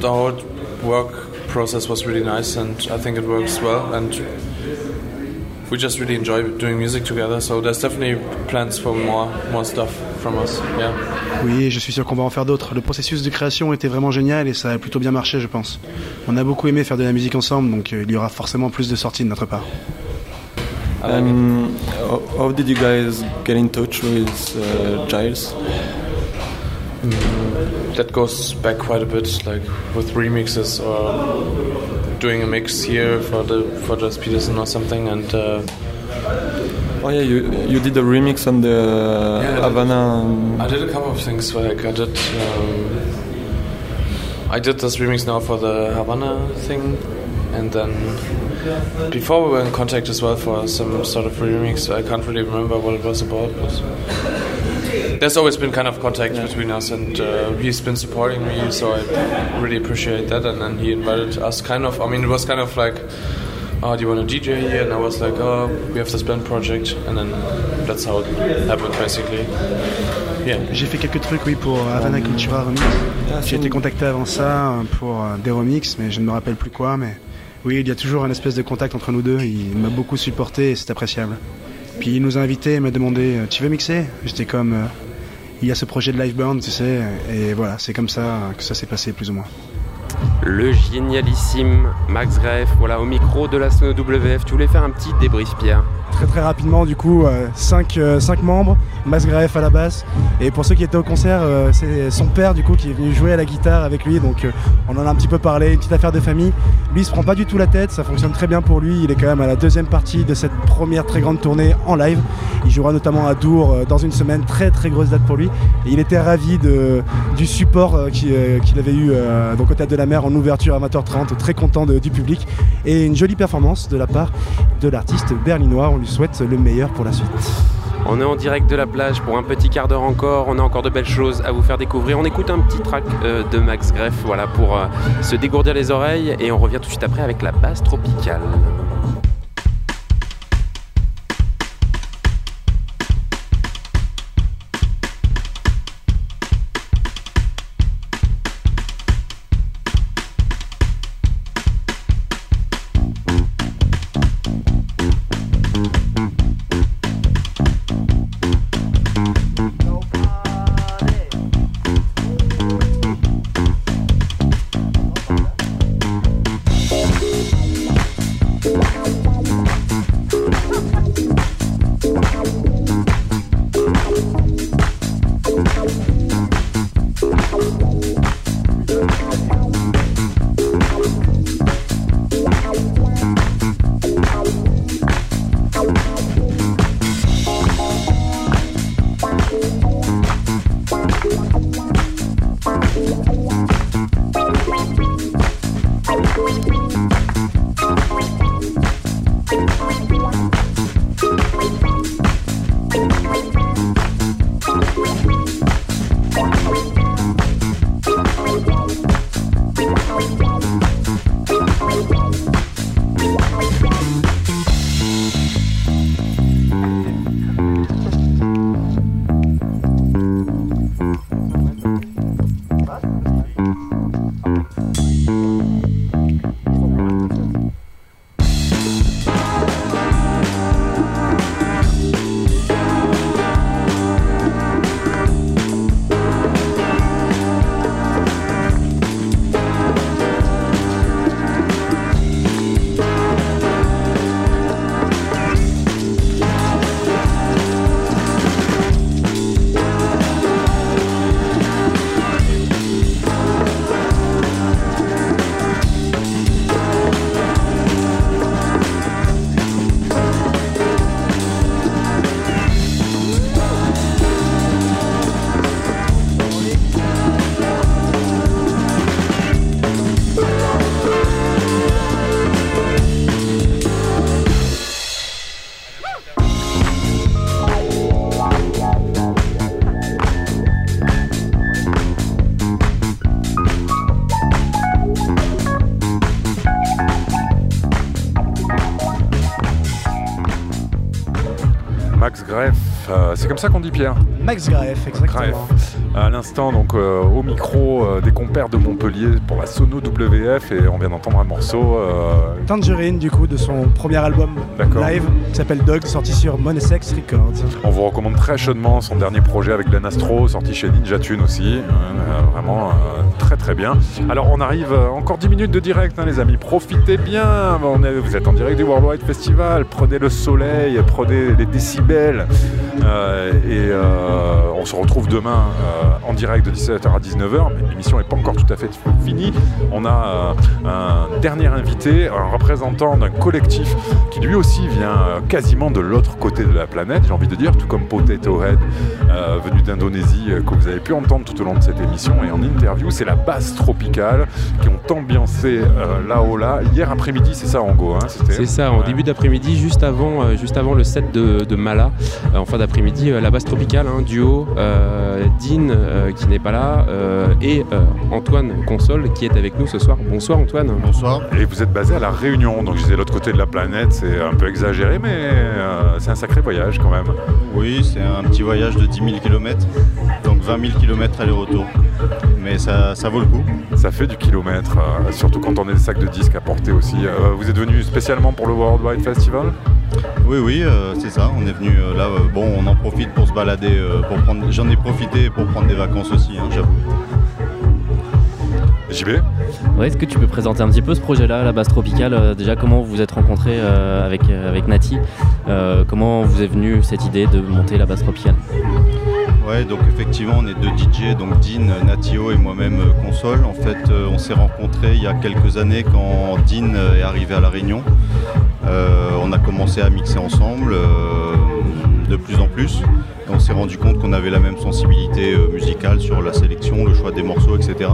the whole work process was really nice, and I think it works well, and we just really enjoy doing music together. So there's definitely plans for more, more stuff from us. Yeah. Oui, je suis sûr qu'on va en faire d'autres. Le processus de création était vraiment génial et ça a plutôt bien marché, je pense. On a beaucoup aimé faire de la musique ensemble, donc euh, il y aura forcément plus de sorties de notre part. And how, how did you guys get in touch with uh, Giles? That goes back quite a bit, like with remixes or doing a mix here for the for Just Peterson or something, and. Uh, Oh yeah, you you did a remix on the Yeah, Havana. um, I did a couple of things. Like I did, um, I did this remix now for the Havana thing, and then before we were in contact as well for some sort of remix. I can't really remember what it was about. But there's always been kind of contact between us, and uh, he's been supporting me, so I really appreciate that. And then he invited us, kind of. I mean, it was kind of like, oh, do you want to DJ here? And I was like, oh, we have this band project, and then that's how it happened, basically. Yeah. J'ai fait quelques trucs, oui, pour Havana Cultura Remix. J'ai été contacté avant ça euh, pour euh, des remixes, mais je ne me rappelle plus quoi. Mais oui, il y a toujours un espèce de contact entre nous deux. Il m'a beaucoup supporté et c'est appréciable. Puis il nous a invités et m'a demandé euh, Tu veux mixer? J'étais comme euh, Il y a ce projet de live tu sais. Et voilà, c'est comme ça que ça s'est passé, plus ou moins. Le génialissime Max Greff, voilà, au micro de la Sono WF. Tu voulais faire un petit débrief, Pierre Très très rapidement, du coup, 5 membres, Mas Graef à la basse. Et pour ceux qui étaient au concert, euh, c'est son père du coup qui est venu jouer à la guitare avec lui. Donc euh, on en a un petit peu parlé, une petite affaire de famille. Lui il se prend pas du tout la tête, ça fonctionne très bien pour lui. Il est quand même à la deuxième partie de cette première très grande tournée en live. Il jouera notamment à Dour euh, dans une semaine, très très grosse date pour lui. Et il était ravi du support euh, qui, euh, qu'il avait eu euh, au Théâtre de la Mer ouverture à 20h30, très content du public. Et une jolie performance de la part de l'artiste berlinois. On lui souhaite le meilleur pour la suite. On est en direct de la plage pour un petit quart d'heure encore. On a encore de belles choses à vous faire découvrir. On écoute un petit track euh, de Max Greff voilà, pour euh, se dégourdir les oreilles. Et on revient tout de suite après avec la basse tropicale. Comme ça qu'on dit Pierre Max Graef, exactement. À l'instant, donc euh, au micro euh, des compères de Montpellier pour la Sono WF et on vient d'entendre un morceau. euh, Tangerine, du coup, de son premier album live, qui s'appelle Dog, sorti sur Monesex Records. On vous recommande très chaudement son dernier projet avec Glen Astro, sorti chez Ninja Tune aussi. Vraiment très très bien. Alors on arrive encore 10 minutes de direct, hein, les amis. Profitez bien. On est- vous êtes en direct du Worldwide Festival. Prenez le soleil, prenez les décibels. Euh, et euh, on se retrouve demain euh, en direct de 17h à 19h. Mais l'émission n'est pas encore tout à fait finie. On a euh, un dernier invité, un représentant d'un collectif qui lui aussi vient euh, quasiment de l'autre côté de la planète, j'ai envie de dire, tout comme Potato Head, euh, venu d'Indonésie, que vous avez pu entendre tout au long de cette émission. Et en interview, c'est la basse tropicale qui ont ambiancé là-haut là. Hier après-midi, c'est ça, Ango hein, c'était- C'est ça, en début d'après-midi, juste avant, juste avant le set de, de Mala, en fin d'après-midi. après-midi, la basse tropicale, hein, duo, euh, Dean euh, qui n'est pas là, euh, et euh, Antoine Console qui est avec nous ce soir. Bonsoir Antoine. Bonsoir. Et vous êtes basé à La Réunion, donc je disais l'autre côté de la planète, c'est un peu exagéré, mais euh, c'est un sacré voyage quand même. Oui, c'est un petit voyage de 10 000 km, donc 20 000 km aller-retour. Mais ça, ça vaut le coup. Ça fait du kilomètre, euh, surtout quand on a des sacs de disques à porter aussi. Euh, vous êtes venu spécialement pour le Worldwide Festival? Oui, oui, euh, c'est ça. On est venu euh, là. euh, bon, on en profite pour se balader. euh, pour prendre... J'en ai profité pour prendre des vacances aussi, hein, j'avoue. JB Ouais, est-ce que tu peux présenter un petit peu ce projet-là, la basse tropicale euh, Déjà, comment vous vous êtes rencontrés euh, avec, euh, avec Nati Euh, Comment vous est venue cette idée de monter la basse tropicale? Ouais, donc effectivement, on est deux DJ, donc Dean, Natio et moi-même console. En fait, on s'est rencontrés il y a quelques années quand Dean est arrivé à La Réunion. Euh, on a commencé à mixer ensemble euh, de plus en plus. Et on s'est rendu compte qu'on avait la même sensibilité euh, musicale sur la sélection, le choix des morceaux, etc.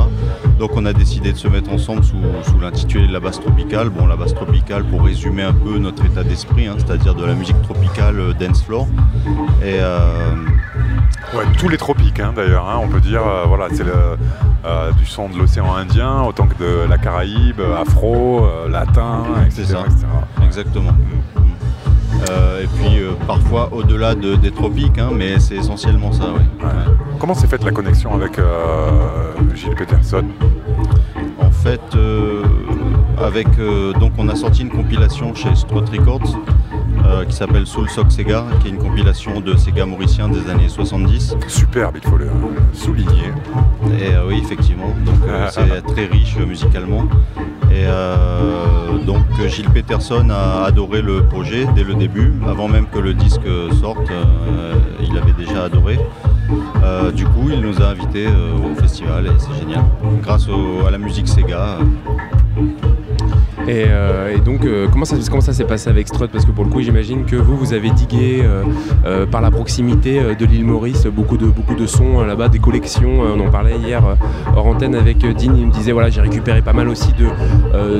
Donc on a décidé de se mettre ensemble sous, sous l'intitulé de la basse tropicale. Bon, la basse tropicale, pour résumer un peu notre état d'esprit, hein, c'est-à-dire de la musique tropicale euh, dance floor. Et euh, Ouais, tous les tropiques hein, d'ailleurs, hein, on peut dire, euh, voilà, c'est du son de l'océan Indien autant que de la Caraïbe, afro, latin, etc. C'est ça. etc. Exactement. Euh, et puis euh, parfois au-delà de- des tropiques, hein, mais c'est essentiellement ça, oui. Comment s'est faite la connexion avec euh, Gilles Peterson? En fait, avec, donc on a sorti une compilation chez Strut Records qui s'appelle Soul Sock Sega, qui est une compilation de Sega mauriciens des années 70. Superbe, il faut le souligner. Et oui, effectivement, donc c'est très riche musicalement. Et euh, donc Gilles Peterson a adoré le projet dès le début, avant même que le disque sorte, euh, il avait déjà adoré. Euh, du coup, il nous a invités au festival et c'est génial. Grâce à la musique Sega. Euh, Et, donc, euh, comment ça, comment ça s'est passé avec Strut? Parce que pour le coup, j'imagine que vous, vous avez digué euh, par la proximité de l'île Maurice beaucoup de, beaucoup de sons là-bas, des collections. on en parlait hier hors antenne avec Dean. Il me disait voilà, j'ai récupéré pas mal aussi de,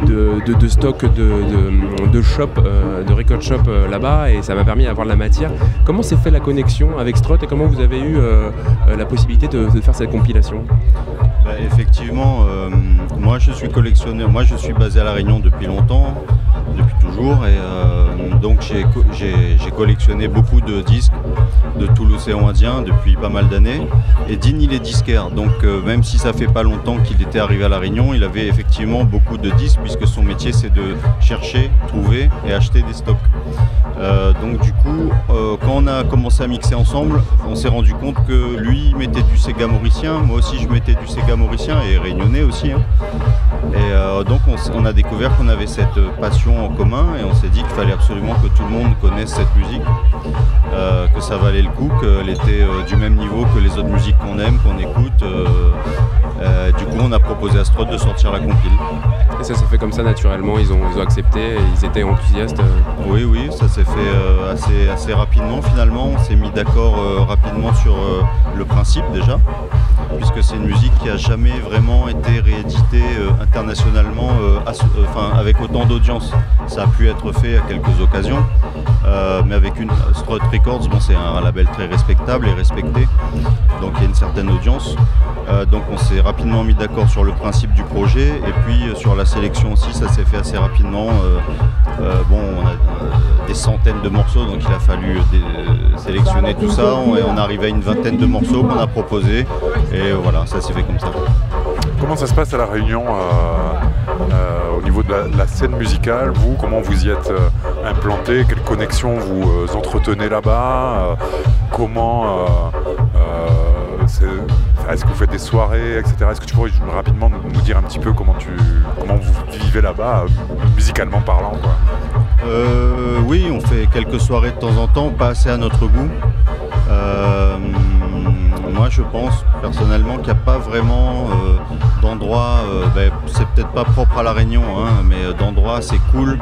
de, de, stock de, de, shop, de record shop là-bas et ça m'a permis d'avoir de la matière. Comment s'est fait la connexion avec Strut et comment vous avez eu la possibilité de faire cette compilation? Bah, effectivement, euh, moi je suis collectionneur, moi je suis basé à La Réunion depuis longtemps, depuis toujours, et euh, donc j'ai co- j'ai j'ai collectionné beaucoup de disques de tout l'océan Indien depuis pas mal d'années. Et Dean il est disquaire, donc euh, même si ça fait pas longtemps qu'il était arrivé à La Réunion, il avait effectivement beaucoup de disques puisque son métier c'est de chercher, trouver et acheter des stocks. Donc du coup, quand on a commencé à mixer ensemble, on s'est rendu compte que lui mettait du Sega mauricien, moi aussi je mettais du Sega mauricien et réunionnais aussi. hein. Et euh, donc on, a découvert qu'on avait cette euh, passion en commun et on s'est dit qu'il fallait absolument que tout le monde connaisse cette musique, euh, que ça valait le coup, qu'elle était euh, du même niveau que les autres musiques qu'on aime, qu'on écoute. du coup on a proposé à Strut de sortir la compile. Et ça s'est fait comme ça naturellement, ils ont, ils ont accepté, et ils étaient enthousiastes. Oui, oui, ça s'est fait assez, assez rapidement finalement. On s'est mis d'accord rapidement sur le principe déjà, puisque c'est une musique qui a jamais vraiment été rééditée euh, internationalement euh, euh, enfin, avec autant d'audience. Ça a pu être fait à quelques occasions, mais avec une Strut Records, bon, c'est un label très respectable et respecté, donc il y a une certaine audience. Donc on s'est rapidement mis d'accord sur le principe du projet et puis sur la sélection aussi, ça s'est fait assez rapidement. Bon, on a des centaines de morceaux, donc il a fallu sélectionner tout ça et on arrive à une vingtaine de morceaux qu'on a proposés et voilà, ça s'est fait comme ça. Comment ça se passe à La Réunion euh, euh, au niveau de la, scène musicale Vous, comment vous y êtes euh, implanté Quelles connexions vous entretenez là-bas Comment Est-ce que vous faites des soirées, etc. Est-ce que tu pourrais rapidement nous, dire un petit peu comment, tu, comment vous vivez là-bas, musicalement parlant oui, on fait quelques soirées de temps en temps, pas assez à notre goût. Moi, je pense personnellement qu'il n'y a pas vraiment euh, d'endroit, euh, ben, c'est peut-être pas propre à La Réunion, hein, mais euh, d'endroit c'est cool,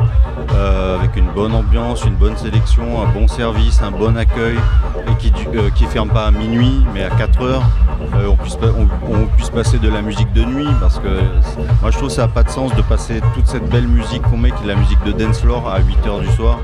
avec une bonne ambiance, une bonne sélection, un bon service, un bon accueil, et qui, qui ferme pas à minuit, mais à 4 heures. on, puisse, on- puisse passer de la musique de nuit parce que moi je trouve que ça n'a pas de sens de passer toute cette belle musique qu'on met qui est la musique de dance floor à 8h du soir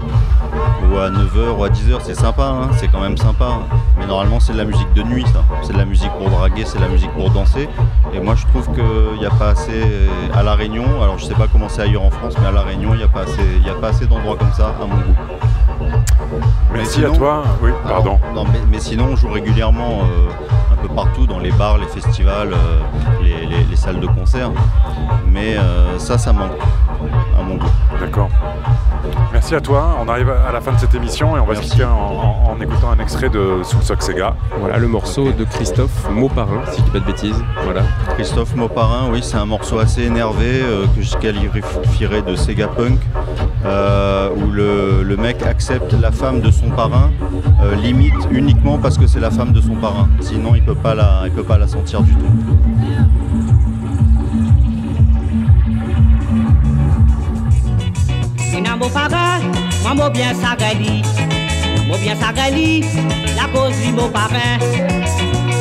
ou à 9h ou à 10h c'est sympa hein, c'est quand même sympa hein. mais normalement c'est de la musique de nuit ça c'est de la musique pour draguer c'est de la musique pour danser et moi je trouve qu'il n'y a pas assez euh, à La Réunion alors je sais pas comment c'est ailleurs en France mais à La Réunion il n'y a pas assez il y a pas assez d'endroits comme ça à mon goût Merci à toi. Oui, pardon. non, mais, mais sinon, on joue régulièrement euh, un peu partout, dans les bars, les festivals, euh, les, les- les salles de concert. Mais euh, ça, ça manque, mon goût. D'accord. Merci à toi. On arrive à la fin de cette émission et on va se quitter en, en- en écoutant un extrait de Soul Sock Sega. Voilà le morceau de Christophe Mauparin, si je dis pas de bêtises. Voilà. Christophe Mauparin, oui, c'est un morceau assez énervé euh, que je qualifierais de Sega Punk, euh, où le, le mec accepte la femme de son parrain, euh, limite uniquement parce que c'est la femme de son parrain. Sinon, il peut pas la, il peut pas la sentir du tout. Ina mo parrain, moi mo bien sagali. Mo bien sagali, la cause li mo parrain.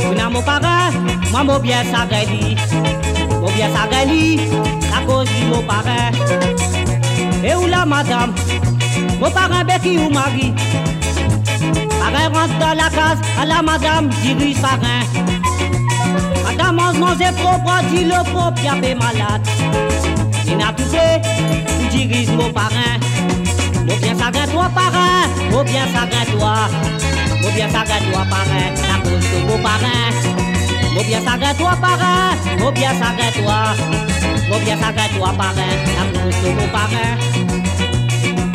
Ina mo parrain, moi mo bien sagali. Mo bien sagali, la cause li mo parrain. Et où la madame, mon parrain Becky ou mari. Parrain rentre dans la case, à la madame dirige parrain. Madame mange manger propre, dit le propre, y'a fait malade. Fait, ou dirige mon parrain. Mon bien sagrin toi parrain, mon bien sagrin toi. Mon bien sagrin toi parrain, la cause de mon parrain. Mon bien sagrin toi parrain, mon bien sagrin toi. Mon bien sagrin toi parrain, la cause de mon parrain.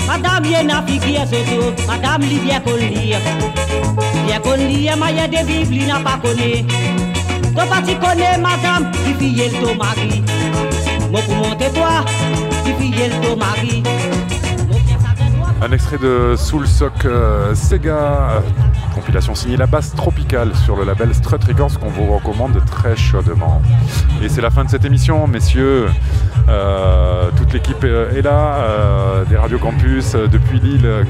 Madame Yena figure soto, Madame li bien qu'on lire. Bien qu'on lire, ma y'a des bibles, il n'a pas connu. Toi pas tu connais madame, qui fille le ton mari. Un extrait de Soul Sock euh, Sega, compilation signée La Basse Tropicale sur le label Strut Records qu'on vous recommande très chaudement. Et c'est la fin de cette émission, messieurs. Euh, toute l'équipe euh, est là, des Radio Campus depuis Lille.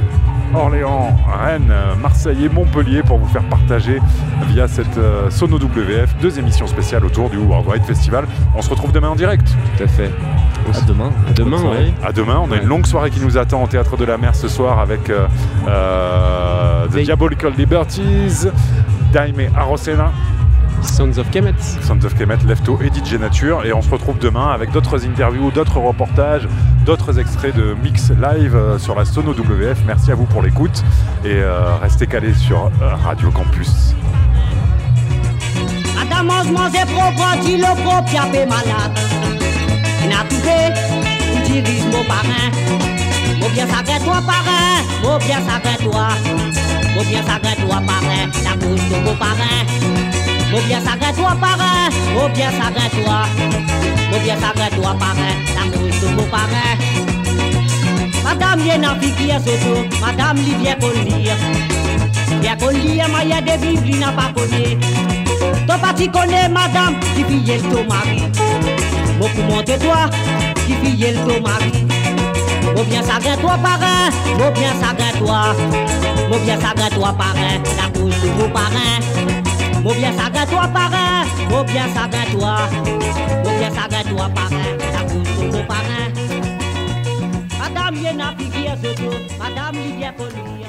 Orléans, Rennes, Marseille et Montpellier pour vous faire partager via cette euh, Sono WF deux émissions spéciales autour du World Wide Festival. On se retrouve demain en direct. Tout à fait. À demain. À demain, ouais. À demain, on a une longue soirée qui nous attend au Théâtre de la Mer ce soir avec euh, euh, The Diabolical Liberties, Daime Arosena, Sons of Kemet, Sons of Kemet, Lefto et DJ Nature. Et on se retrouve demain avec d'autres interviews, d'autres reportages, d'autres extraits de mix live euh, sur la Sono WF. Merci à vous pour l'écoute. Et euh, restez calés sur euh, Radio Campus. Mon bien bien sagrin toi parrain, de. Mon bien sagrin toi mon bien bien sagrin toi parrain, la cause de mon parrain. Madame Yena figure soto, Madame li bien qu'on lire. Bien qu'on lire, ma y'a des bibles, il n'a pas connu. Toi pas tu connais madame, qui fille le ton mari. Moi pour monter toi, qui fille le ton mari. Moi bien sagrin toi parrain, moi bien sagrin toi. Moi bien sagrin toi parrain, la couche de mon parrain. Mobiya bien s'agrader toi parrain, faut bien s'agrader toi. Faut bien s'agrader toi parrain, ça coûte ton parrain. Madame Yena Piguier Poli.